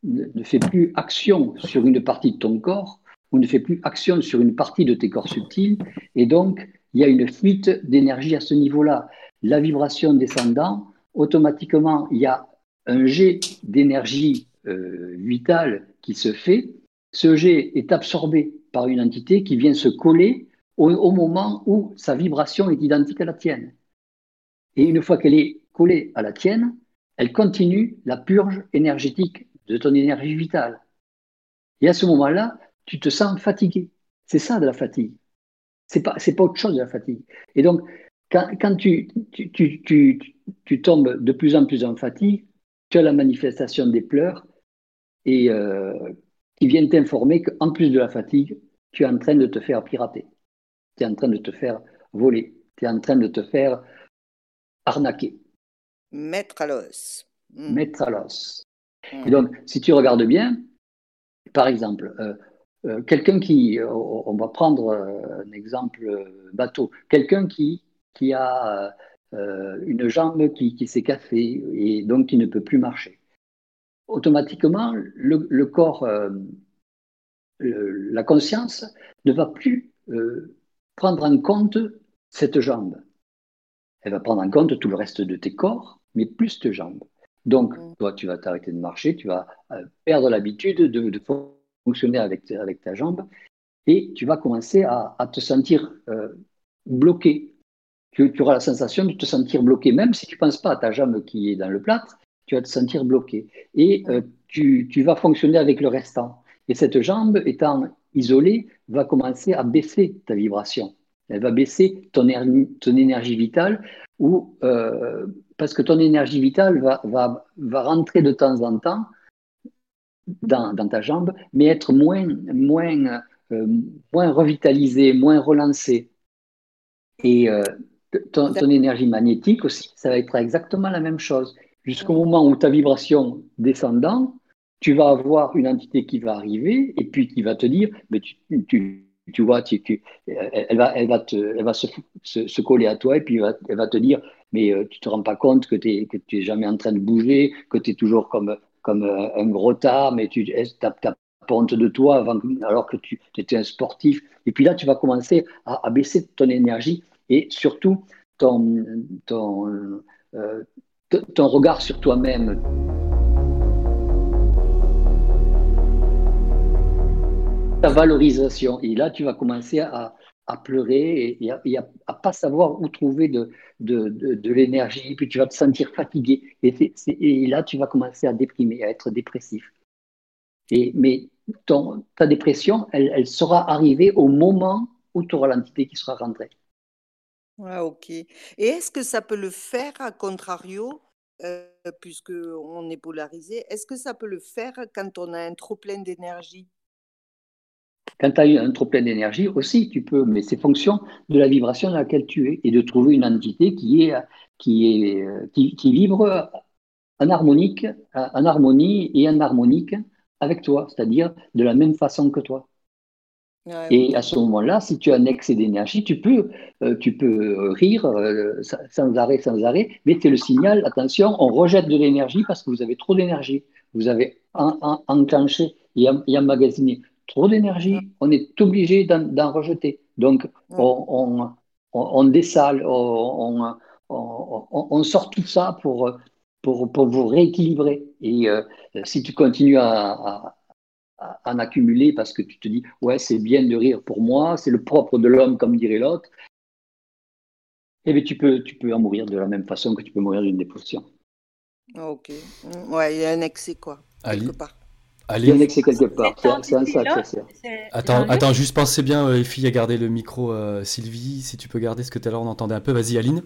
ne, fait plus action sur une partie de ton corps ou ne fait plus action sur une partie de tes corps subtils, et donc il y a une fuite d'énergie à ce niveau-là. La vibration descendant, automatiquement, il y a un jet d'énergie euh, vitale qui se fait. Ce jet est absorbé par une entité qui vient se coller au moment où sa vibration est identique à la tienne. Et une fois qu'elle est collée à la tienne, elle continue la purge énergétique de ton énergie vitale. Et à ce moment-là, tu te sens fatigué. C'est ça de la fatigue. C'est pas, pas autre chose de la fatigue. Et donc, quand, quand tu, tu, tu, tu, tombes de plus en plus en fatigue, tu as la manifestation des pleurs et euh, qui viennent t'informer qu'en plus de la fatigue, tu es en train de te faire pirater. Tu es en train de te faire voler. Tu es en train de te faire arnaquer. Mettre à l'os. Hmm. Mettre à l'os. Hmm. Et donc, si tu regardes bien, par exemple, euh, euh, quelqu'un qui, euh, on va prendre un exemple bateau, quelqu'un qui, qui a une jambe qui, s'est cassée et donc qui ne peut plus marcher. Automatiquement, le, corps, la conscience ne va plus prendre en compte cette jambe. Elle va prendre en compte tout le reste de tes corps mais plus de jambes. Donc, mm. toi, tu vas t'arrêter de marcher, tu vas euh, perdre l'habitude de, fonctionner avec, avec ta jambe et tu vas commencer à, te sentir euh, bloqué. Tu, auras la sensation de te sentir bloqué, même si tu ne penses pas à ta jambe qui est dans le plâtre, tu vas te sentir bloqué. Et euh, tu, tu, vas fonctionner avec le restant. Et cette jambe, étant isolée, va commencer à baisser ta vibration. Elle va baisser ton, ton énergie vitale ou parce que ton énergie vitale va, va, va rentrer de temps en temps dans, dans ta jambe, mais être moins, moins, euh, moins revitalisée, moins relancée. Et euh, ton, ton, énergie magnétique aussi, ça va être exactement la même chose. Jusqu'au moment où ta vibration descendant tu vas avoir une entité qui va arriver et puis qui va te dire, mais tu, tu, tu vois, tu, elle, va, elle va, te, elle va se, se, coller à toi et puis elle va, te dire, mais euh, tu te rends pas compte que tu n'es jamais en train de bouger, que tu es toujours comme, comme euh, un gros tas, mais tu as, honte de toi avant, alors que tu étais un sportif. Et puis là, tu vas commencer à, baisser ton énergie et surtout ton, ton, euh, ton regard sur toi-même. Ta valorisation. Et là, tu vas commencer à, pleurer et, à, à, pas savoir où trouver de, de, de, l'énergie. Puis tu vas te sentir fatigué. Et, et, là, tu vas commencer à déprimer, à être dépressif. Et, mais ta dépression, elle, elle sera arrivée au moment où tu auras l'entité qui sera rentrée. Ah, ok. Et est-ce que ça peut le faire, à contrario, euh, puisqu'on est polarisé, est-ce que ça peut le faire quand on a un trop plein d'énergie? Quand tu as un trop plein d'énergie aussi, tu peux, mais c'est fonction de la vibration dans laquelle tu es et de trouver une entité qui, est, qui, est, qui, qui vibre en harmonique, en harmonie et en harmonique avec toi, c'est-à-dire de la même façon que toi. Et à ce moment-là, si tu as un excès d'énergie, tu peux, euh, tu peux rire euh, sans arrêt, sans arrêt, mais c'est le signal, attention, on rejette de l'énergie parce que vous avez trop d'énergie. Vous avez enclenché et, emmagasiné trop d'énergie, on est obligé d'en rejeter. Donc, on, on, dessale, on, sort tout ça pour, pour, pour vous rééquilibrer. Et euh, si tu continues à en accumuler parce que tu te dis, ouais, c'est bien de rire pour moi, c'est le propre de l'homme, comme dirait l'autre. Eh bien, tu peux, tu peux en mourir de la même façon que tu peux mourir d'une dépression. Ok. Ouais, il y a un excès, quoi. Ali. Il y a un excès quelque part. C'est un sac, Attends, attends, juste pensez bien, euh, les filles, à garder le micro. Euh, Sylvie, si tu peux garder ce que tout à l'heure on entendait un peu. Vas-y, Aline.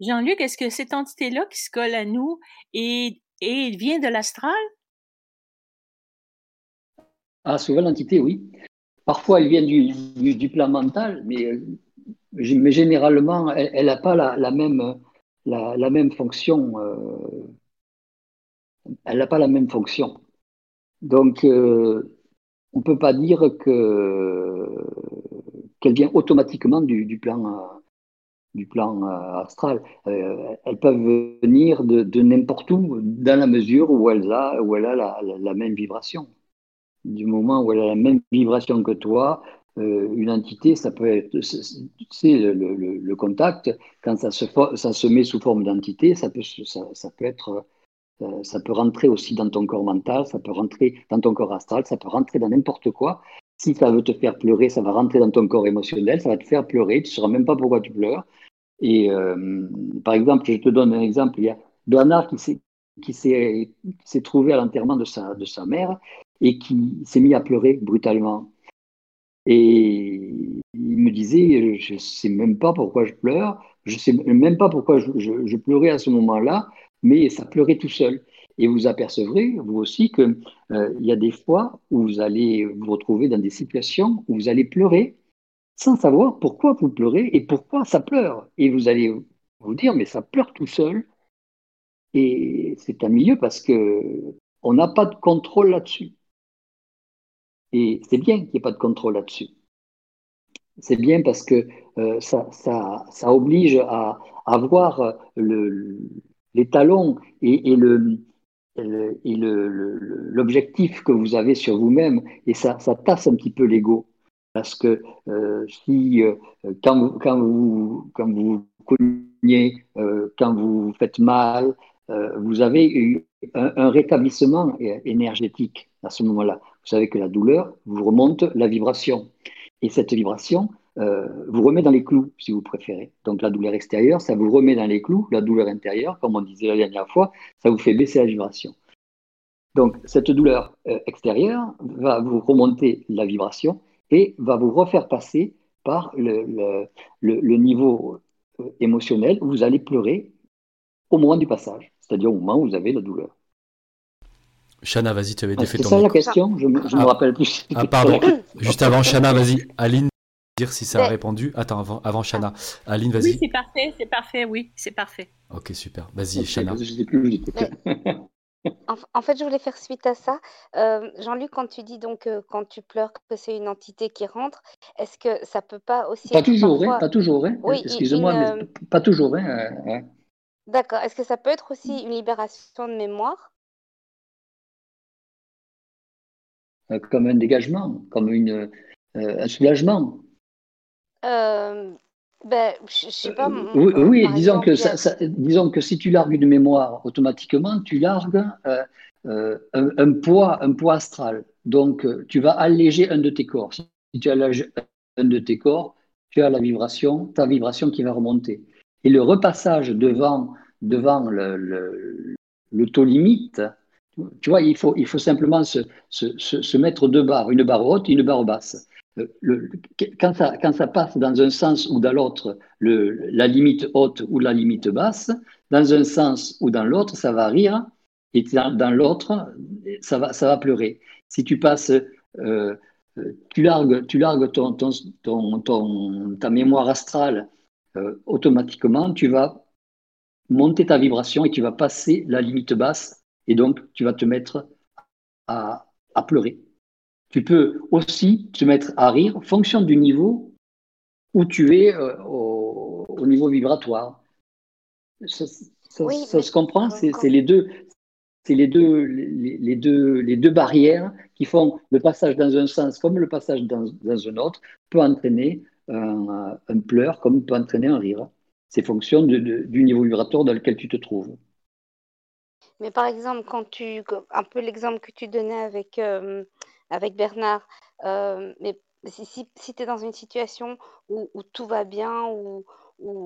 Jean-Luc, est-ce que cette entité-là qui se colle à nous et, et vient de l'astral? Ah, souvent l'entité, oui. Parfois, elle vient du, du, plan mental, mais, euh, mais généralement, elle n'a pas la, même, la, même fonction. Euh, elle n'a pas la même fonction. Donc, euh, on ne peut pas dire que qu'elle vient automatiquement du, plan, du plan astral. elles peuvent venir de, n'importe où, dans la mesure où elle a, où la même vibration du moment où elle a la même vibration que toi, euh, une entité, ça peut être, c'est le, le, contact, quand ça se, ça se met sous forme d'entité, ça peut, ça, peut être, euh, ça peut rentrer aussi dans ton corps mental, ça peut rentrer dans ton corps astral, ça peut rentrer dans n'importe quoi. Si ça veut te faire pleurer, ça va rentrer dans ton corps émotionnel, ça va te faire pleurer, tu ne sauras même pas pourquoi tu pleures. Et euh, par exemple, je te donne un exemple, il y a Doana qui s'est trouvé à l'enterrement de sa mère et qui s'est mis à pleurer brutalement. Et il me disait, je ne sais même pas pourquoi je pleure, je ne sais même pas pourquoi je, pleurais à ce moment-là, mais ça pleurait tout seul. Et vous apercevrez, vous aussi, qu'il euh, y a des fois où vous allez vous retrouver dans des situations où vous allez pleurer sans savoir pourquoi vous pleurez et pourquoi ça pleure. Et vous allez vous dire, mais ça pleure tout seul. Et c'est un milieu parce que on n'a pas de contrôle là-dessus. Et c'est bien qu'il n'y ait pas de contrôle là-dessus. C'est bien parce que euh, ça, oblige à, avoir le, les talons et, le, l'objectif que vous avez sur vous-même et ça, ça tasse un petit peu l'ego. Parce que euh, si euh, quand, quand, vous, quand vous cognez, quand vous faites mal, vous avez eu un rétablissement énergétique à ce moment-là. Vous savez que la douleur vous remonte la vibration. Et cette vibration euh, vous remet dans les clous, si vous préférez. Donc la douleur extérieure, ça vous remet dans les clous. La douleur intérieure, comme on disait la dernière fois, ça vous fait baisser la vibration. Donc cette douleur euh, extérieure va vous remonter la vibration et va vous refaire passer par le, le niveau euh, émotionnel où vous allez pleurer au moment du passage, c'est-à-dire au moment où vous avez la douleur. Shana, vas-y, tu avais défait ton. C'est ça la question Je ne me, ah. rappelle plus. Ah, pardon. Juste avant Shana, vas-y. Aline, dire si ça a répondu. Attends, avant, avant Shana. Aline, vas-y. Oui, c'est parfait, c'est parfait, oui, c'est parfait. Ok, super. Vas-y, Shana. Sais plus En, fait, je voulais faire suite à ça. Euh, Jean-Luc, quand tu dis donc quand tu pleures que c'est une entité qui rentre, est-ce que ça peut pas aussi pas toujours, hein, pas toujours, hein. oui, excusez-moi, mais pas toujours. Hein, D'accord. Est-ce que ça peut être aussi une libération de mémoire? Comme un dégagement, comme une, un soulagement. Ben, je sais pas. oui, oui disons, que ça, disons que si tu largues une mémoire, automatiquement, tu largues euh, euh, un, poids, un poids astral. Donc, euh, tu vas alléger un de tes corps. Si tu allèges un de tes corps, tu as la vibration, ta vibration qui va remonter. Et le repassage devant, devant le, le, taux limite, tu vois, il faut, il faut simplement se, se, se mettre deux barres, une barre haute et une barre basse quand, ça, passe dans un sens ou dans l'autre, la limite haute ou la limite basse, dans un sens ou dans l'autre, ça va rire, et dans, l'autre, ça va, pleurer. Si tu passes, euh, tu largues, tu largues ta mémoire astrale euh, automatiquement, tu vas monter ta vibration et tu vas passer la limite basse, et donc tu vas te mettre à pleurer. Tu peux aussi te mettre à rire en fonction du niveau où tu es euh, au, niveau vibratoire. Ça, se comprend C'est les deux. C'est les deux, les, deux, les deux barrières qui font le passage dans un sens comme le passage dans, un autre peut entraîner un, pleur comme peut entraîner un rire. C'est fonction du niveau vibratoire dans lequel tu te trouves. Mais par exemple, quand tu, un peu l'exemple que tu donnais avec euh, avec Bernard. Euh, mais si, si, tu es dans une situation où, tout va bien, ou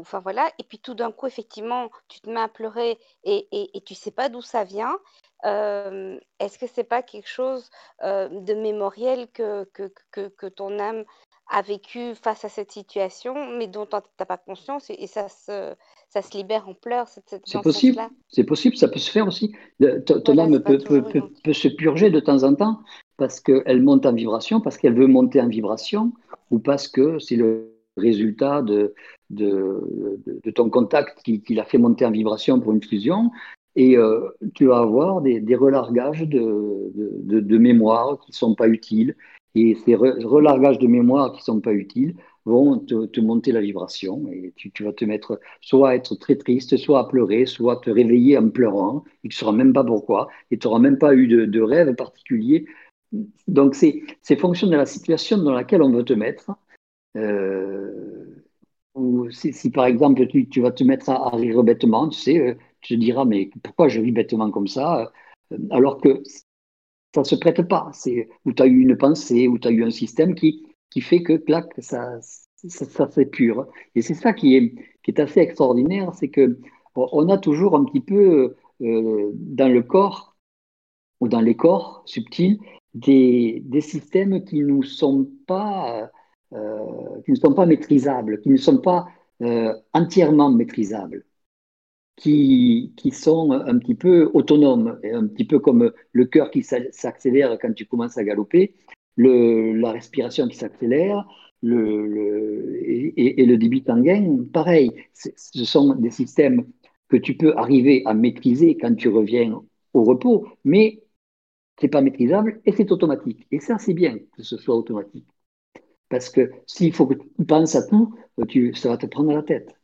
enfin voilà, et puis tout d'un coup, effectivement, tu te mets à pleurer et, et, et tu sais pas d'où ça vient, euh, est-ce que c'est pas quelque chose euh, de mémoriel que, que, que, que, ton âme a vécu face à cette situation, mais dont tu n'as pas conscience et, ça, se, ça se libère en pleurs C'est possible, c'est possible, ça peut se faire aussi. Ton, âme peut, peut, peut, se purger de temps en temps parce qu'elle monte en vibration, parce qu'elle veut monter en vibration, ou parce que c'est le résultat de, ton contact qui, l'a fait monter en vibration pour une fusion. Et euh, tu vas avoir des, relargages de, de, mémoire qui ne sont pas utiles. Et ces relargages de mémoire qui ne sont pas utiles vont te, te, monter la vibration. Et tu, tu, vas te mettre soit à être très triste, soit à pleurer, soit à te réveiller en pleurant. Et tu ne sauras même pas pourquoi. Et tu n'auras même pas eu de, de rêve particulier donc, c'est fonction de la situation dans laquelle on veut te mettre. Euh, ou si, par exemple tu, vas te mettre à, rire bêtement, tu sais, euh, tu te diras mais pourquoi je ris bêtement comme ça euh, Alors que ça ne se prête pas. Où tu as eu une pensée, où tu as eu un système qui, qui fait que clac, ça, ça, ça pur. Et c'est ça qui est, qui est assez extraordinaire, c'est que on a toujours un petit peu dans le corps ou dans les corps subtils des, systèmes qui, nous sont pas, euh, ne sont pas maîtrisables, qui ne sont pas euh, entièrement maîtrisables, qui, qui sont un petit peu autonomes, un petit peu comme le cœur qui s'accélère quand tu commences à galoper, le, la respiration qui s'accélère, le, et, le débit sanguin, pareil, ce sont des systèmes que tu peux arriver à maîtriser quand tu reviens au repos, mais c'est pas maîtrisable et c'est automatique. Et ça, c'est bien que ce soit automatique. Parce que s'il faut que tu penses à tout, tu, ça va te prendre la tête.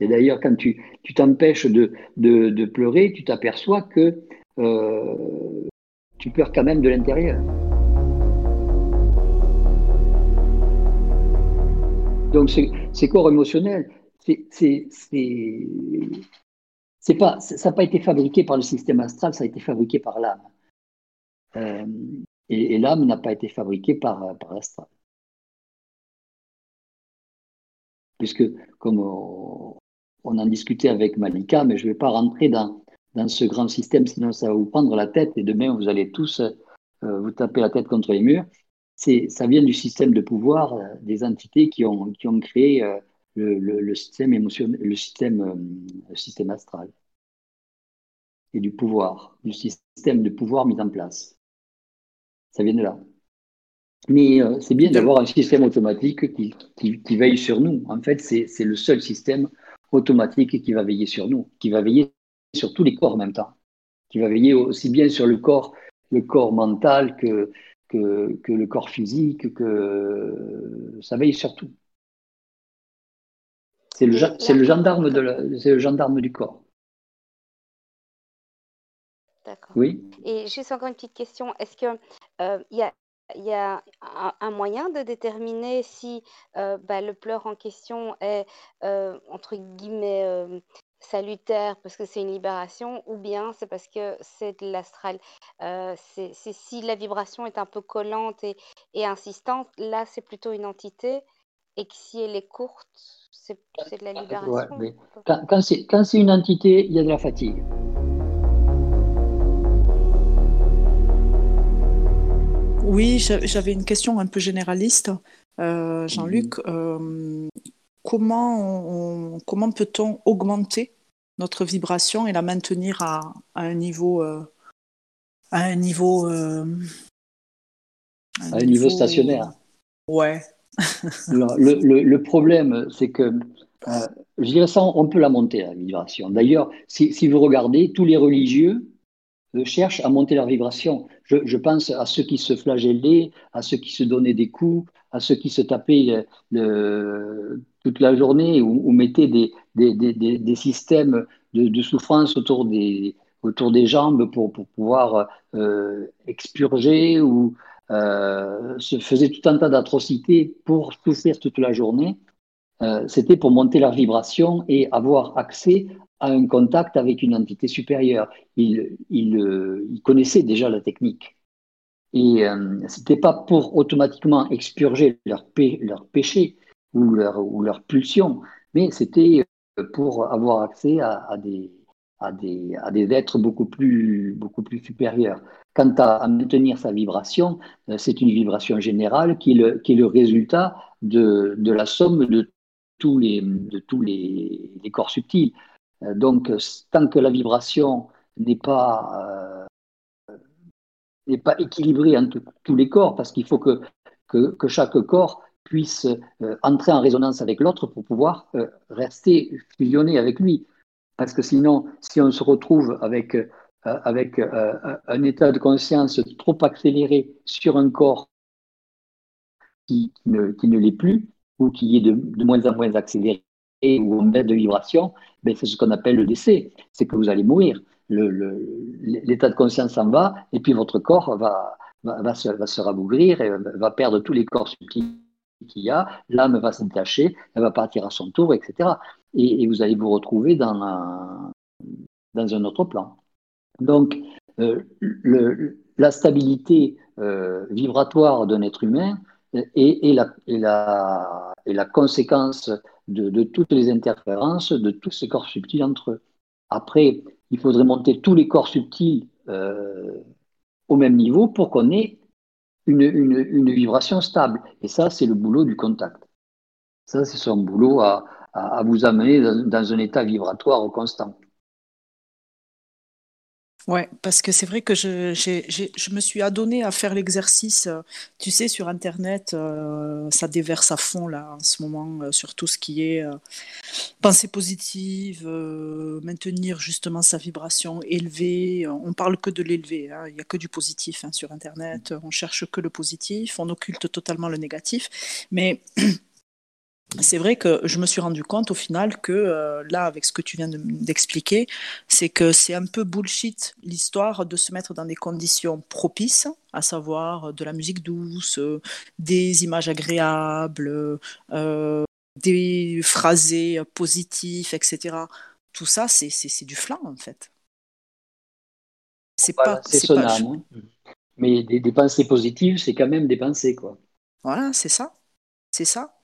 Et d'ailleurs, quand tu t'empêches de, de, de, pleurer, tu t'aperçois que euh, tu pleures quand même de l'intérieur. Donc, ces corps émotionnels, c'est pas, ça n'a pas été fabriqué par le système astral, ça a été fabriqué par l'âme. Euh, et, l'âme n'a pas été fabriquée par, par l'astral. Puisque, comme on, en discutait avec Malika, mais je ne vais pas rentrer dans, dans ce grand système, sinon ça va vous prendre la tête et demain vous allez tous euh, vous taper la tête contre les murs. Ça vient du système de pouvoir euh, des entités qui ont, qui ont créé le, système émotionnel, le système, le système astral et du pouvoir, du système de pouvoir mis en place ça vient de là. Mais euh, c'est bien d'avoir un système automatique qui, veille sur nous. En fait, c'est le seul système automatique qui va veiller sur nous, qui va veiller sur tous les corps en même temps. qui va veiller aussi bien sur le corps, le corps mental que, que, que le corps physique, que ça veille sur tout. C'est le, le gendarme de le gendarme du corps. D'accord. Oui. Et juste encore une petite question. Est-ce qu'il euh, y a, y a un, moyen de déterminer si euh, bah, le pleur en question est, euh, entre guillemets, salutaire parce que c'est une libération ou bien c'est parce que c'est de l'astral? c'est si la vibration est un peu collante et, et insistante, là c'est plutôt une entité et que si elle est courte, c'est de la libération. quand, c'est une entité, il y a de la fatigue. Oui, j'avais une question un peu généraliste. Euh, Jean-Luc, euh, comment, comment peut-on augmenter notre vibration et la maintenir à, un niveau, à un niveau, à un niveau, stationnaire. Ouais, le, problème, c'est que, euh, je dirais ça, on peut la monter, la vibration. D'ailleurs, si, vous regardez, tous les religieux cherchent à monter leur vibration. Je, pense à ceux qui se flagellaient, à ceux qui se donnaient des coups, à ceux qui se tapaient toute la journée ou, mettaient des, systèmes de, souffrance autour des, jambes pour, pouvoir euh, expurger ou euh, se faisait tout un tas d'atrocités pour souffrir toute la journée, euh, c'était pour monter leur vibration et avoir accès à un contact avec une entité supérieure. Ils, ils, euh, connaissaient déjà la technique. Et ce n'était pas pour automatiquement expurger leur, leur péché ou leur, ou pulsion, mais c'était pour avoir accès à, des, êtres beaucoup plus, supérieurs. Quant à, maintenir sa vibration, euh, c'est une vibration générale qui est le, résultat de, la somme de tous les corps subtils. Euh, donc, tant que la vibration n'est pas, euh, n'est pas équilibrée entre tous les corps, parce qu'il faut que, que, que, chaque corps puisse entrer en résonance avec l'autre pour pouvoir rester fusionné avec lui. Parce que sinon, si on se retrouve avec, euh, euh, un état de conscience trop accéléré sur un corps qui, ne, l'est plus, ou qui est de, moins en moins accéléré, ou en baisse de vibration, ben c'est ce qu'on appelle le décès. C'est que vous allez mourir. L'état de conscience s'en va, et puis votre corps va, va, se, va se rabougrir va perdre tous les corps subtils qu'il y a, l'âme va se détacher, elle va partir à son tour, etc. Et, vous allez vous retrouver dans un, dans un autre plan. Donc, euh, la stabilité euh, vibratoire d'un être humain est, la, conséquence de, toutes les interférences de tous ces corps subtils entre eux. Après, il faudrait monter tous les corps subtils euh, au même niveau pour qu'on ait une, vibration stable. Et ça, c'est le boulot du contact. Ça, c'est son boulot à, vous amener dans, un état vibratoire constant. Ouais, parce que c'est vrai que je, je me suis adonné à faire l'exercice. Euh, tu sais, sur Internet, euh, ça déverse à fond là en ce moment euh, sur tout ce qui est pensée positive, maintenir justement sa vibration élevée. On parle que de l'élevé, hein. il n'y a que du positif hein, sur Internet. On cherche que le positif, on occulte totalement le négatif. Mais c'est vrai que je me suis rendu compte au final que euh, là, avec ce que tu viens d'expliquer, c'est que c'est un peu bullshit l'histoire de se mettre dans des conditions propices, à savoir de la musique douce, des images agréables, euh, des phrasés positifs, etc. Tout ça, c'est du flan en fait. C'est pas. C'est son âme. Hein. Mais des, des pensées positives, c'est quand même des pensées, quoi. Voilà, c'est ça. C'est ça.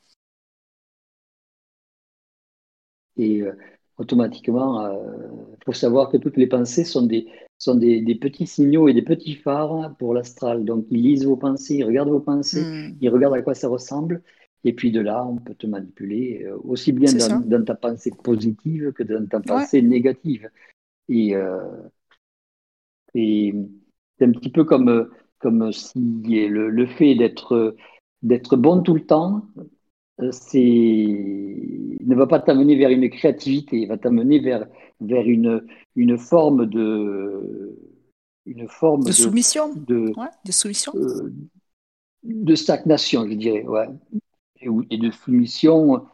Et euh, automatiquement, il euh, faut savoir que toutes les pensées sont des, sont des, petits signaux et des petits phares pour l'astral. Donc, ils lisent vos pensées, ils regardent vos pensées, hmm. ils regardent à quoi ça ressemble. Et puis de là, on peut te manipuler euh, aussi bien dans, ta pensée positive que dans ta pensée négative. Et, et c'est un petit peu comme, comme si le, le fait d'être d'être bon tout le temps ne va pas t'amener vers une créativité, il va t'amener vers, vers une, une forme de une forme de, soumission, de, de soumission, de stagnation, je dirais, ouais, et, et de soumission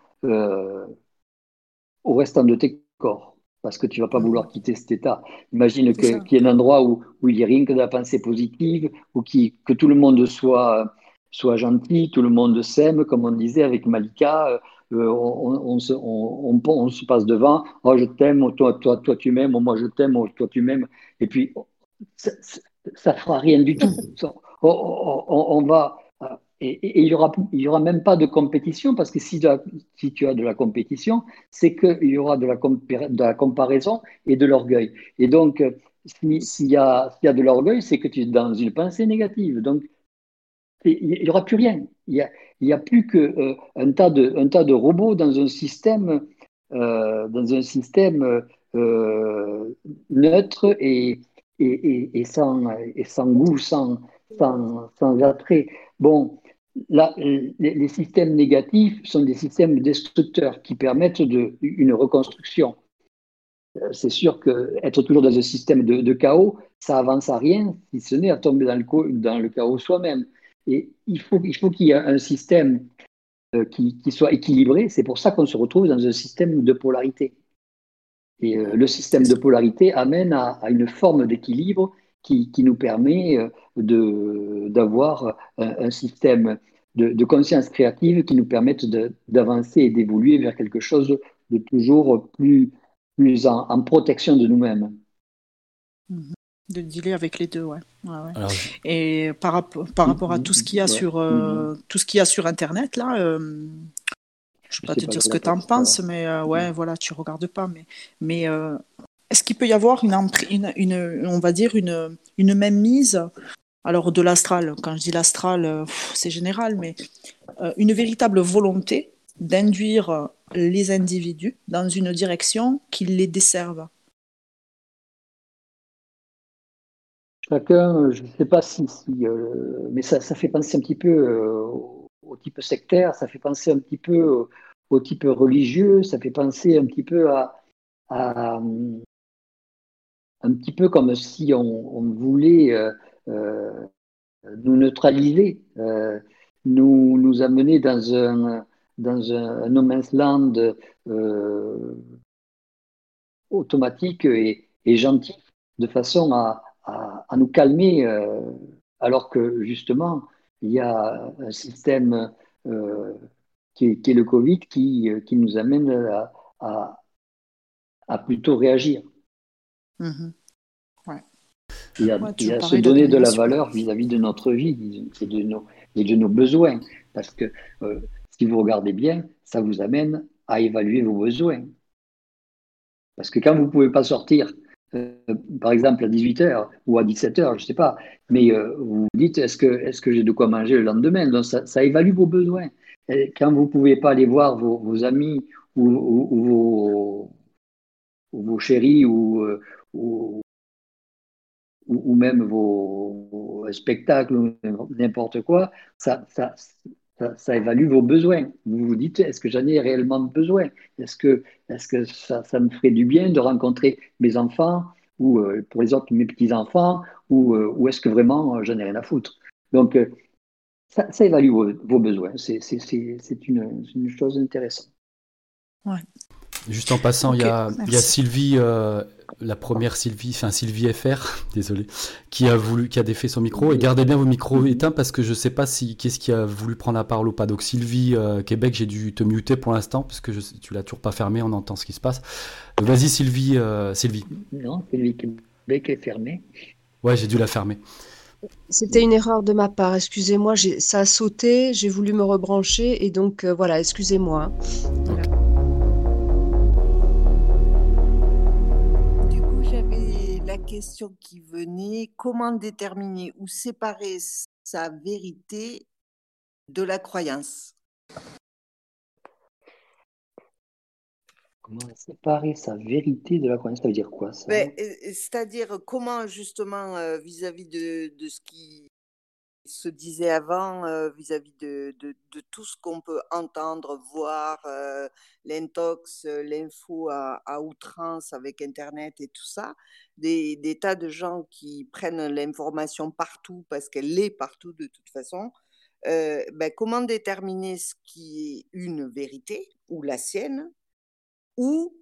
au restant de tes corps parce que tu vas pas vouloir quitter cet état. Imagine qu'il y ait un endroit où, où il n'y a rien que de la pensée positive, ou que tout le monde soit, soit gentil, tout le monde s'aime, comme on disait avec Malika, euh, on, se, on, se, passe devant, oh je t'aime, toi, toi, toi tu m'aimes, moi je t'aime, toi tu m'aimes, et puis ça, ne fera rien du tout. on va, et, il n'y aura, y aura même pas de compétition, parce que si, si tu as de la compétition, c'est qu'il y aura de la, de la, comparaison et de l'orgueil. Et donc, s'il y, a, y a de l'orgueil, c'est que tu es dans une pensée négative. Donc, il n'y aura plus rien. Il n'y a, a, plus qu'un euh, tas, de, tas de robots dans un système, euh, dans un système euh, neutre et, et, et, sans, et sans goût, sans, sans, sans attrait. Bon, Là, les, systèmes négatifs sont des systèmes destructeurs qui permettent de, une reconstruction. C'est sûr qu'être toujours dans un système de, chaos, ça avance à rien, si ce n'est à tomber dans le, dans le chaos soi-même. Et il faut, il faut qu'il y ait un système euh, qui, qui, soit équilibré. C'est pour ça qu'on se retrouve dans un système de polarité. Et euh, le système de polarité amène à, une forme d'équilibre qui, qui, nous permet d'avoir un, système de, conscience créative qui nous permettent d'avancer et d'évoluer vers quelque chose de toujours plus, plus en, protection de nous-mêmes. Mhm. De dealer avec les deux, ouais. et par, par rapport à tout ce qu'il y a sur euh, mhm. tout ce qu'il y a sur Internet là, euh, je ne vais pas te dire ce que tu en penses, mais euh, ouais, voilà, tu regardes pas, mais mais est-ce qu'il peut y avoir une, une, une, on va dire une, une même mise? Alors de l'astral, quand je dis l'astral, euh, c'est général, mais euh, une véritable volonté d'induire euh, les individus dans une direction qui les desserve. Chacun, je ne sais pas si, mais ça, fait penser un petit peu au type sectaire, ça fait penser un petit peu au, type religieux, ça fait penser un petit peu à, un petit peu comme si on, voulait euh, nous neutraliser, euh, nous, nous amener dans un, dans un, no man's land euh, automatique et, gentil, de façon à, à, nous calmer, alors que justement, il y a un système qui est, qui, est, le Covid qui, qui nous amène à, à, plutôt réagir. Mm-hmm et à, se donner de la valeur vis-à-vis de notre vie et de nos, et de nos besoins. Parce que euh, si vous regardez bien, ça vous amène à évaluer vos besoins. Parce que quand vous ne pouvez pas sortir, euh, par exemple à 18h ou à 17h, je ne sais pas, mais euh, vous vous dites est-ce que, est que j'ai de quoi manger le lendemain? Donc ça, évalue vos besoins. Quand vous ne pouvez pas aller voir vos, amis ou, vos, chéris ou, ou, ou, même vos, spectacles ou n'importe quoi, ça, ça, évalue vos besoins. Vous vous dites, est-ce que j'en ai réellement besoin? Est-ce que, est que ça, ça, me ferait du bien de rencontrer mes enfants ou euh, pour les autres mes petits-enfants ou, euh, ou est-ce que vraiment euh, j'en ai rien à foutre? Donc, ça, ça, évalue vos, vos besoins. C'est une, une, chose intéressante. Ouais. Juste en passant, il y, a, y, a Sylvie la première Sylvie, enfin Sylvie FR, désolé, qui a voulu, qui a défait son micro. Et gardez bien vos micros éteints parce que je sais pas si qu'est-ce qui a voulu prendre la parole ou pas. Donc Sylvie euh, Québec, j'ai dû te muter pour l'instant parce que je, tu l'as toujours pas fermé, on entend ce qui se passe. Vas-y Sylvie, euh, Sylvie. Non, Sylvie Québec est fermée. Ouais, j'ai dû la fermer. C'était une erreur de ma part, excusez-moi, ça a sauté, j'ai voulu me rebrancher et donc euh, voilà, excusez-moi. Question qui venait, comment déterminer ou séparer sa vérité de la croyance? Comment séparer sa vérité de la croyance? Ça veut dire quoi ça? Ben, C'est-à-dire comment justement vis-à-vis de, de, ce qui se disait avant vis-à-vis de, de, tout ce qu'on peut entendre, voir, l'intox, l'info à, outrance avec Internet et tout ça, des, des tas de gens qui prennent l'information partout parce qu'elle est partout de toute façon. Ben, comment déterminer ce qui est une vérité ou la sienne ou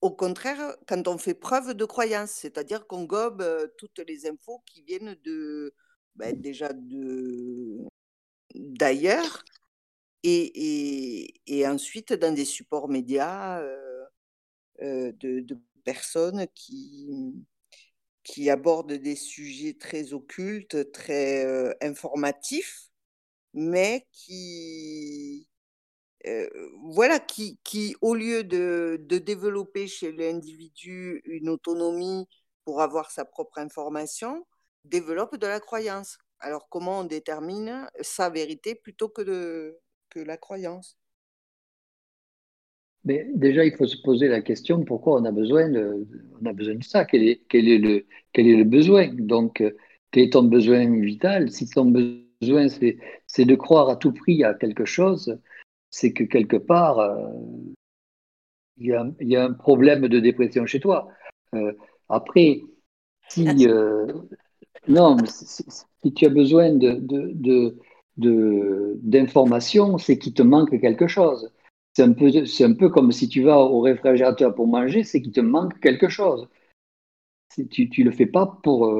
au contraire, quand on fait preuve de croyance, c'est-à-dire qu'on gobe toutes les infos qui viennent de, ben, déjà de d'ailleurs et, et, ensuite dans des supports médias de, personnes qui, qui abordent des sujets très occultes, très informatifs, mais qui, voilà, qui, qui, au lieu de, de développer chez l'individu une autonomie pour avoir sa propre information, développe de la croyance. Alors, comment on détermine sa vérité plutôt que, de, que la croyance? Mais déjà, il faut se poser la question pourquoi on a besoin de, on a besoin de ça? Quel est, quel, est le, quel est le besoin? Donc, quel est ton besoin vital? Si ton besoin, c'est de croire à tout prix à quelque chose, c'est que quelque part, euh, il y, a un problème de dépression chez toi. Euh, après, si, euh, non, si, tu as besoin d'informations, de, c'est qu'il te manque quelque chose. C'est un, peu, un peu comme si tu vas au réfrigérateur pour manger, c'est qu'il te manque quelque chose. Tu ne le fais pas pour,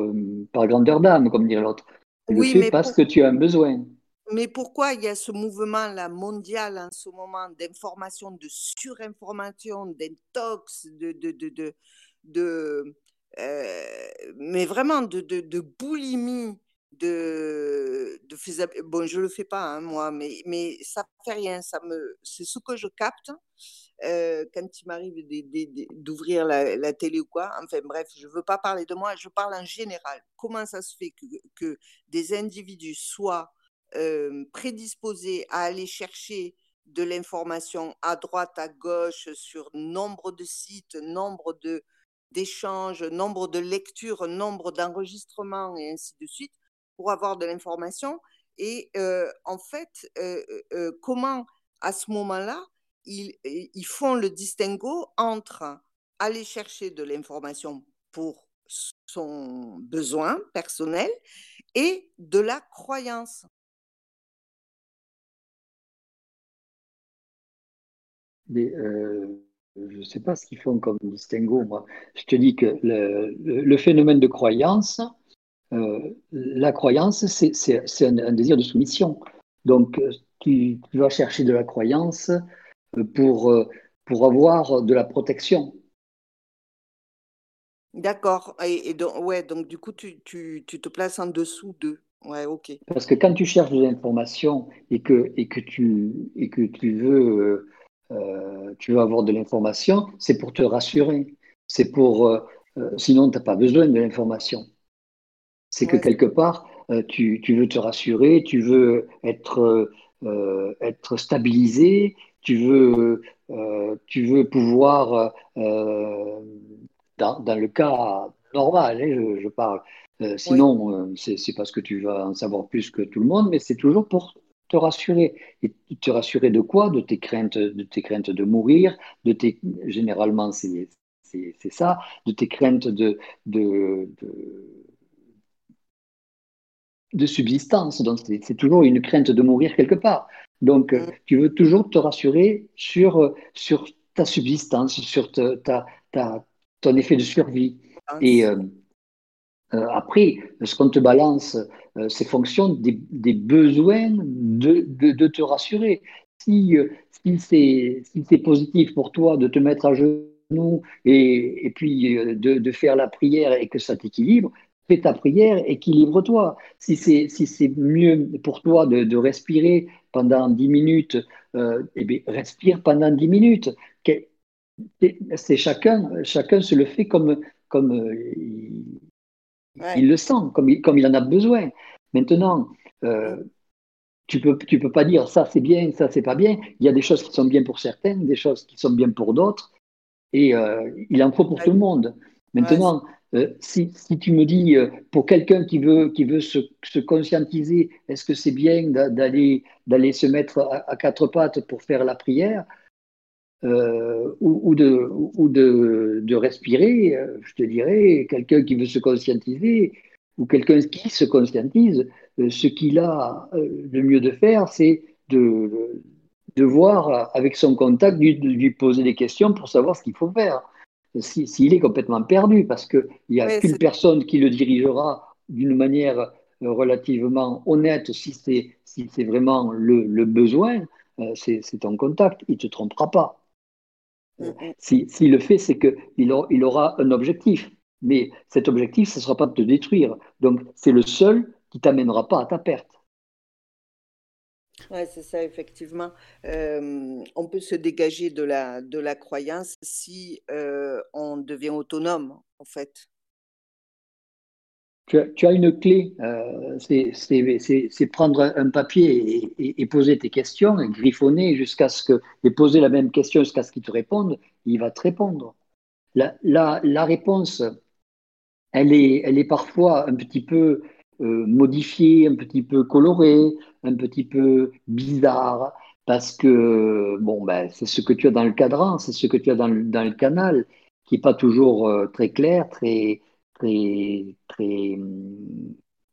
par grandeur d'âme, comme dirait l'autre. Tu le fais parce que tu as un besoin. Mais pourquoi il y a ce mouvement-là mondial en ce moment d'information, de surinformation, d'intox, de, de, de, de, mais vraiment de, de, boulimie, de, de Bon, je le fais pas, hein, moi, mais, mais ça fait rien. Ça me, c'est ce que je capte quand il m'arrive d'ouvrir la, la, télé ou quoi. Enfin bref, je veux pas parler de moi, je parle en général. Comment ça se fait que, que des individus soient prédisposés à aller chercher de l'information à droite, à gauche, sur nombre de sites, nombre de d'échanges, nombre de lectures, nombre d'enregistrements et ainsi de suite, pour avoir de l'information. Et en fait, comment à ce moment-là, ils, font le distinguo entre aller chercher de l'information pour son besoin personnel et de la croyance. Je ne sais pas ce qu'ils font comme distinguo, moi. Je te dis que le, phénomène de croyance, euh, la croyance, c'est un, désir de soumission. Donc, euh, tu, vas chercher de la croyance pour, pour avoir de la protection. D'accord. Et, donc, ouais, donc, du coup, tu, tu, tu te places en dessous d'eux. Ouais, ok. Parce que quand tu cherches de l'information et que, et, que tu, et que tu veux euh, tu veux avoir de l'information, c'est pour te rassurer. C'est pour, euh, euh, sinon, tu n'as pas besoin de l'information. C'est que quelque part, tu, tu, veux te rassurer, tu veux être, être stabilisé, tu veux, tu veux pouvoir, dans, dans, le cas normal, hein, je, parle, sinon, c'est parce que tu vas en savoir plus que tout le monde, mais c'est toujours pour te rassurer. Et te rassurer de quoi? De tes craintes, de tes craintes de mourir, de tes, généralement c'est, ça, de tes craintes de, de, de, subsistance. Donc c'est, toujours une crainte de mourir quelque part. Donc mm. tu veux toujours te rassurer sur, sur ta subsistance, sur ta, ta, ton effet de survie. Et euh, euh, après, ce qu'on te balance, c'est fonction des, besoins de, de, te rassurer. Si, euh, si c'est positif pour toi de te mettre à genoux et, et puis de, de, faire la prière et que ça t'équilibre, fais ta prière, équilibre-toi. Si c'est si mieux pour toi de, de, respirer pendant 10 minutes, eh bien, respire pendant 10 minutes. C'est chacun, chacun se le fait comme, comme le sent, comme il, comme il en a besoin. Maintenant, euh, tu peux, tu peux pas dire ça c'est bien, ça c'est pas bien. Il y a des choses qui sont bien pour certaines, des choses qui sont bien pour d'autres, et euh, il en faut pour tout le monde. Maintenant, Euh, si, tu me dis, euh, pour quelqu'un qui veut, qui veut se, conscientiser, est-ce que c'est bien d'aller, d'aller se mettre à, quatre pattes pour faire la prière? Euh, ou, de, ou de, de, respirer Je te dirais, quelqu'un qui veut se conscientiser ou quelqu'un qui se conscientise, ce qu'il a le mieux de faire, c'est de, de voir avec son contact, de lui poser des questions pour savoir ce qu'il faut faire s'il est complètement perdu, parce qu'il n'y a qu'une personne qui le dirigera d'une manière euh, relativement honnête, si c'est si vraiment le, besoin, euh, c'est ton contact, il ne te trompera pas. Mm, mm. S'il si, le fait, c'est qu'il il aura un objectif, mais cet objectif, ce ne sera pas de te détruire. Donc, c'est le seul qui t'amènera pas à ta perte. Oui, c'est ça, effectivement. on peut se dégager de la, de la croyance si on devient autonome, en fait. Tu as, une clé, euh, c'est prendre un papier et, poser tes questions, griffonner jusqu'à ce que, et poser la même question jusqu'à ce qu'il te réponde, il va te répondre. La, réponse, elle est, elle est parfois un petit peu euh, modifié, un petit peu coloré, un petit peu bizarre, parce que bon, ben, c'est ce que tu as dans le cadran, c'est ce que tu as dans le, dans le canal, qui n'est pas toujours euh, très clair, très, très, très,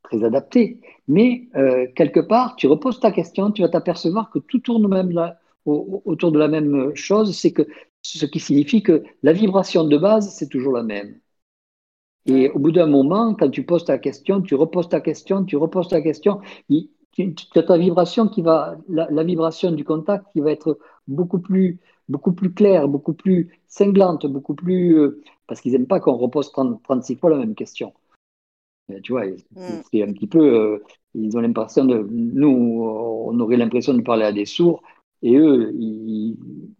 très adapté. Mais euh, quelque part, tu reposes ta question, tu vas t'apercevoir que tout tourne même là, autour de la même chose, c'est que ce qui signifie que la vibration de base, c'est toujours la même. Et au bout d'un moment, quand tu poses ta question, tu reposes ta question, tu reposes ta question, tu, as ta vibration qui va, la, vibration du contact qui va être beaucoup plus, beaucoup plus claire, beaucoup plus cinglante, beaucoup plus. Euh, parce qu'ils n'aiment pas qu'on repose 36 fois la même question. tu vois, mm. c'est un petit peu. Euh, ils ont l'impression de. Nous, on aurait l'impression de parler à des sourds et eux, ils.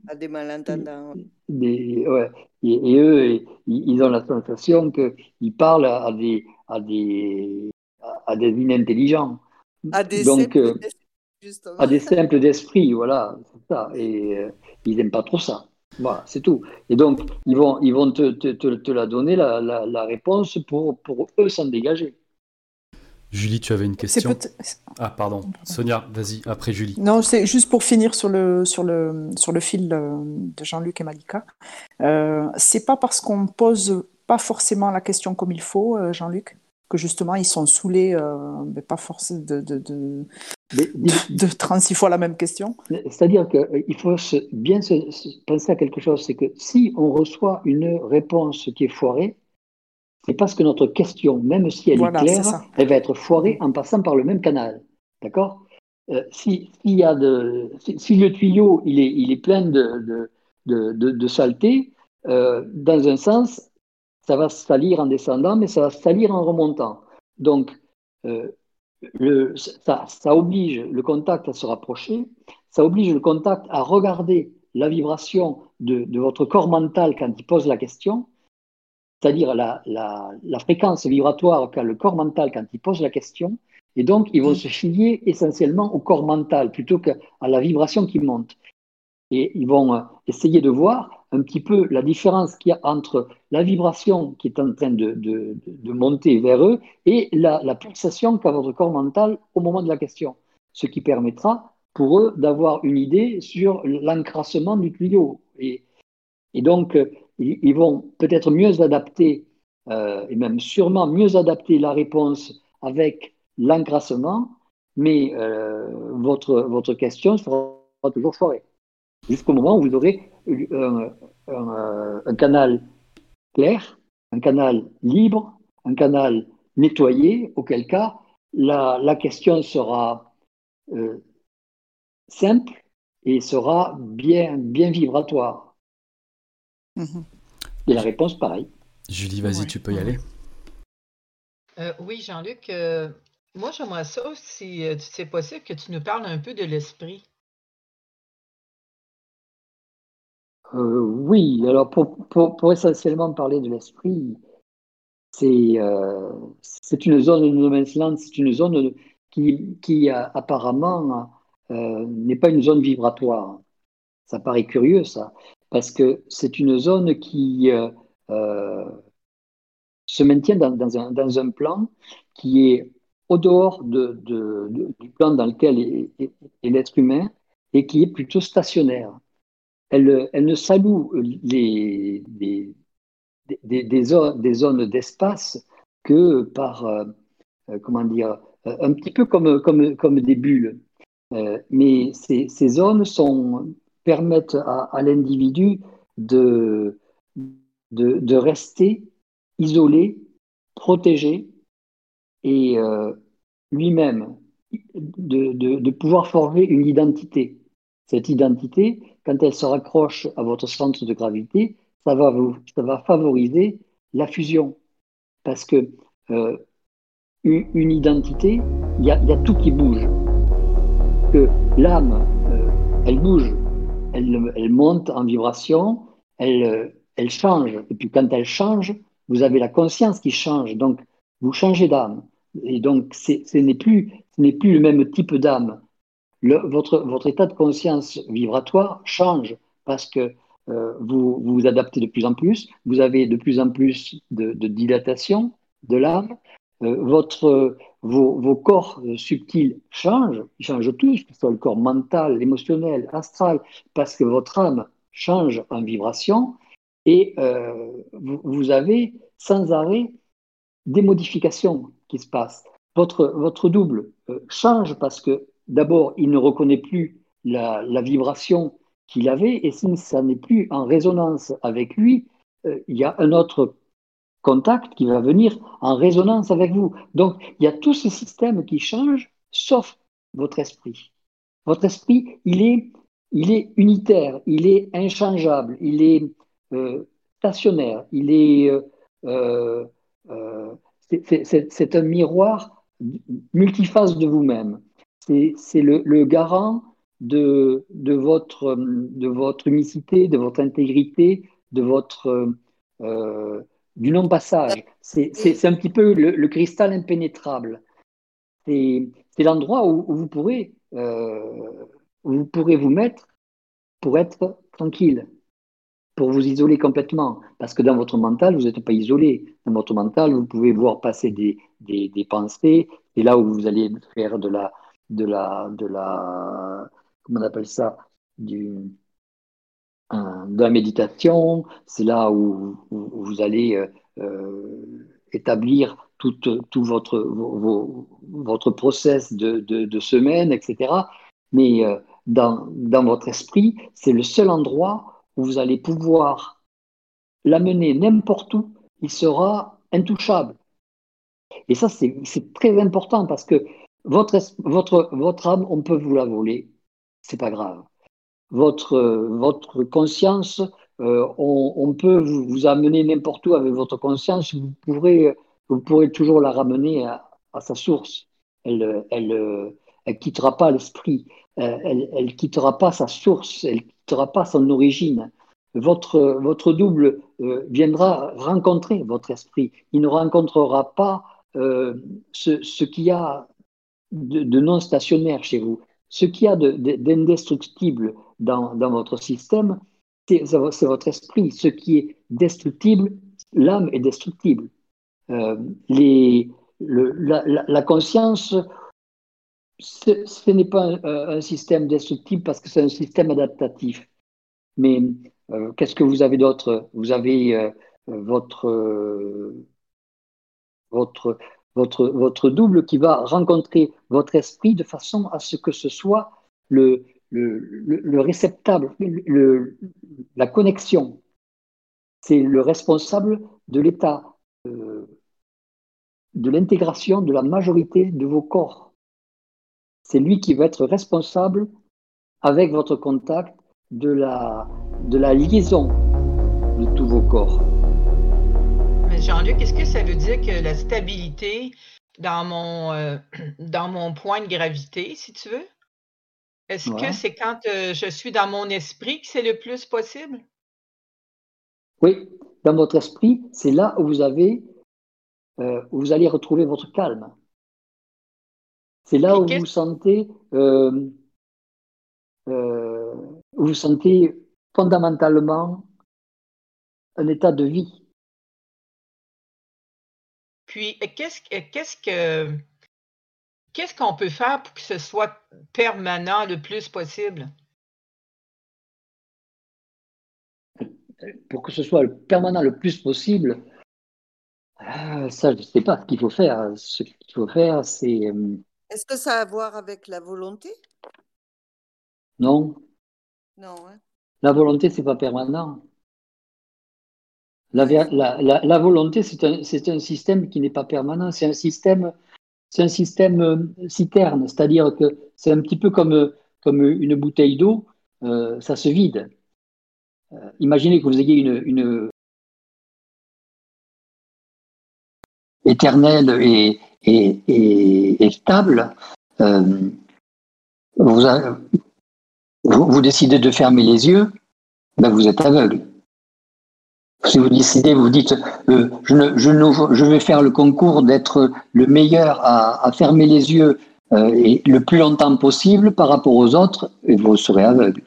À des malentendants. ouais, et, eux, ils ont la sensation qu'ils parlent à des, à des, à des inintelligents. À des simples euh, justement. À des simples d'esprit, voilà, c'est ça. Et euh, ils n'aiment pas trop ça. Voilà, c'est tout. Et donc, ils vont, ils vont te, te, te, la donner, la, la, la réponse, pour, pour eux s'en dégager. Julie, tu avais une question Ah, pardon. Sonia, vas-y, après Julie. Non, c'est juste pour finir sur le, sur le, sur le fil de Jean-Luc et Malika. Euh, c'est pas parce qu'on pose pas forcément la question comme il faut, euh, Jean-Luc, que justement ils sont saoulés, euh, mais pas forcément de, de, de, 36 fois la même question. C'est-à-dire qu'il faut bien penser à quelque chose, c'est que si on reçoit une réponse qui est foirée, c'est parce que notre question, même si elle est claire, elle va être foirée en passant par le même canal. D'accord? Euh, si, y a de, si, le tuyau il est, il est plein de, de, de, saleté, euh, dans un sens, ça va salir en descendant, mais ça va salir en remontant. Donc, euh, ça, oblige le contact à se rapprocher, ça oblige le contact à regarder la vibration de, votre corps mental quand il pose la question, c'est-à-dire la, fréquence vibratoire qu'a le corps mental quand il pose la question, et donc ils vont se fier essentiellement au corps mental plutôt qu'à la vibration qui monte. Et ils vont euh, essayer de voir un petit peu la différence qu'il y a entre la vibration qui est en train de, de, monter vers eux et la, pulsation qu'a votre corps mental au moment de la question, ce qui permettra pour eux d'avoir une idée sur l'encrassement du tuyau. Et, et donc, ils, vont peut-être mieux adapter, euh, et même sûrement mieux adapter la réponse avec l'encrassement, mais euh, votre, votre question sera toujours foirée. Jusqu'au moment où vous aurez un, un, canal clair, un canal libre, un canal nettoyé, auquel cas la, la question sera euh, simple et sera bien, bien vibratoire. Mhm. Et la réponse, pareil. Julie, vas-y, tu peux y aller. Euh, oui, Jean-Luc, euh, moi j'aimerais ça, si euh, c'est possible, que tu nous parles un peu de l'esprit. Oui, alors pour, essentiellement parler de l'esprit, c'est c'est une zone de no land, c'est une zone qui, apparemment n'est pas une zone vibratoire. Ça paraît curieux, ça parce que c'est une zone qui, euh, euh, se maintient dans, un, plan qui est au dehors de, du plan dans lequel est, l'être humain et qui est plutôt stationnaire. Elle, ne saloue les, des, zones, des zones d'espace que par, euh, euh, comment dire, un petit peu comme, des bulles. Euh, mais ces, zones permettent à, l'individu de, rester isolé, protégé et euh, lui-même de, pouvoir former une identité. Cette identité, quand elle se raccroche à votre centre de gravité, ça va, favoriser la fusion. Parce que euh, une, identité, il y a, tout qui bouge. Que l'âme, euh, elle bouge, elle, monte en vibration, elle, elle change. Et puis quand elle change, vous avez la conscience qui change. Donc, vous changez d'âme. Et donc, ce n'est plus le même type d'âme. Votre, votre état de conscience vibratoire change parce que euh, vous, vous adaptez de plus en plus, vous avez de plus en plus de, dilatation de l'âme, euh, votre, vos, corps subtils changent, ils changent tous, que ce soit le corps mental, émotionnel, astral, parce que votre âme change en vibration et euh, vous, vous, avez sans arrêt des modifications qui se passent. Votre, votre double euh, change parce que d'abord, il ne reconnaît plus la, vibration qu'il avait, et si ça n'est plus en résonance avec lui, euh, il y a un autre contact qui va venir en résonance avec vous. Donc, il y a tout ce système qui change, sauf votre esprit. Votre esprit, il est, il est unitaire, il est inchangeable, il est euh, stationnaire, il est, euh, c'est un miroir multiface de vous-même. C'est le, le garant de, de, votre, de votre unicité, de votre intégrité, de votre euh, du non-passage. C'est un petit peu le, cristal impénétrable. C'est l'endroit où, vous pourrez euh, vous pourrez vous mettre pour être tranquille, pour vous isoler complètement. Parce que dans votre mental, vous n'êtes pas isolé. Dans votre mental, vous pouvez voir passer des, des, des pensées. Et là où vous allez faire de la, de la, de la, comment on appelle ça, du, de la méditation. C'est là où, vous allez euh, euh, établir tout, tout votre, votre process de, de, semaine, etc. Mais euh, dans, dans votre esprit, c'est le seul endroit où vous allez pouvoir l'amener n'importe où. Il sera intouchable. Et ça, c'est très important parce que votre, votre, votre âme, on peut vous la voler c'est pas grave. Votre, votre conscience, euh, on, peut vous, amener n'importe où avec votre conscience, vous pourrez, vous pourrez toujours la ramener à, sa source. Elle, elle, quittera pas l'esprit, euh, elle, elle quittera pas sa source, elle quittera pas son origine. Votre, votre double euh, viendra rencontrer votre esprit. Il ne rencontrera pas ce, ce qu'il y a de non stationnaire chez vous ce qu'il y a d'indestructible dans, dans, votre système, c'est votre esprit. Ce qui est destructible, l'âme est destructible. Euh, la, conscience, ce, n'est pas un, système destructible parce que c'est un système adaptatif. Mais euh, qu'est-ce que vous avez d'autre? Vous avez euh, votre, votre votre, double qui va rencontrer votre esprit de façon à ce que ce soit le, le, le, réceptable, le, la connexion. C'est le responsable de l'état euh, de l'intégration de la majorité de vos corps. C'est lui qui va être responsable avec votre contact de la liaison de tous vos corps. Jean-Luc, est-ce que ça veut dire que la stabilité dans mon, euh, dans mon point de gravité, si tu veux, est-ce que c'est quand euh, je suis dans mon esprit que c'est le plus possible? Oui, dans votre esprit, c'est là où vous avez, euh, où vous allez retrouver votre calme. C'est là où vous sentez, où vous sentez fondamentalement un état de vie. Puis qu'est-ce qu'est-ce que qu'est-ce qu'on peut faire pour que ce soit permanent le plus possible? Pour que ce soit permanent le plus possible, ah, ça, je ne sais pas ce qu'il faut faire. Ce qu'il faut faire, c'est. Euh, Est-ce que ça a à voir avec la volonté? Non. Non. Hein. La volonté, c'est pas permanent. La, volonté, c'est un, système qui n'est pas permanent. C'est un système, c'est un système euh, citerne, c'est-à-dire que c'est un petit peu comme, comme une bouteille d'eau, euh, ça se vide. imaginez que vous ayez une, une, éternel et, stable, euh, vous, vous, décidez de fermer les yeux, ben vous êtes aveugle. Si vous décidez, vous dites, euh, je, ne, vais faire le concours d'être le meilleur à, fermer les yeux euh, et le plus longtemps possible par rapport aux autres, et vous serez aveugle.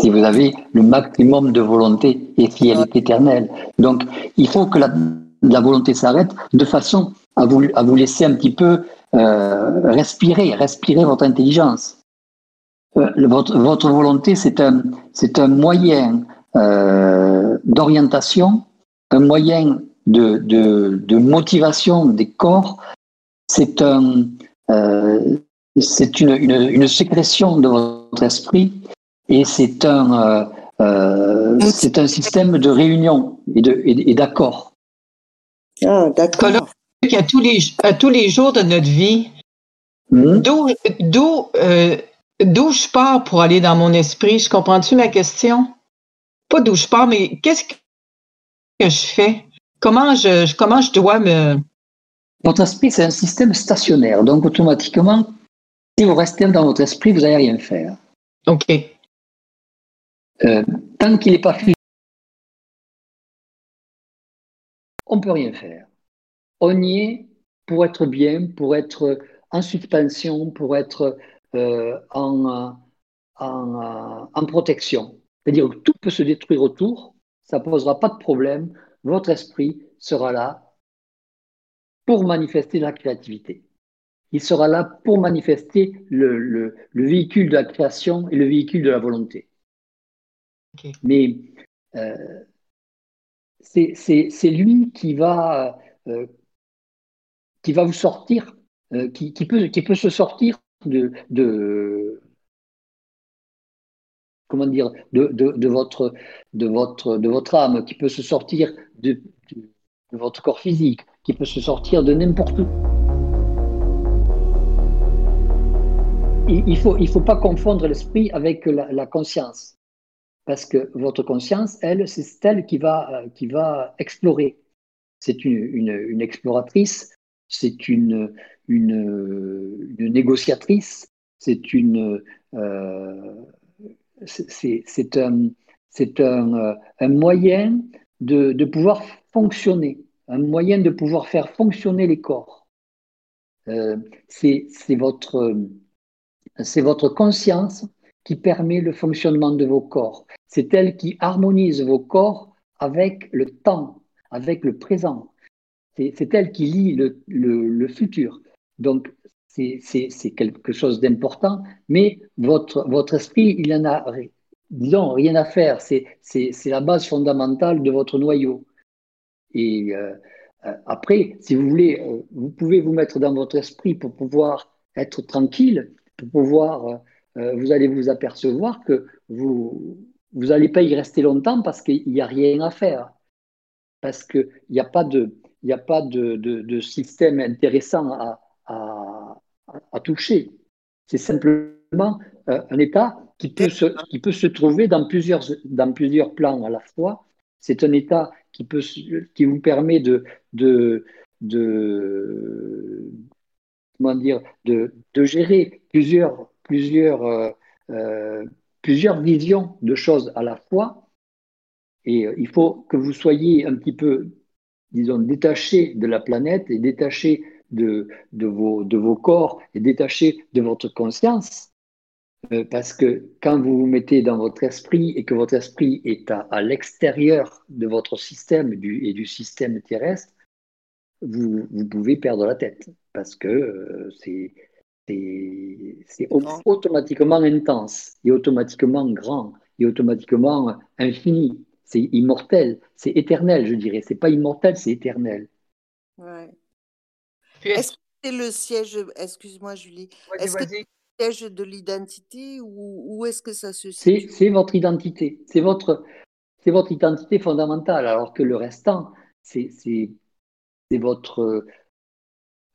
Si vous avez le maximum de volonté et est éternelle. Donc, il faut que la, volonté s'arrête de façon à vous, laisser un petit peu euh, respirer, respirer votre intelligence. Votre, volonté, c'est un moyen euh, d'orientation, un moyen de, de, de, motivation des corps. C'est un, c'est une, une, une, sécrétion de votre esprit et c'est un, c'est un système de réunion et, de, et d'accord. Ah, d'accord. À tous, les, à tous les jours de notre vie, hmm? d'où, euh, d'où, je pars pour aller dans mon esprit? Je comprends-tu ma question? Pas d'où je pars, mais qu'est-ce que je fais? Comment je, comment je dois me. Votre esprit, c'est un système stationnaire. Donc, automatiquement, si vous restez dans votre esprit, vous n'allez rien faire. OK. Euh, tant qu'il n'est pas fini, on ne peut rien faire. On y est pour être bien, pour être en suspension, pour être euh, en, en, en, protection. C'est-à-dire que tout peut se détruire autour, ça ne posera pas de problème, votre esprit sera là pour manifester la créativité. Il sera là pour manifester le, le, véhicule de la création et le véhicule de la volonté. Mais euh, c'est lui qui va, euh, qui va vous sortir, euh, qui, peut, qui peut se sortir de, de comment dire, de, de, votre, de, votre, de votre âme, qui peut se sortir de, votre corps physique, qui peut se sortir de n'importe où. Il ne faut, il faut pas confondre l'esprit avec la conscience parce que votre conscience, elle, c'est elle qui va, qui va explorer. C'est une, une, exploratrice, c'est une, une, négociatrice, c'est une, euh, c'est un, euh, moyen de, pouvoir fonctionner, un moyen de pouvoir faire fonctionner les corps. Euh, c'est votre, c'est votre conscience qui permet le fonctionnement de vos corps. C'est elle qui harmonise vos corps avec le temps, avec le présent. C'est elle qui lie le, futur. C'est quelque chose d'important, mais votre, votre esprit, il en a, rien à faire. C'est la base fondamentale de votre noyau. Et euh, euh, après, si vous voulez, euh, vous pouvez vous mettre dans votre esprit pour pouvoir être tranquille, pour pouvoir vous allez vous apercevoir que vous vous n'allez pas y rester longtemps parce qu'il n'y a rien à faire. Parce qu'il n'y a pas de, il a pas de, de, système intéressant à, à, toucher. C'est simplement euh, un état qui peut, se, qui peut se trouver dans plusieurs, dans plusieurs plans à la fois. C'est un état qui, peut, qui vous permet de, de, de, comment dire, de, de gérer plusieurs plusieurs, euh, euh, plusieurs visions de choses à la fois. Et il faut que vous soyez un petit peu, disons, détaché de la planète et détaché de, de, vos, de vos corps et détaché de votre conscience. parce que quand vous vous mettez dans votre esprit et que votre esprit est à, à l'extérieur de votre système du, et du système terrestre, vous, vous, pouvez perdre la tête parce que euh, c'est c'est automatiquement intense et automatiquement grand et automatiquement infini. C'est immortel, c'est éternel, je dirais. C'est pas immortel, c'est éternel. Ouais. Est-ce que c'est le siège, excuse-moi Julie, est-ce que c'est le siège de l'identité ou où est-ce que ça se situe C'est votre identité, c'est votre, votre identité fondamentale, alors que le restant, c'est votre,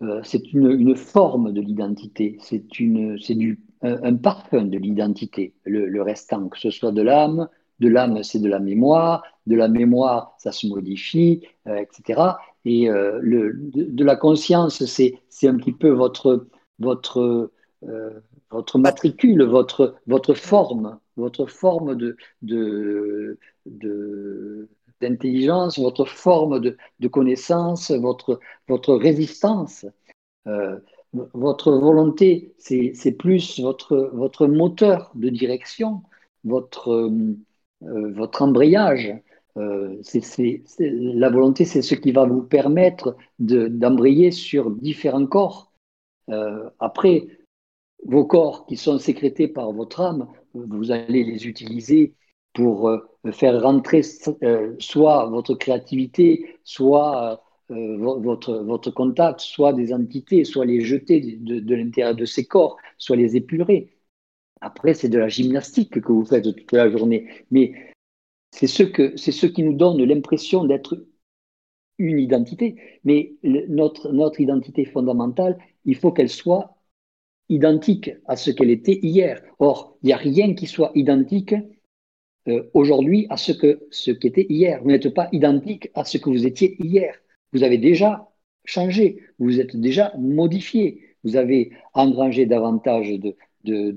euh, c'est une, une, forme de l'identité, c'est un, un, parfum de l'identité, le, le, restant, que ce soit de l'âme, de l'âme c'est de la mémoire, de la mémoire ça se modifie, euh, etc. Et euh, le, de, la conscience c'est un petit peu votre, votre, votre matricule, votre, votre forme, votre forme de, de, de d'intelligence, votre forme de, de, connaissance, votre, votre résistance, euh, votre volonté, c'est plus votre, votre moteur de direction, votre, euh, votre embrayage. Euh, la volonté, c'est ce qui va vous permettre d'embrayer sur différents corps. Euh, après, vos corps qui sont sécrétés par votre âme, vous allez les utiliser pour euh, faire rentrer soit votre créativité, soit votre, votre contact, soit des entités, soit les jeter de, l'intérieur de ces corps, soit les épurer. Après, c'est de la gymnastique que vous faites toute la journée. Mais c'est ce, ce qui nous donne l'impression d'être une identité. Mais notre, notre identité fondamentale, il faut qu'elle soit identique à ce qu'elle était hier. Or, il n'y a rien qui soit identique euh, aujourd'hui à ce ce qu'était hier. Vous n'êtes pas identique à ce que vous étiez hier. Vous avez déjà changé, vous êtes déjà modifié. Vous avez engrangé davantage de, de,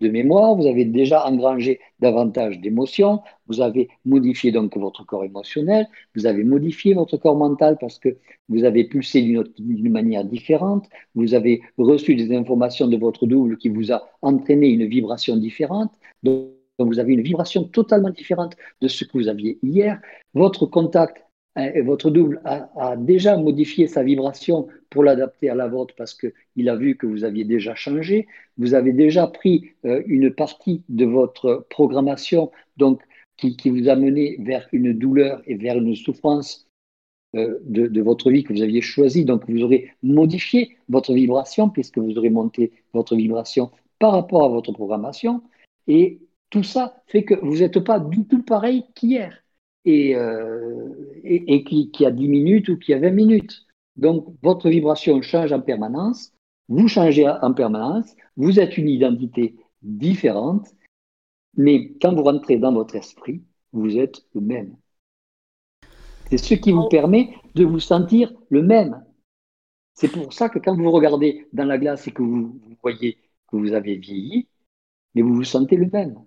de, mémoire, vous avez déjà engrangé davantage d'émotions, vous avez modifié donc votre corps émotionnel, vous avez modifié votre corps mental parce que vous avez pulsé d'une manière différente, vous avez reçu des informations de votre double qui vous a entraîné une vibration différente. Donc, vous avez une vibration totalement différente de ce que vous aviez hier. Votre contact et votre double a, déjà modifié sa vibration pour l'adapter à la vôtre parce qu'il a vu que vous aviez déjà changé. Vous avez déjà pris euh, une partie de votre programmation donc, qui, vous a mené vers une douleur et vers une souffrance euh, de, de, votre vie que vous aviez choisie. Donc vous aurez modifié votre vibration puisque vous aurez monté votre vibration par rapport à votre programmation. Et tout ça fait que vous n'êtes pas du tout pareil qu'hier et, euh, et, qui, qui, a 10 minutes ou qui a 20 minutes. Donc, votre vibration change en permanence, vous changez en permanence, vous êtes une identité différente, mais quand vous rentrez dans votre esprit, vous êtes le même. C'est ce qui vous permet de vous sentir le même. C'est pour ça que quand vous regardez dans la glace et que vous voyez que vous avez vieilli, mais vous vous sentez le même.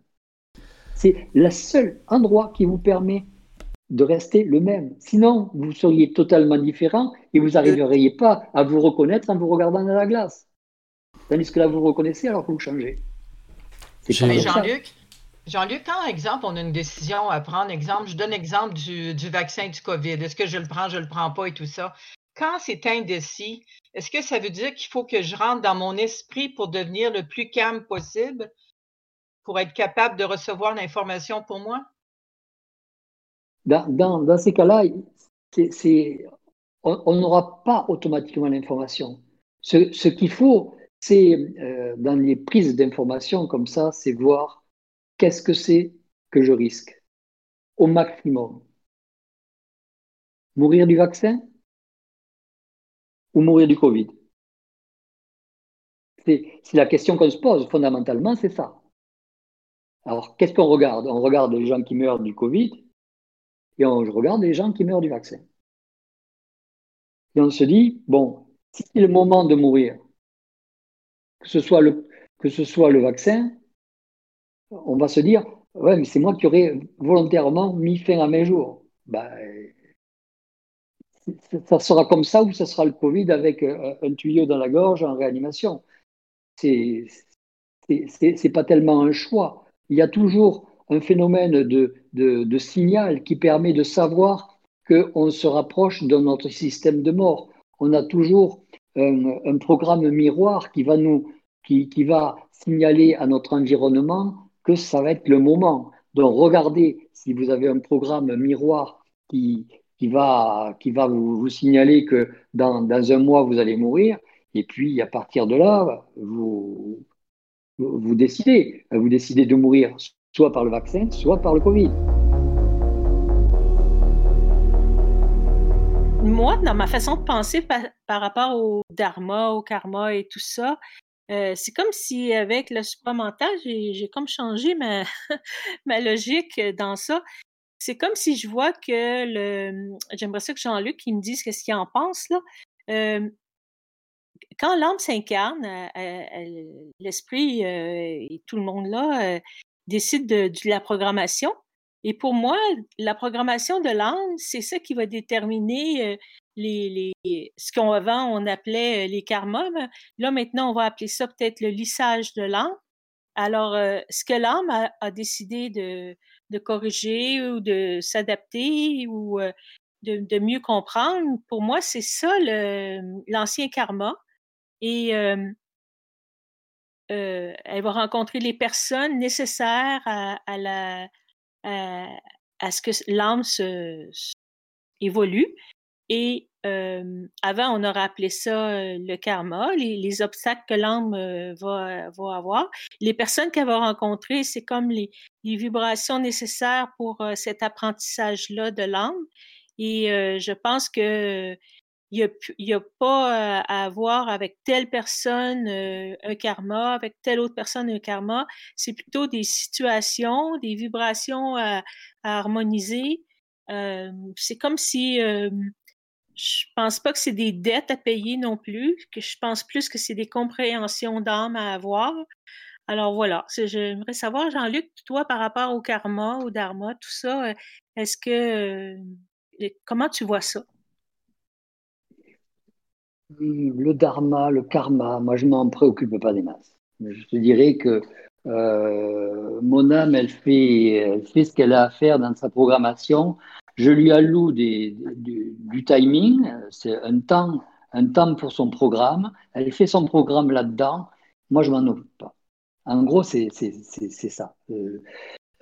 C'est le seul endroit qui vous permet de rester le même. Sinon, vous seriez totalement différent et vous n'arriveriez pas à vous reconnaître en vous regardant dans la glace. Tandis que là, vous, vous reconnaissez alors que vous changez. Jean-Luc, Jean-Luc, quand, exemple, on a une décision à prendre, exemple, je donne exemple du, du vaccin du COVID, est-ce que je le prends, je ne le prends pas et tout ça? Quand c'est indécis, est-ce que ça veut dire qu'il faut que je rentre dans mon esprit pour devenir le plus calme possible pour être capable de recevoir l'information pour moi? Dans, ces cas-là, on n'aura pas automatiquement l'information. Ce, qu'il faut, c'est euh, dans les prises d'information comme ça, c'est voir qu'est-ce que c'est que je risque au maximum. Mourir du vaccin ou mourir du Covid? C'est la question qu'on se pose fondamentalement, c'est ça. Alors, qu'est-ce qu'on regarde? On regarde les gens qui meurent du Covid et on regarde les gens qui meurent du vaccin. Et on se dit, bon, si c'est le moment de mourir, que ce soit le, que ce soit le vaccin, on va se dire, ouais, mais c'est moi qui aurais volontairement mis fin à mes jours. Ben, ça sera comme ça ou ça sera le Covid avec euh, un tuyau dans la gorge en réanimation. C'est pas tellement un choix il y a toujours un phénomène de, signal qui permet de savoir qu'on se rapproche de notre système de mort. on a toujours un, programme miroir qui va nous, qui, va signaler à notre environnement que ça va être le moment. Donc regardez si vous avez un programme miroir qui, va, qui va vous, vous signaler que dans, dans, un mois vous allez mourir, et puis à partir de là, vous, vous décidez, vous décidez de mourir soit par le vaccin, soit par le Covid. moi, dans ma façon de penser par, rapport au dharma, au karma et tout ça, euh, c'est comme si avec le supramental, j'ai comme changé ma, ma logique dans ça. C'est comme si je vois que le. J'aimerais ça que Jean-Luc me dise ce qu'il en pense. là. Euh, quand l'âme s'incarne, euh, l'esprit et tout le monde là décide de, la programmation, et pour moi, la programmation de l'âme, c'est ça qui va déterminer les, les, ce qu'avant on appelait les karmas. Là, maintenant, on va appeler ça peut-être le lissage de l'âme. Alors, ce que l'âme a, décidé de, de, corriger ou de s'adapter ou de, de, mieux comprendre, pour moi, c'est ça l'ancien karma. Et euh, elle va rencontrer les personnes nécessaires à, ce que l'âme se, évolue. Et avant, on aurait appelé ça le karma, les, obstacles que l'âme va, avoir. Les personnes qu'elle va rencontrer, c'est comme les, vibrations nécessaires pour cet apprentissage-là de l'âme. Et je pense que il n'y a, pas à avoir avec telle personne un karma, avec telle autre personne un karma. C'est plutôt des situations, des vibrations à, harmoniser. c'est comme si je pense pas que c'est des dettes à payer non plus, que je pense plus que c'est des compréhensions d'âme à avoir. Alors voilà, j'aimerais savoir, Jean-Luc, toi, par rapport au karma, au dharma, tout ça, est-ce que comment tu vois ça? Le dharma, le karma, moi je m'en préoccupe pas des masses. Je te dirais que euh, mon âme, elle fait, fait ce qu'elle a à faire dans sa programmation. Je lui alloue du, timing, c'est un temps, un temps pour son programme. Elle fait son programme là-dedans. Moi, je m'en occupe pas. En gros, c'est ça. Euh,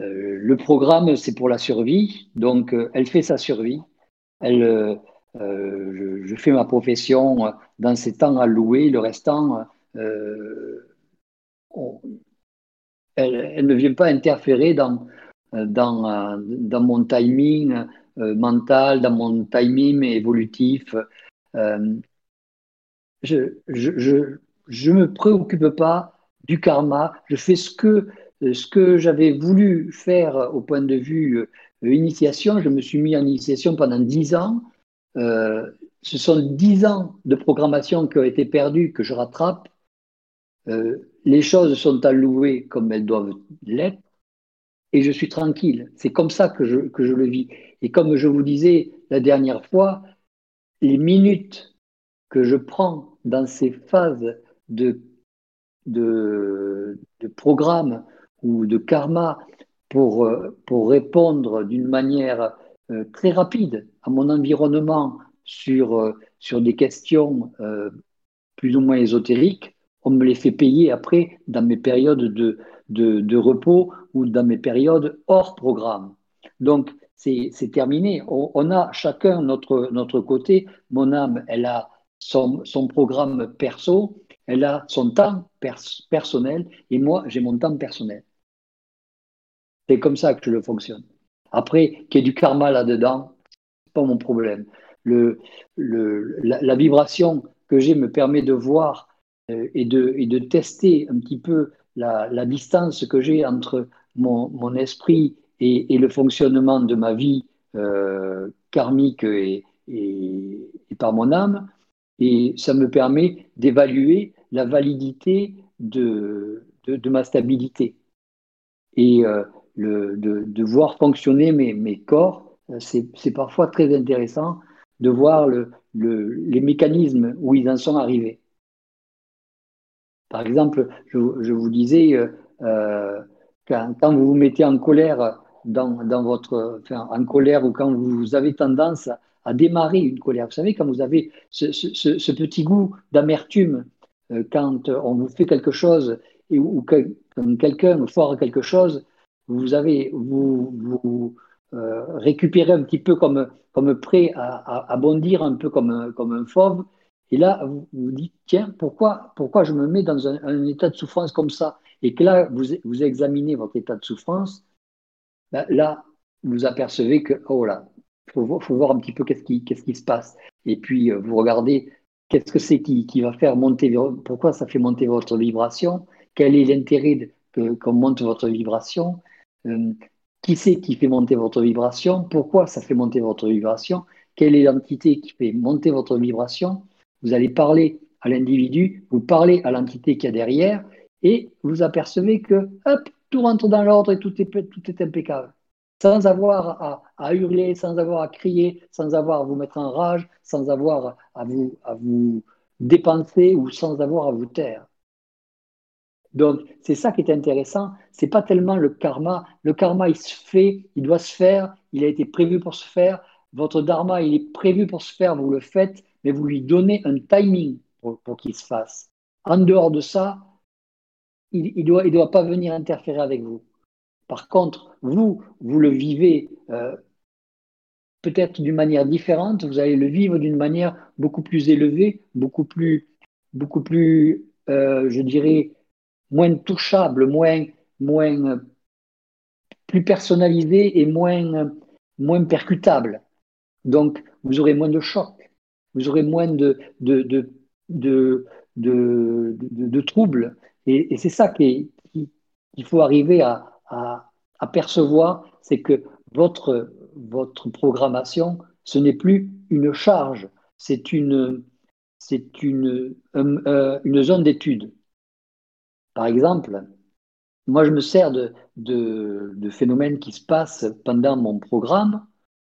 euh, le programme, c'est pour la survie. Donc, elle fait sa survie. Elle, euh, je, fais ma profession dans ces temps alloués, le restant, euh, elle, ne vient pas interférer dans, dans, dans mon timing euh, mental, dans mon timing évolutif. je, je, je, me préoccupe pas du karma. Je fais ce que, ce que j'avais voulu faire au point de vue initiation. Je me suis mis en initiation pendant dix ans. Euh, ce sont dix ans de programmation qui ont été perdus que je rattrape. Euh, les choses sont allouées comme elles doivent l'être et je suis tranquille. C'est comme ça que je, que je le vis. Et comme je vous disais la dernière fois, les minutes que je prends dans ces phases de, de, de programme ou de karma pour, euh, pour répondre d'une manière très rapide à mon environnement sur, euh, sur des questions euh, plus ou moins ésotériques, on me les fait payer après dans mes périodes de, de, repos ou dans mes périodes hors programme. Donc, c'est terminé. On, a chacun notre, notre côté. Mon âme, elle a son, son programme perso, elle a son temps personnel, et moi, j'ai mon temps personnel. C'est comme ça que je le fonctionne. Après, qu'il y ait du karma là-dedans, c'est pas mon problème. Le, la, vibration que j'ai me permet de voir euh, et, de, et, de, tester un petit peu la, la distance que j'ai entre mon, mon esprit et, et, le fonctionnement de ma vie euh, karmique et, et, par mon âme. Et ça me permet d'évaluer la validité de, de, de, ma stabilité. Et euh, de, voir fonctionner mes, corps, euh, c'est parfois très intéressant de voir le, les mécanismes où ils en sont arrivés. Par exemple, je, vous disais, euh, euh, quand, vous vous mettez en colère dans, votre, en colère ou quand vous avez tendance à démarrer une colère. Vous savez, quand vous avez ce, petit goût d'amertume, quand on vous fait quelque chose et, ou quand quelqu'un foire quelque chose, vous avez, vous, euh, récupérez un petit peu comme, comme prêt à, bondir, un peu comme, comme un fauve. Et là, vous vous dites, tiens, pourquoi, pourquoi je me mets dans un, état de souffrance comme ça? Et que là, vous, vous examinez votre état de souffrance, ben, là, vous apercevez que, oh là, faut, voir un petit peu qu'est-ce qui, se passe. Et puis, euh, vous regardez qu'est-ce que c'est qui, qui va faire monter, pourquoi ça fait monter votre vibration, quel est l'intérêt qu'on monte votre vibration, euh, qui c'est qui fait monter votre vibration, pourquoi ça fait monter votre vibration, quelle est l'entité qui fait monter votre vibration? Vous allez parler à l'individu, vous parlez à l'entité qui a derrière, et vous apercevez que hop, tout rentre dans l'ordre et tout est, tout est impeccable sans avoir à, hurler, sans avoir à crier, sans avoir à vous mettre en rage, sans avoir à vous, à vous dépenser ou sans avoir à vous taire. Donc, c'est ça qui est intéressant. C'est pas tellement le karma. Le karma, il se fait, il doit se faire, il a été prévu pour se faire. Votre dharma, il est prévu pour se faire, vous le faites, mais vous lui donnez un timing pour, qu'il se fasse. En dehors de ça, il ne doit, pas venir interférer avec vous. Par contre, vous, vous le vivez euh, peut-être d'une manière différente, vous allez le vivre d'une manière beaucoup plus élevée, beaucoup plus, beaucoup plus euh, je dirais, moins touchable, moins, moins, plus personnalisé et moins, moins percutable. Donc, vous aurez moins de chocs, vous aurez moins de, de, de, de, de troubles. Et, c'est ça qu'il faut arriver à, à, percevoir, c'est que votre, votre programmation, ce n'est plus une charge, c'est une, euh, une zone d'étude. Par exemple, moi, je me sers de, phénomènes qui se passent pendant mon programme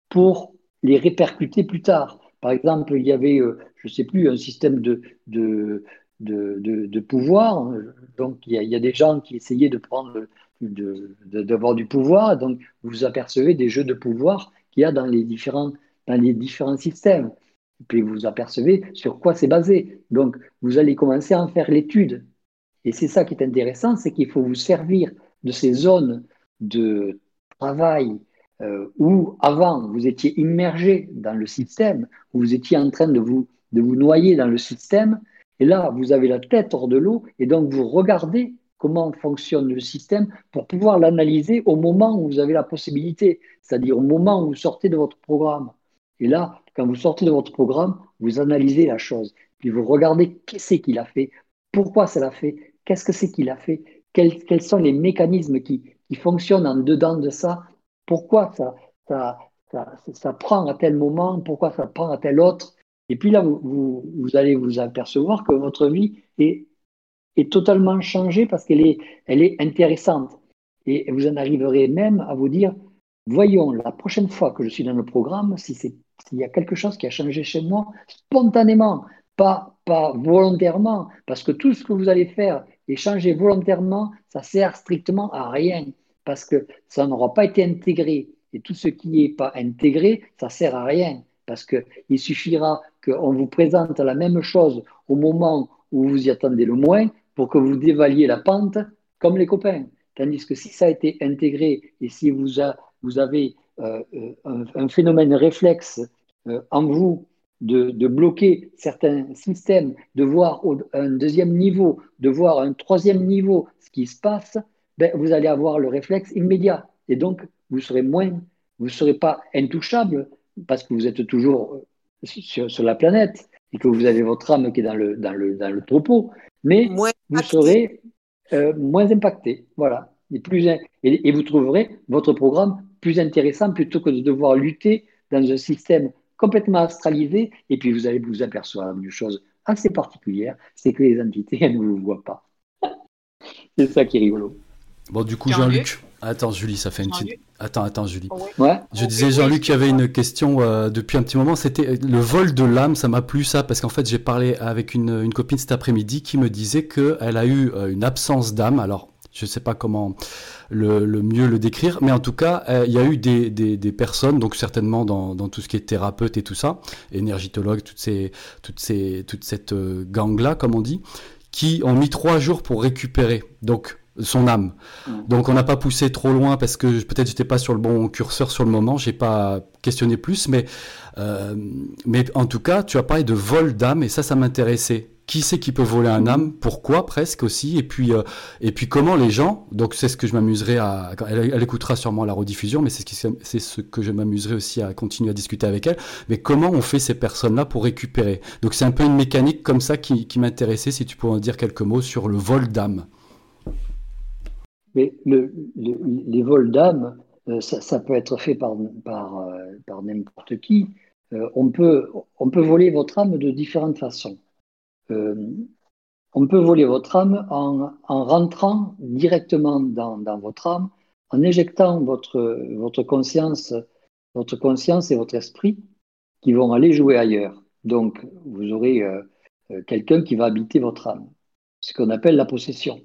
pour les répercuter plus tard. Par exemple, il y avait, euh, je ne sais plus, un système de, pouvoir. Donc, il y, a, il y, a, des gens qui essayaient de prendre d'avoir du pouvoir. Donc, vous apercevez des jeux de pouvoir qu'il y a dans les différents, dans les différents systèmes. Et puis, vous apercevez sur quoi c'est basé. Donc, vous allez commencer à en faire l'étude. Et c'est ça qui est intéressant, c'est qu'il faut vous servir de ces zones de travail euh, où avant vous étiez immergé dans le système, où vous étiez en train de vous, de vous noyer dans le système, et là vous avez la tête hors de l'eau, et donc vous regardez comment fonctionne le système pour pouvoir l'analyser au moment où vous avez la possibilité, c'est-à-dire au moment où vous sortez de votre programme. Et là, quand vous sortez de votre programme, vous analysez la chose, puis vous regardez qu'est-ce qu'il a fait, pourquoi ça l'a fait, qu'est-ce que c'est qu'il a fait, quels, sont les mécanismes qui, fonctionnent en dedans de ça, pourquoi ça, ça, ça, prend à tel moment, pourquoi ça prend à tel autre? Et puis là, vous, vous allez vous apercevoir que votre vie est est totalement changée parce qu'elle est, elle est intéressante. Et vous en arriverez même à vous dire, voyons, la prochaine fois que je suis dans le programme, si s'il y a quelque chose qui a changé chez moi, spontanément, pas, pas volontairement, parce que tout ce que vous allez faire et changer volontairement, ça sert strictement à rien, parce que ça n'aura pas été intégré. Et tout ce qui n'est pas intégré, ça sert à rien, parce qu'il suffira qu'on vous présente la même chose au moment où vous y attendez le moins pour que vous dévaliez la pente comme les copains. Tandis que si ça a été intégré et si vous, vous avez euh, euh, un, phénomène réflexe euh, en vous de, bloquer certains systèmes, de voir un deuxième niveau, de voir un troisième niveau ce qui se passe, ben, vous allez avoir le réflexe immédiat. Et donc, vous serez moins, vous ne serez pas intouchable parce que vous êtes toujours sur, sur, la planète et que vous avez votre âme qui est dans le, dans le, dans le troupeau mais vous serez euh, moins impacté. Voilà. Et, plus, et, vous trouverez votre programme plus intéressant plutôt que de devoir lutter dans un système complètement astralisé. Et puis vous allez vous apercevoir d'une chose assez particulière, c'est que les entités, elles ne vous voient pas. c'est ça qui est rigolo. Bon, du coup, Jean-Luc. Attends, Julie, ça fait une petite. Attends, attends, Julie. Ouais. Je disais, Jean-Luc, il y avait une question euh, depuis un petit moment. C'était le vol de l'âme. Ça m'a plu, ça, parce qu'en fait, j'ai parlé avec une, une, copine cet après-midi qui me disait qu'elle a eu euh, une absence d'âme. Alors, je ne sais pas comment le, mieux le décrire, mais en tout cas, il y a eu des, des, personnes, donc certainement dans, dans, tout ce qui est thérapeute et tout ça, énergitologue, toutes ces, toutes ces, toute cette gang-là, comme on dit, qui ont mis trois jours pour récupérer. Donc, son âme. Mm. Donc on n'a pas poussé trop loin parce que peut-être j'étais pas sur le bon curseur sur le moment, j'ai pas questionné plus, mais euh, mais en tout cas tu as parlé de vol d'âme et ça ça m'intéressait. Qui c'est qui peut voler un âme Pourquoi presque aussi Et puis euh, et puis comment les gens Donc c'est ce que je m'amuserai à. Elle, écoutera sûrement la rediffusion, mais c'est ce, ce que je m'amuserai aussi à continuer à discuter avec elle. Mais comment on fait ces personnes-là pour récupérer Donc c'est un peu une mécanique comme ça qui, m'intéressait. Si tu pourrais en dire quelques mots sur le vol d'âme. Mais le, les vols d'âme, euh, ça, peut être fait par, par, euh, par n'importe qui. On, peut, on peut voler votre âme de différentes façons. On peut voler votre âme en, en rentrant directement dans, votre âme, en éjectant votre, conscience, votre conscience et votre esprit qui vont aller jouer ailleurs. Donc, vous aurez quelqu'un qui va habiter votre âme, ce qu'on appelle la possession.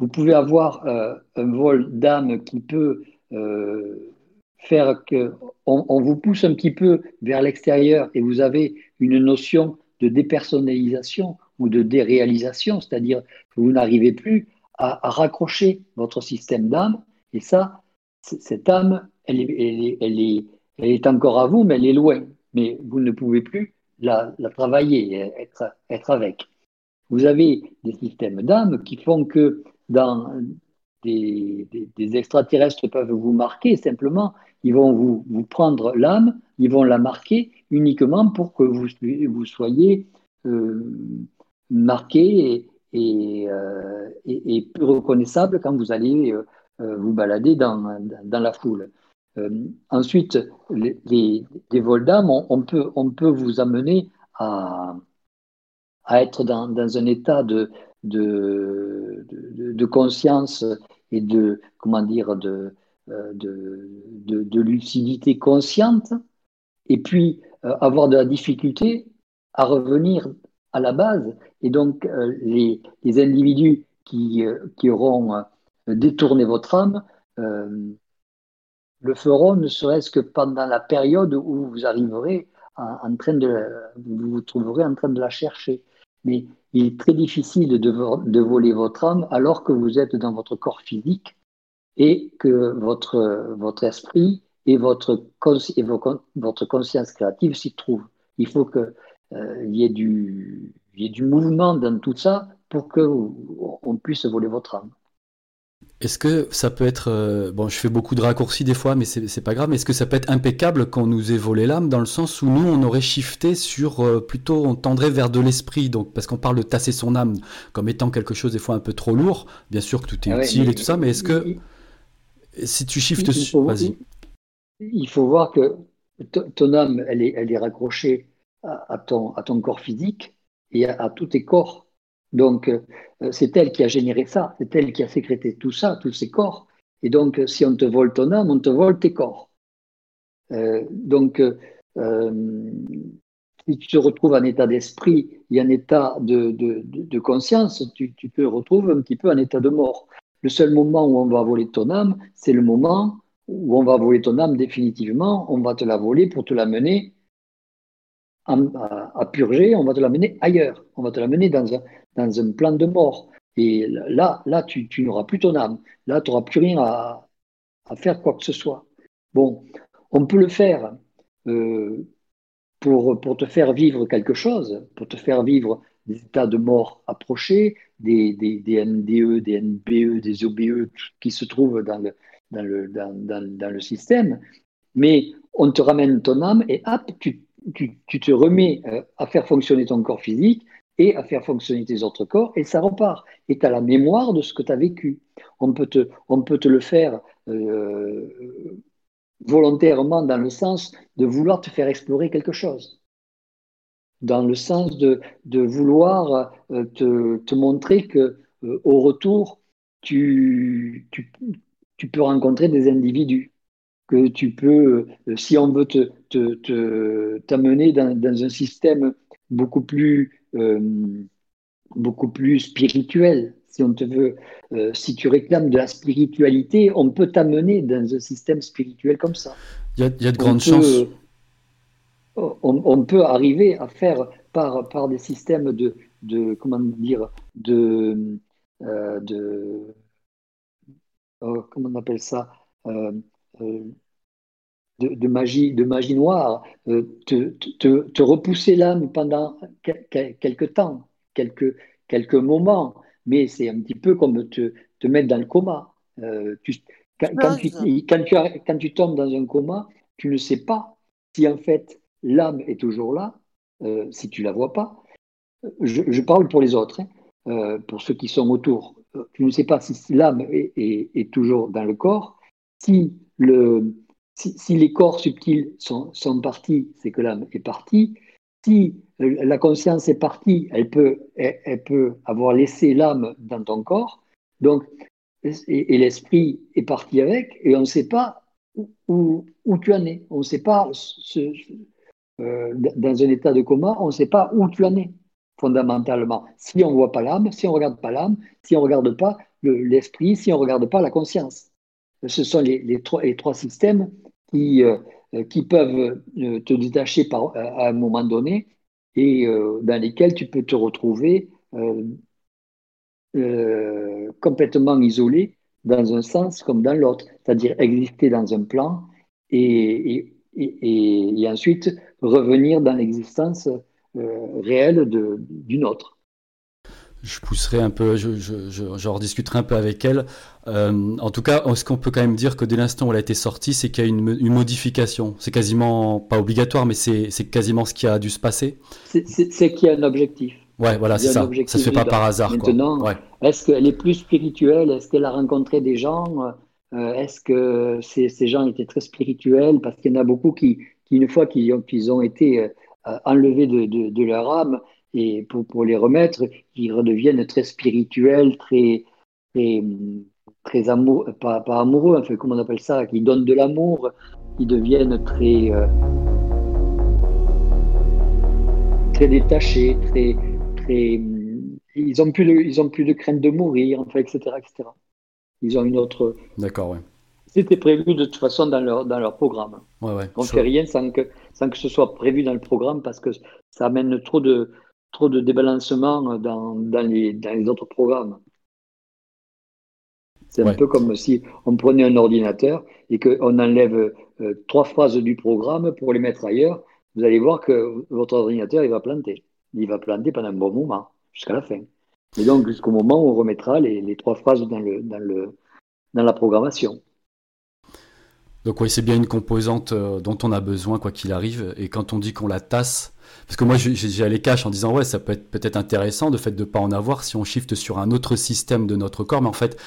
Vous pouvez avoir euh, un vol d'âme qui peut euh, faire que on, vous pousse un petit peu vers l'extérieur et vous avez une notion de dépersonnalisation ou de déréalisation, c'est-à-dire que vous n'arrivez plus à, raccrocher votre système d'âme. Et ça, cette âme, elle est, encore à vous, mais elle est loin. Mais vous ne pouvez plus la, travailler, être, avec. Vous avez des systèmes d'âme qui font que des, extraterrestres peuvent vous marquer, simplement, ils vont vous prendre l'âme, ils vont la marquer uniquement pour que vous, vous soyez euh, marqué et, euh, et, et, plus reconnaissable quand vous allez euh, vous balader dans, dans la foule. ensuite, les, les, vols d'âme, on, peut, on peut vous amener à, à être dans, dans un état de, de, de, conscience et de, comment dire, de, de, lucidité consciente, et puis avoir de la difficulté à revenir à la base. Et donc, euh, les, les, individus qui, qui auront détourné votre âme le feront ne serait-ce que pendant la période où vous arriverez en, train de, vous vous trouverez en train de la chercher. Mais il est très difficile de, voler votre âme alors que vous êtes dans votre corps physique et que votre, votre esprit et votre, votre conscience créative s'y trouvent. Il faut qu'il euh, y, ait du, y ait du mouvement dans tout ça pour qu'on puisse voler votre âme. Est-ce que ça peut être. Euh, bon, je fais beaucoup de raccourcis des fois, mais c'est pas grave. Mais est-ce que ça peut être impeccable quand on nous ait volé l'âme, dans le sens où nous, on aurait shifté sur. Euh, plutôt, on tendrait vers de l'esprit, donc parce qu'on parle de tasser son âme comme étant quelque chose des fois un peu trop lourd. Bien sûr que tout est ah utile et tout ça, mais est-ce que. si tu shiftes. Vas-y. Il faut voir que ton âme, elle est, elle est raccrochée à, ton, à ton corps physique et à tous tes corps donc, euh, c'est elle qui a généré ça, c'est elle qui a sécrété tout ça, tous ces corps. Et donc, si on te vole ton âme, on te vole tes corps. Euh, donc, euh, si tu te retrouves en état d'esprit et en état de, conscience, tu, tu, te retrouves un petit peu en état de mort. Le seul moment où on va voler ton âme, c'est le moment où on va voler ton âme définitivement, on va te la voler pour te la mener à, purger, on va te l'amener ailleurs. On va te l'amener dans un, dans un plan de mort. Et là, là tu, n'auras plus ton âme. Là, tu n'auras plus rien à, faire quoi que ce soit. Bon, on peut le faire euh, pour, pour te faire vivre quelque chose, pour te faire vivre des états de mort approchés, des, des, des NDE, des NBE, des OBE qui se trouvent dans le, dans le, dans, dans le système. Mais on te ramène ton âme et hop, tu, tu, te remets euh, à faire fonctionner ton corps physique et à faire fonctionner tes autres corps, et ça repart. Et tu as la mémoire de ce que tu as vécu. On peut te, on peut te le faire euh, volontairement dans le sens de vouloir te faire explorer quelque chose, dans le sens de, de vouloir euh, te, te, montrer que au retour, tu, tu, tu peux rencontrer des individus que tu peux, euh, si on veut te, t'amener dans, un système beaucoup plus, euh, beaucoup plus spirituel, si on te veut, euh, si tu réclames de la spiritualité, on peut t'amener dans un système spirituel comme ça. Il y a, de grandes chances. On, peut arriver à faire par, par des systèmes de, de comment dire, de, euh, de oh, comment on appelle ça, euh, de, magie, de magie noire, te, te, te, repousser l'âme pendant quelques temps, quelques, quelques moments, mais c'est un petit peu comme te, te mettre dans le coma. Euh, quand, tu, quand, tu, quand, tu, tombes dans un coma, tu ne sais pas si en fait l'âme est toujours là, euh, si tu la vois pas. Je, parle pour les autres, hein, euh, pour ceux qui sont autour. Tu ne sais pas si l'âme est, toujours dans le corps. Si, le, si, si les corps subtils sont, partis, c'est que l'âme est partie. Si la conscience est partie, elle peut, avoir laissé l'âme dans ton corps, donc, et, l'esprit est parti avec, et on ne sait pas où, tu en es. On ne sait pas, euh, dans un état de coma, on ne sait pas où tu en es, fondamentalement. Si on ne voit pas l'âme, si on ne regarde pas l'âme, si on ne regarde pas l'esprit, si on ne regarde pas la conscience. Ce sont les, trois, systèmes qui, euh, qui peuvent euh, te détacher à un moment donné et euh, dans lesquels tu peux te retrouver euh, euh, complètement isolé dans un sens comme dans l'autre, c'est-à-dire exister dans un plan et, ensuite revenir dans l'existence réelle d'une autre je pousserai un peu, je, je, je, rediscuterai un peu avec elle. en tout cas, ce qu'on peut quand même dire que dès l'instant où elle a été sortie, c'est qu'il y a une, une modification. C'est quasiment pas obligatoire, mais c'est quasiment ce qui a dû se passer. C'est qu'il y a un objectif. Ouais, voilà, c'est ça. Ça se fait pas par hasard. Maintenant, est-ce qu'elle est plus spirituelle? Est-ce qu'elle a rencontré des gens? Euh, Est-ce que ces, ces, gens étaient très spirituels? Parce qu'il y en a beaucoup qui, qui une fois qu'ils ont, qu'ils ont été euh, enlevés de, de, leur âme, et pour, pour, les remettre, ils redeviennent très spirituels, très, très, très amoureux, pas, pas, amoureux, enfin, comment on appelle ça, qui donnent de l'amour, ils deviennent très, euh, très détachés, très, très, ils ont plus de, ils ont plus de crainte de mourir, enfin, etc., etc. Ils ont une autre. D'accord, ouais. C'était prévu de toute façon dans leur, dans leur programme. Ouais, ouais, on ne fait rien sans que, sans que ce soit prévu dans le programme parce que ça amène trop de, trop de débalancement dans, dans, les, dans les autres programmes. C'est un peu comme si on prenait un ordinateur et qu'on enlève euh, trois phrases du programme pour les mettre ailleurs. Vous allez voir que votre ordinateur, il va planter. Il va planter pendant un bon moment, jusqu'à la fin. Et donc, jusqu'au moment où on remettra les, les trois phrases dans, le, dans, le, dans la programmation. Donc oui, c'est bien une composante euh, dont on a besoin, quoi qu'il arrive. Et quand on dit qu'on la tasse, parce que moi, j'ai les caches en disant, ouais, ça peut être peut-être intéressant, de fait de ne pas en avoir si on shift sur un autre système de notre corps. Mais en fait,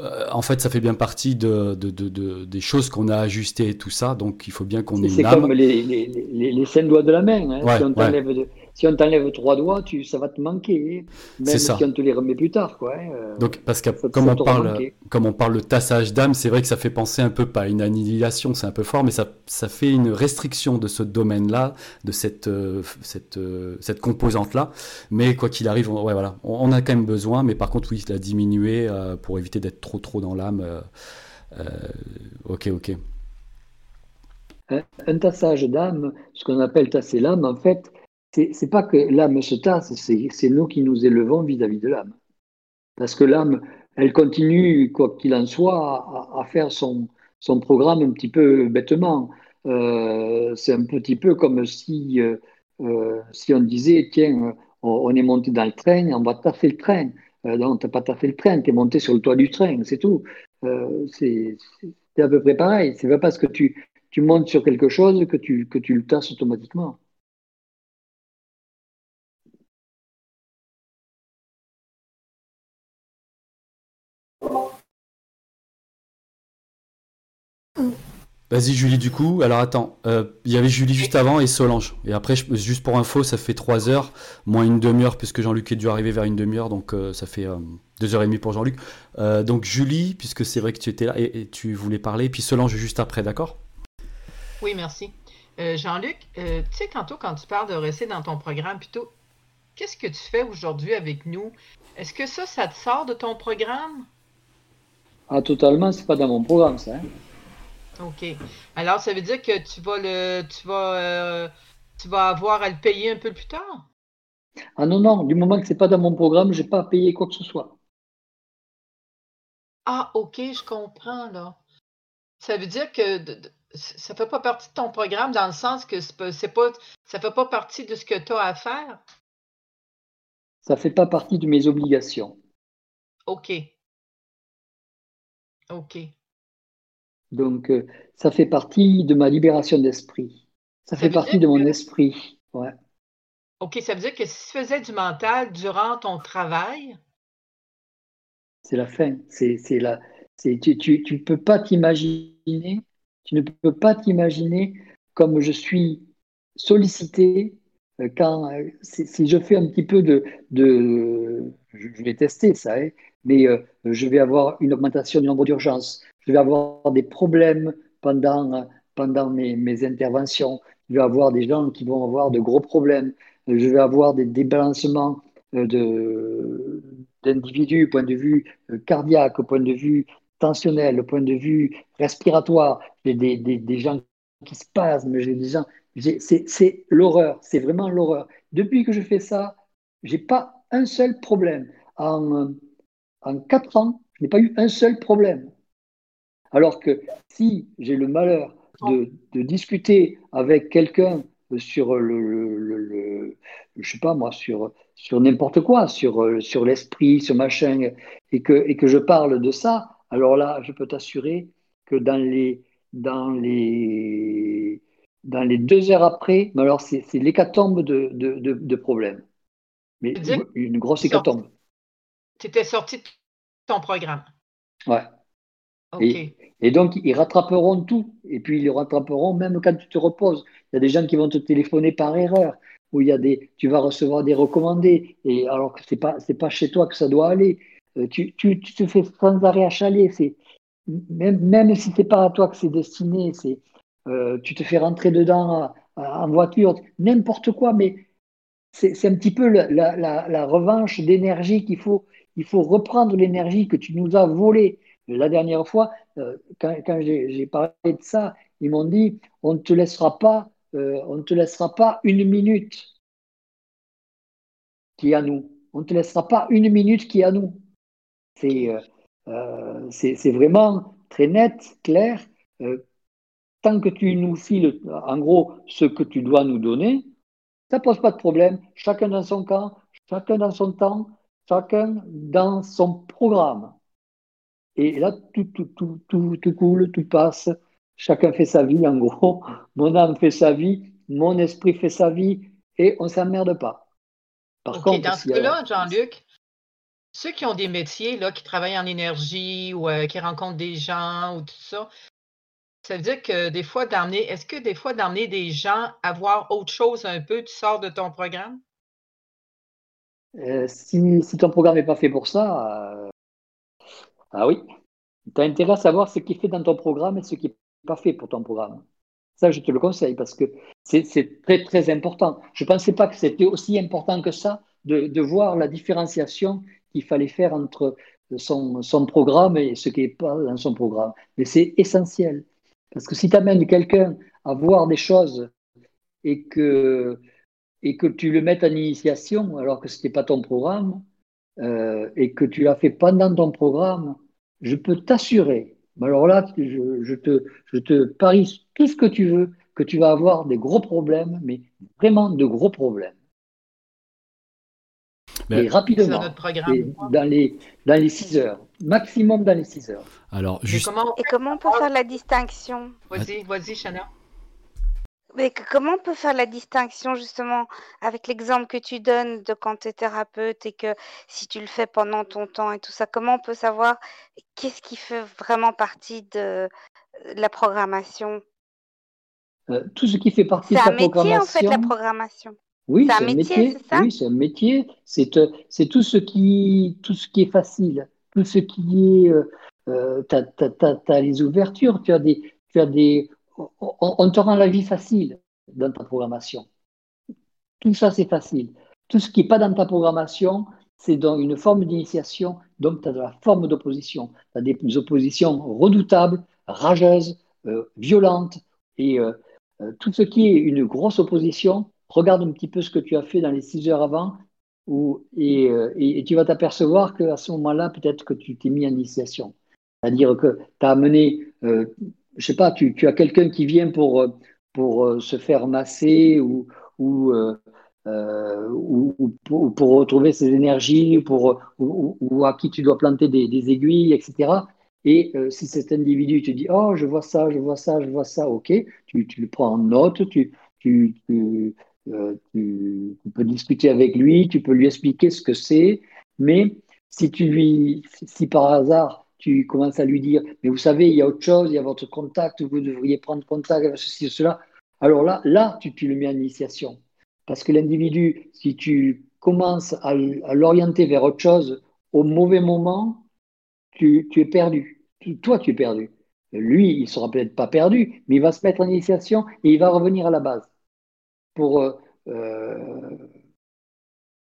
euh, en fait, ça fait bien partie de, des choses qu'on a ajustées et tout ça. Donc, il faut bien qu'on ait une. C'est comme les, les, doigts de la main. Hein. si on t'enlève si on t'enlève trois doigts, tu, ça va te manquer. Même si on te les remet plus tard. Quoi, hein, euh, Donc, parce que comme, on parle, comme on parle de tassage d'âme, c'est vrai que ça fait penser un peu, pas une annihilation, c'est un peu fort, mais ça, ça fait une restriction de ce domaine-là, de cette, euh, cette, euh, cette composante-là. Mais quoi qu'il arrive, on, ouais, voilà, on, a quand même besoin, mais par contre, oui, la diminuer pour éviter d'être trop, trop dans l'âme. ok, ok. un tassage d'âme, ce qu'on appelle tasser l'âme, en fait, c'est pas que l'âme se tasse, c'est nous qui nous élevons vis-à-vis de l'âme. Parce que l'âme, elle continue, quoi qu'il en soit, à, faire son, son, programme un petit peu bêtement. Euh, c'est un petit peu comme si, euh, euh, si on disait, tiens, on, est monté dans le train, on va taffer le train. non, tu n'as pas taffé le train, tu es monté sur le toit du train, c'est tout. c'est à peu près pareil. C'est pas parce que tu, tu montes sur quelque chose que tu, que tu le tasses automatiquement. Vas-y Julie du coup. Alors attends, euh, il y avait Julie juste avant et Solange. Et après, juste pour info, ça fait 3 heures, moins une demi-heure, puisque Jean-Luc est dû arriver vers une demi-heure, donc euh, ça fait 2 heures et demie pour Jean-Luc. Euh, donc Julie, puisque c'est vrai que tu étais là et, tu voulais parler, puis Solange juste après, d'accord? Oui, merci. Jean-Luc, tu sais, tantôt quand tu parles de rester dans ton programme, plutôt qu'est-ce que tu fais aujourd'hui avec nous? Est-ce que ça, ça te sort de ton programme? Ah, totalement, c'est pas dans mon programme, ça. Hein. OK. Alors, ça veut dire que tu vas le tu vas euh, tu vas avoir à le payer un peu plus tard? Ah non, non, du moment que c'est pas dans mon programme, j'ai pas à payer quoi que ce soit. Ah, OK, je comprends, là. Ça veut dire que ça fait pas partie de ton programme dans le sens que c'est pas, ça fait pas partie de ce que tu as à faire? Ça fait pas partie de mes obligations. OK. OK. Donc, euh, ça fait partie de ma libération d'esprit. Ça, fait partie de mon esprit. Ouais. OK, ça veut dire que si tu faisais du mental durant ton travail? C'est la fin. C'est, la, c'est, tu ne peux pas t'imaginer, tu ne peux pas t'imaginer comme je suis sollicité euh, quand euh, si, je fais un petit peu de, de je vais tester ça, hein, mais je vais avoir une augmentation du nombre d'urgences, je vais avoir des problèmes pendant, pendant mes, interventions, je vais avoir des gens qui vont avoir de gros problèmes, je vais avoir des débalancements euh, d'individus au point de vue euh, cardiaque, au point de vue tensionnel, au point de vue respiratoire. J'ai des, des, des, gens qui spasment, j'ai des gens. C'est l'horreur, c'est vraiment l'horreur. Depuis que je fais ça, j'ai pas un seul problème. En, en quatre ans, je n'ai pas eu un seul problème. Alors que si j'ai le malheur de, de discuter avec quelqu'un sur le, le, je sais pas moi, sur, sur n'importe quoi, sur, sur l'esprit, sur machin, et que, et que je parle de ça, alors là, je peux t'assurer que dans les, dans les, dans les deux heures après, mais alors c'est, l'hécatombe de, de, de, problèmes. Mais une, grosse hécatombe. Tu étais sorti de ton programme. Ouais. Et, donc, ils rattraperont tout. Et puis, ils rattraperont même quand tu te reposes. Il y a des gens qui vont te téléphoner par erreur, où il y a des, tu vas recevoir des recommandés, et alors que ce n'est pas, pas chez toi que ça doit aller. Euh, tu, tu, tu, te fais sans arrêt achaler. Même, même si ce n'est pas à toi que c'est destiné, c'est, euh, tu te fais rentrer dedans en voiture, n'importe quoi, mais c'est un petit peu la, la, la revanche d'énergie qu'il faut. Il faut reprendre l'énergie que tu nous as volée. La dernière fois, euh, quand, j'ai parlé de ça, ils m'ont dit on ne te laissera pas, euh, on ne te laissera pas une minute qui est à nous. On ne te laissera pas une minute qui est à nous. C'est euh, vraiment très net, clair. tant que tu nous files, en gros, ce que tu dois nous donner, ça pose pas de problème. Chacun dans son camp, chacun dans son temps, chacun dans son programme. Et là, tout, tout, tout, tout, tout coule, tout passe. Chacun fait sa vie, en gros. Mon âme fait sa vie, mon esprit fait sa vie, et on ne s'emmerde pas. Par contre, dans ce cas-là, Jean-Luc, ceux qui ont des métiers, là, qui travaillent en énergie ou euh, qui rencontrent des gens ou tout ça, ça veut dire que des fois, d'emmener, est-ce que des fois, d'emmener des gens à voir autre chose un peu, tu sors de ton programme? Euh, si, ton programme n'est pas fait pour ça, euh, ah oui. Tu as intérêt à savoir ce qui est fait dans ton programme et ce qui n'est pas fait pour ton programme. Ça, je te le conseille parce que c'est très, très important. Je ne pensais pas que c'était aussi important que ça de, voir la différenciation qu'il fallait faire entre son, son, programme et ce qui n'est pas dans son programme. Mais c'est essentiel. Parce que si tu amènes quelqu'un à voir des choses et que, et que tu le mets en initiation alors que ce n'était pas ton programme, euh, et que tu l'as fait pendant ton programme, je peux t'assurer, alors là, je, te, je te parie tout ce que tu veux, que tu vas avoir des gros problèmes, mais vraiment de gros problèmes. et rapidement, dans, les, dans les 6 heures, maximum dans les 6 heures. Alors, juste... Et comment on peut faire la distinction? Vas-y, vas-y, Chana. Mais comment on peut faire la distinction justement avec l'exemple que tu donnes de quand tu es thérapeute et que si tu le fais pendant ton temps et tout ça, comment on peut savoir qu'est-ce qui fait vraiment partie de la programmation? Euh, Tout ce qui fait partie de la programmation. C'est un métier en fait la programmation. Oui, c'est un, métier, c'est ça? Oui, c'est un métier. C'est euh, tout ce qui tout ce qui est facile, tout ce qui est. Euh, tu as, les ouvertures, tu as des, tu as des on, te rend la vie facile dans ta programmation. Tout ça, c'est facile. tout ce qui n'est pas dans ta programmation, c'est dans une forme d'initiation, donc tu as de la forme d'opposition. Tu as des oppositions redoutables, rageuses, euh, violentes, et euh, euh, tout ce qui est une grosse opposition, regarde un petit peu ce que tu as fait dans les six heures avant, et, tu vas t'apercevoir qu'à ce moment-là, peut-être que tu t'es mis en initiation. C'est-à-dire que tu as amené, je sais pas, tu, as quelqu'un qui vient pour, pour se faire masser ou, ou euh, ou, pour, retrouver ses énergies, pour, ou, à qui tu dois planter des, aiguilles, etc. Et euh, si cet individu te dit Oh, je vois ça, je vois ça, je vois ça, ok, tu, le prends en note, tu, tu, euh, tu, peux discuter avec lui, tu peux lui expliquer ce que c'est, mais si tu lui, si par hasard tu commences à lui dire Mais vous savez, il y a autre chose, il y a votre contact, vous devriez prendre contact avec ceci, cela, alors là, là, tu, tu le mets en initiation. Parce que l'individu, si tu commences à, l'orienter vers autre chose au mauvais moment, tu, es perdu. toi, tu es perdu. Lui, il ne sera peut-être pas perdu, mais il va se mettre en initiation et il va revenir à la base. Pour, euh, euh,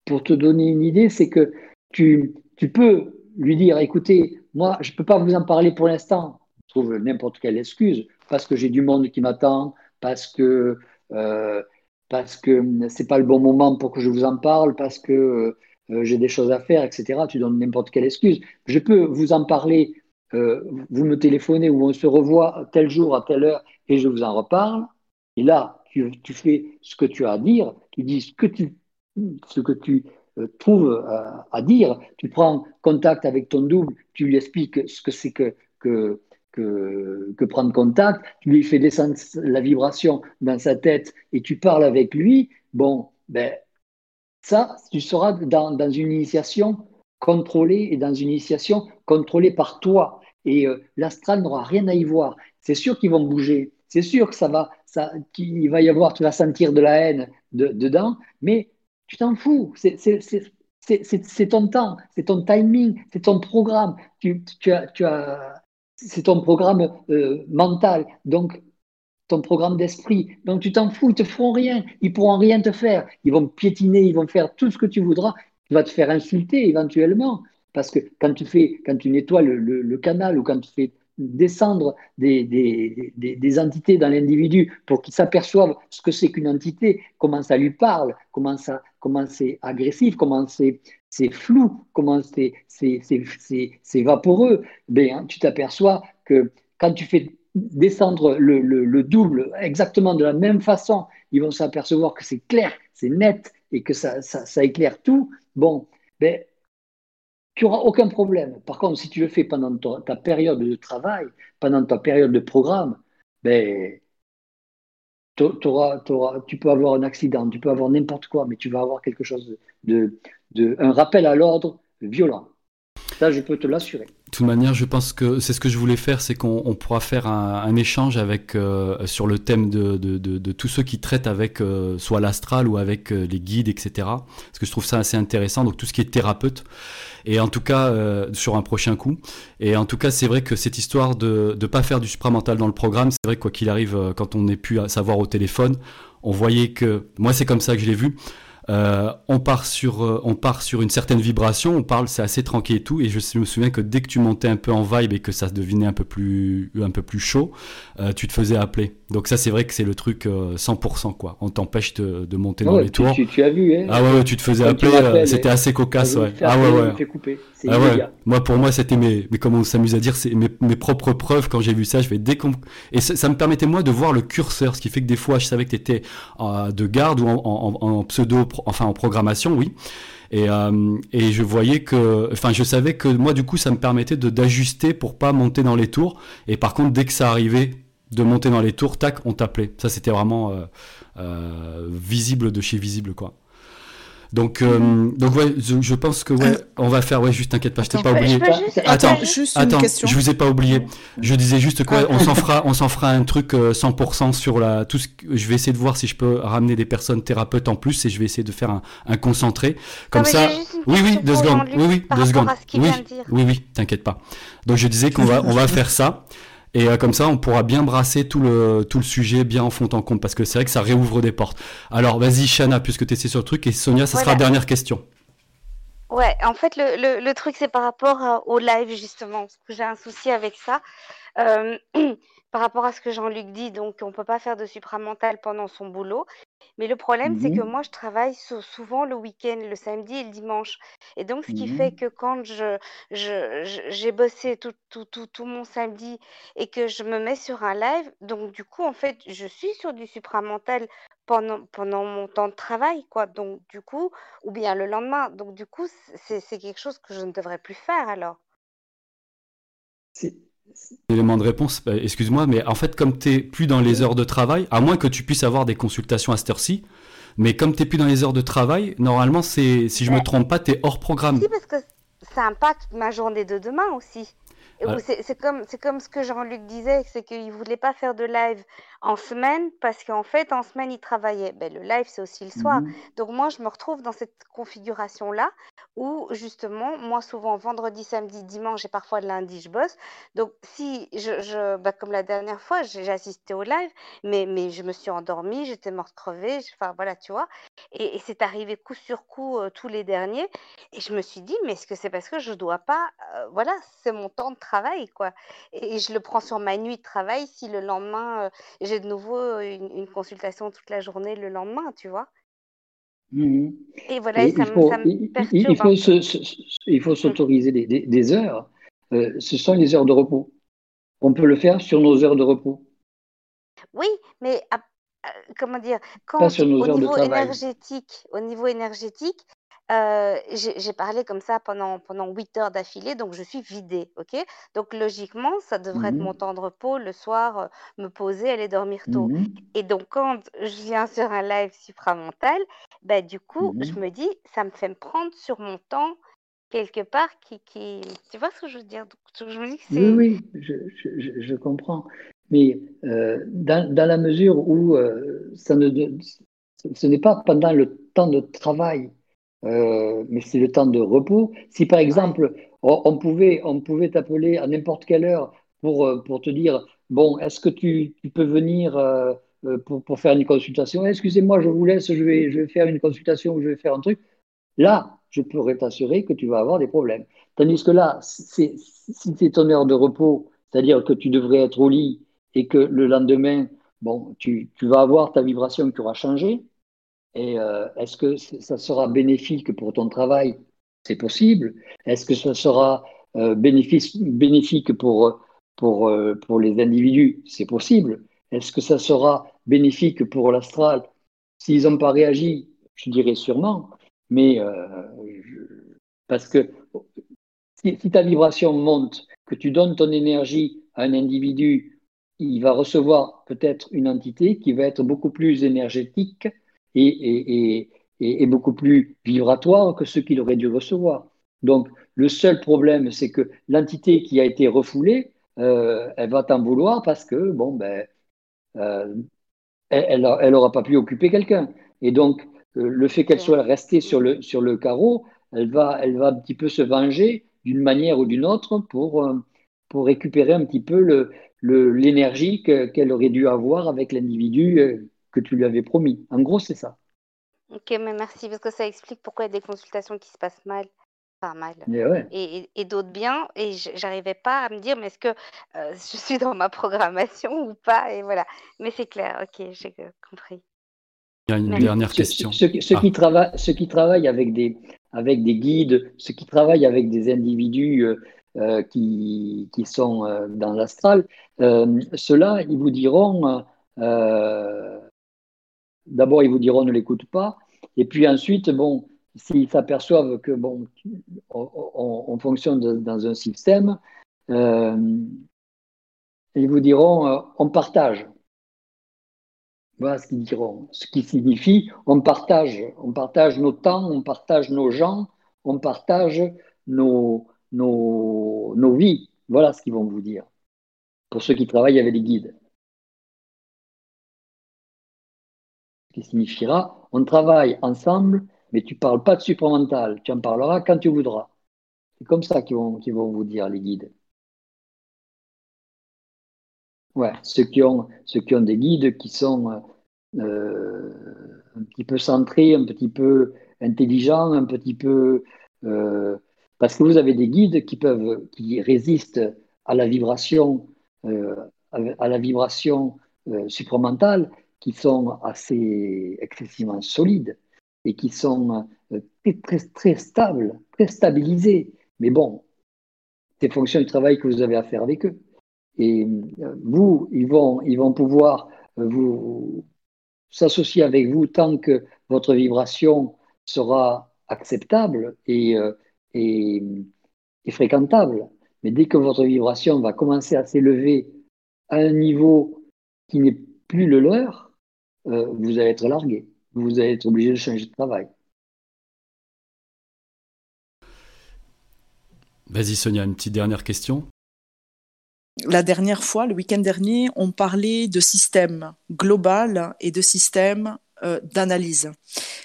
pour te donner une idée, c'est que tu, peux lui dire, écoutez, moi, je ne peux pas vous en parler pour l'instant. Je trouve n'importe quelle excuse, parce que j'ai du monde qui m'attend, parce que euh, parce que c'est pas le bon moment pour que je vous en parle, parce que euh, j'ai des choses à faire, etc. Tu donnes n'importe quelle excuse. Je peux vous en parler, euh, vous me téléphonez ou on se revoit tel jour à telle heure et je vous en reparle. Et là, tu, fais ce que tu as à dire, tu dis que tu, ce que tu euh, trouves à dire, tu prends contact avec ton double, tu lui expliques ce que c'est que, que que, prendre contact, tu lui fais descendre la vibration dans sa tête et tu parles avec lui, bon, ben, ça, tu seras dans, une initiation contrôlée et dans une initiation contrôlée par toi. Et euh, l'astral n'aura rien à y voir. C'est sûr qu'ils vont bouger. C'est sûr que ça va, ça, qu'il va y avoir, tu vas sentir de la haine dedans, mais tu t'en fous. C'est ton temps, c'est ton timing, c'est ton programme. Tu, as, tu, as, c'est ton programme euh, mental, donc ton programme d'esprit. Donc tu t'en fous, ils te feront rien, ils pourront rien te faire. Ils vont piétiner, ils vont faire tout ce que tu voudras. Tu vas te faire insulter éventuellement, parce que quand tu fais, quand tu nettoies le, canal ou quand tu fais descendre des, des, entités dans l'individu pour qu'il s'aperçoive ce que c'est qu'une entité, comment ça lui parle, comment, ça, comment c'est agressif, comment c'est c'est flou, comment c'est vaporeux, ben, tu t'aperçois que quand tu fais descendre le, double exactement de la même façon, ils vont s'apercevoir que c'est clair, c'est net et que ça, éclaire tout. Bon, ben, tu n'auras aucun problème. Par contre, si tu le fais pendant ta, période de travail, pendant ta période de programme, ben, tu peux avoir un accident, tu peux avoir n'importe quoi, mais tu vas avoir quelque chose de, un rappel à l'ordre violent. Ça, je peux te l'assurer. De toute manière, je pense que c'est ce que je voulais faire, c'est qu'on pourra faire un, échange avec euh, sur le thème de, de, tous ceux qui traitent avec euh, soit l'astral ou avec euh, les guides, etc. Parce que je trouve ça assez intéressant. Donc tout ce qui est thérapeute. Et en tout cas, sur un prochain coup. Et en tout cas, c'est vrai que cette histoire de ne pas faire du supramental dans le programme, c'est vrai quoi qu'il arrive, quand on n'est plus à savoir au téléphone, on voyait que moi c'est comme ça que je l'ai vu euh, on part sur euh, on part sur une certaine vibration, on parle, c'est assez tranquille et tout. Et je me souviens que dès que tu montais un peu en vibe et que ça devenait un peu plus un peu plus chaud, euh, tu te faisais appeler. Donc ça c'est vrai que c'est le truc 100% quoi. On t'empêche de, de, monter dans les tours. Tu, as vu hein Ah ouais, tu te faisais appeler. c'était assez cocasse ouais. Ah ouais ouais. Ah ouais. Moi pour moi c'était mes mais comme on s'amuse à dire c'est mes, mes, propres preuves quand j'ai vu ça. Je vais décom... et ça, me permettait moi de voir le curseur, ce qui fait que des fois je savais que tu étais de garde ou en, en, en pseudo enfin en programmation, oui. Et, euh, et, je voyais que, enfin, je savais que moi, du coup, ça me permettait de d'ajuster pour pas monter dans les tours. Et par contre, dès que ça arrivait de monter dans les tours, tac, on t'appelait. Ça, c'était vraiment euh, euh, visible de chez visible, quoi. Donc, euh, donc ouais, je, pense que ouais, on va faire. Ouais, juste t'inquiète pas, je t'ai pas oublié. Attends, juste attends, je vous ai pas oublié. Je disais juste quoi, on s'en fera, on s'en fera un truc 100% euh, sur la. Tout ce, je vais essayer de voir si je peux ramener des personnes thérapeutes en plus et je vais essayer de faire un, un concentré. Comme ça. Oui, oui, deux secondes. Oui, oui, deux secondes. Oui, oui, oui, t'inquiète pas. Donc je disais qu'on va, on va faire ça. Et euh, comme ça, on pourra bien brasser tout le, tout le sujet bien en fond en compte, parce que c'est vrai que ça réouvre des portes. Alors, vas-y, Shana, puisque tu es sur le truc, et Sonia, ça sera la dernière question. Ouais, en fait, le, le, truc, c'est par rapport au live, justement, parce que j'ai un souci avec ça. Euh, par rapport à ce que Jean-Luc dit, donc on ne peut pas faire de supramental pendant son boulot. Mais le problème, c'est que mmh moi, je travaille souvent le week-end, le samedi et le dimanche. Et donc, ce qui fait mmh que quand je, j'ai bossé tout, tout, tout, tout mon samedi et que je me mets sur un live, donc du coup, en fait, je suis sur du supramental pendant, pendant mon temps de travail, quoi. Donc, du coup, ou bien le lendemain. Donc, du coup, c'est c'est quelque chose que je ne devrais plus faire alors. C'est Élément de réponse, bah, excuse-moi, mais en fait, comme tu n'es plus dans les heures de travail, à moins que tu puisses avoir des consultations à cette heure-ci, mais comme tu n'es plus dans les heures de travail, normalement, c'est, si je ne me trompe pas, tu es hors programme. Si, parce que ça impacte ma journée de demain aussi. C'est comme, comme ce que Jean-Luc disait, c'est qu'il ne voulait pas faire de live en semaine parce qu'en fait, en semaine, il travaillait. Ben, le live, c'est aussi le soir. Mmh Donc moi, je me retrouve dans cette configuration-là où justement, moi, souvent, vendredi, samedi, dimanche et parfois lundi, je bosse. Donc si, je, je ben, comme la dernière fois, j'ai assisté au live, mais, mais je me suis endormie, j'étais morte crevée, enfin voilà, tu vois. Et, c'est arrivé coup sur coup euh, tous les derniers. Et je me suis dit, mais est-ce que c'est parce que je dois pas, euh, voilà, c'est mon temps de travail, quoi. Et, je le prends sur ma nuit de travail si le lendemain, euh, j'ai de nouveau une, consultation toute la journée le lendemain, tu vois? Mmh et voilà, ça, me, ça, me, perturbe. Il faut, il faut mmh. s'autoriser des, des, heures. Euh, ce sont les heures de repos. On peut le faire sur nos heures de repos. Oui, mais euh, comment dire, quand au niveau énergétique, au niveau énergétique, euh, j'ai parlé comme ça pendant, pendant 8 heures d'affilée, donc je suis vidée, ok? Donc logiquement, ça devrait être mon temps de repos le soir, euh, me poser, aller dormir tôt. Mmh Et donc quand je viens sur un live supramental, bah, du coup, je me dis, ça me fait me prendre sur mon temps quelque part qui, qui... Tu vois ce que je veux dire? Je me dis que Oui, oui, je, je, je comprends. Mais euh, dans, dans la mesure où ça ne, ce n'est pas pendant le temps de travail euh, mais c'est le temps de repos. Si par exemple, on, pouvait, on pouvait t'appeler à n'importe quelle heure pour, euh, pour te dire, bon, est-ce que tu, tu, peux venir euh, pour, pour, faire une consultation? Excusez-moi, je vous laisse, je vais, je vais faire une consultation ou je vais faire un truc. Là, je pourrais t'assurer que tu vas avoir des problèmes. Tandis que là, si c'est ton heure de repos, c'est-à-dire que tu devrais être au lit et que le lendemain, bon, tu, tu vas avoir ta vibration qui aura changé, et euh, est-ce que ça sera bénéfique pour ton travail? C'est possible. Est-ce que ça sera euh, bénéfique pour, pour, euh, pour les individus? C'est possible. Est-ce que ça sera bénéfique pour l'astral? S'ils n'ont pas réagi, je dirais sûrement. Mais parce que si, si, ta vibration monte, que tu donnes ton énergie à un individu, il va recevoir peut-être une entité qui va être beaucoup plus énergétique et, beaucoup plus vibratoire que ce qu'il aurait dû recevoir. Donc, le seul problème, c'est que l'entité qui a été refoulée, euh, elle va t'en vouloir parce que, bon, ben, euh, elle n'aura pas pu occuper quelqu'un. Et donc, euh, le fait qu'elle soit restée sur le, sur le carreau, elle va, elle va un petit peu se venger d'une manière ou d'une autre pour, pour récupérer un petit peu l'énergie le, qu'elle aurait dû avoir avec l'individu que tu lui avais promis. En gros, c'est ça. Ok, mais merci, parce que ça explique pourquoi il y a des consultations qui se passent mal. Pas mal. Et, et, d'autres bien. Et j'arrivais pas à me dire, mais est-ce que euh, je suis dans ma programmation ou pas Et voilà. Mais c'est clair, ok, j'ai compris. Il y a une dernière question. Ceux, qui ah. travaillent, ceux qui travaillent avec des, avec des guides, ceux qui travaillent avec des individus euh, euh, qui, qui, sont dans l'astral, ceux-là, ils vous diront d'abord, ils vous diront ne l'écoute pas. Et puis ensuite, bon, s'ils s'aperçoivent que bon, on, fonctionne dans un système, euh, ils vous diront euh, on partage. Voilà ce qu'ils diront. Ce qui signifie on partage. On partage nos temps, on partage nos gens, on partage nos, nos, nos vies. Voilà ce qu'ils vont vous dire. Pour ceux qui travaillent avec les guides. Qui signifiera on travaille ensemble, mais tu ne parles pas de supramental, tu en parleras quand tu voudras. C'est comme ça qu'ils vont, vont vous dire, les guides. Ouais, ceux qui ont, ceux qui ont des guides qui sont euh, un petit peu centrés, un petit peu intelligents, un petit peu. Euh, parce que vous avez des guides qui peuvent, qui résistent à la vibration, euh, à la vibration supramentale, qui sont assez excessivement solides et qui sont très, très, très stables, très stabilisés. Mais bon, c'est fonction du travail que vous avez à faire avec eux. Et euh, vous, ils vont, ils vont pouvoir euh, vous s'associer avec vous tant que votre vibration sera acceptable et, euh, et, fréquentable. Mais dès que votre vibration va commencer à s'élever à un niveau qui n'est plus le leur, vous allez être largué. Vous allez être obligé de changer de travail. Vas-y Sonia, une petite dernière question la dernière fois, le week-end dernier, on parlait de système global et de système euh, d'analyse.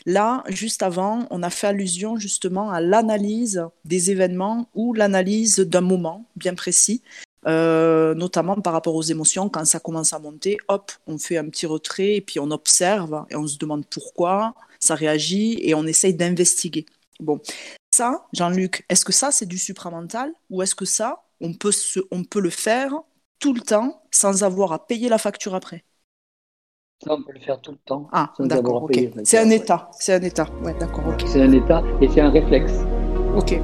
Là, juste avant, on a fait allusion justement à l'analyse des événements ou l'analyse d'un moment bien précis, euh, notamment par rapport aux émotions. Quand ça commence à monter, hop, on fait un petit retrait et puis on observe et on se demande pourquoi ça réagit et on essaye d'investiguer. Bon, ça, Jean-Luc, est-ce que ça c'est du supramental ou est-ce que ça, on peut, on peut le faire tout le temps sans avoir à payer la facture après? Ça, on peut le faire tout le temps. Ah, d'accord, ok. C'est un état, c'est un état. Ouais, d'accord, C'est un état et c'est un réflexe. Ok.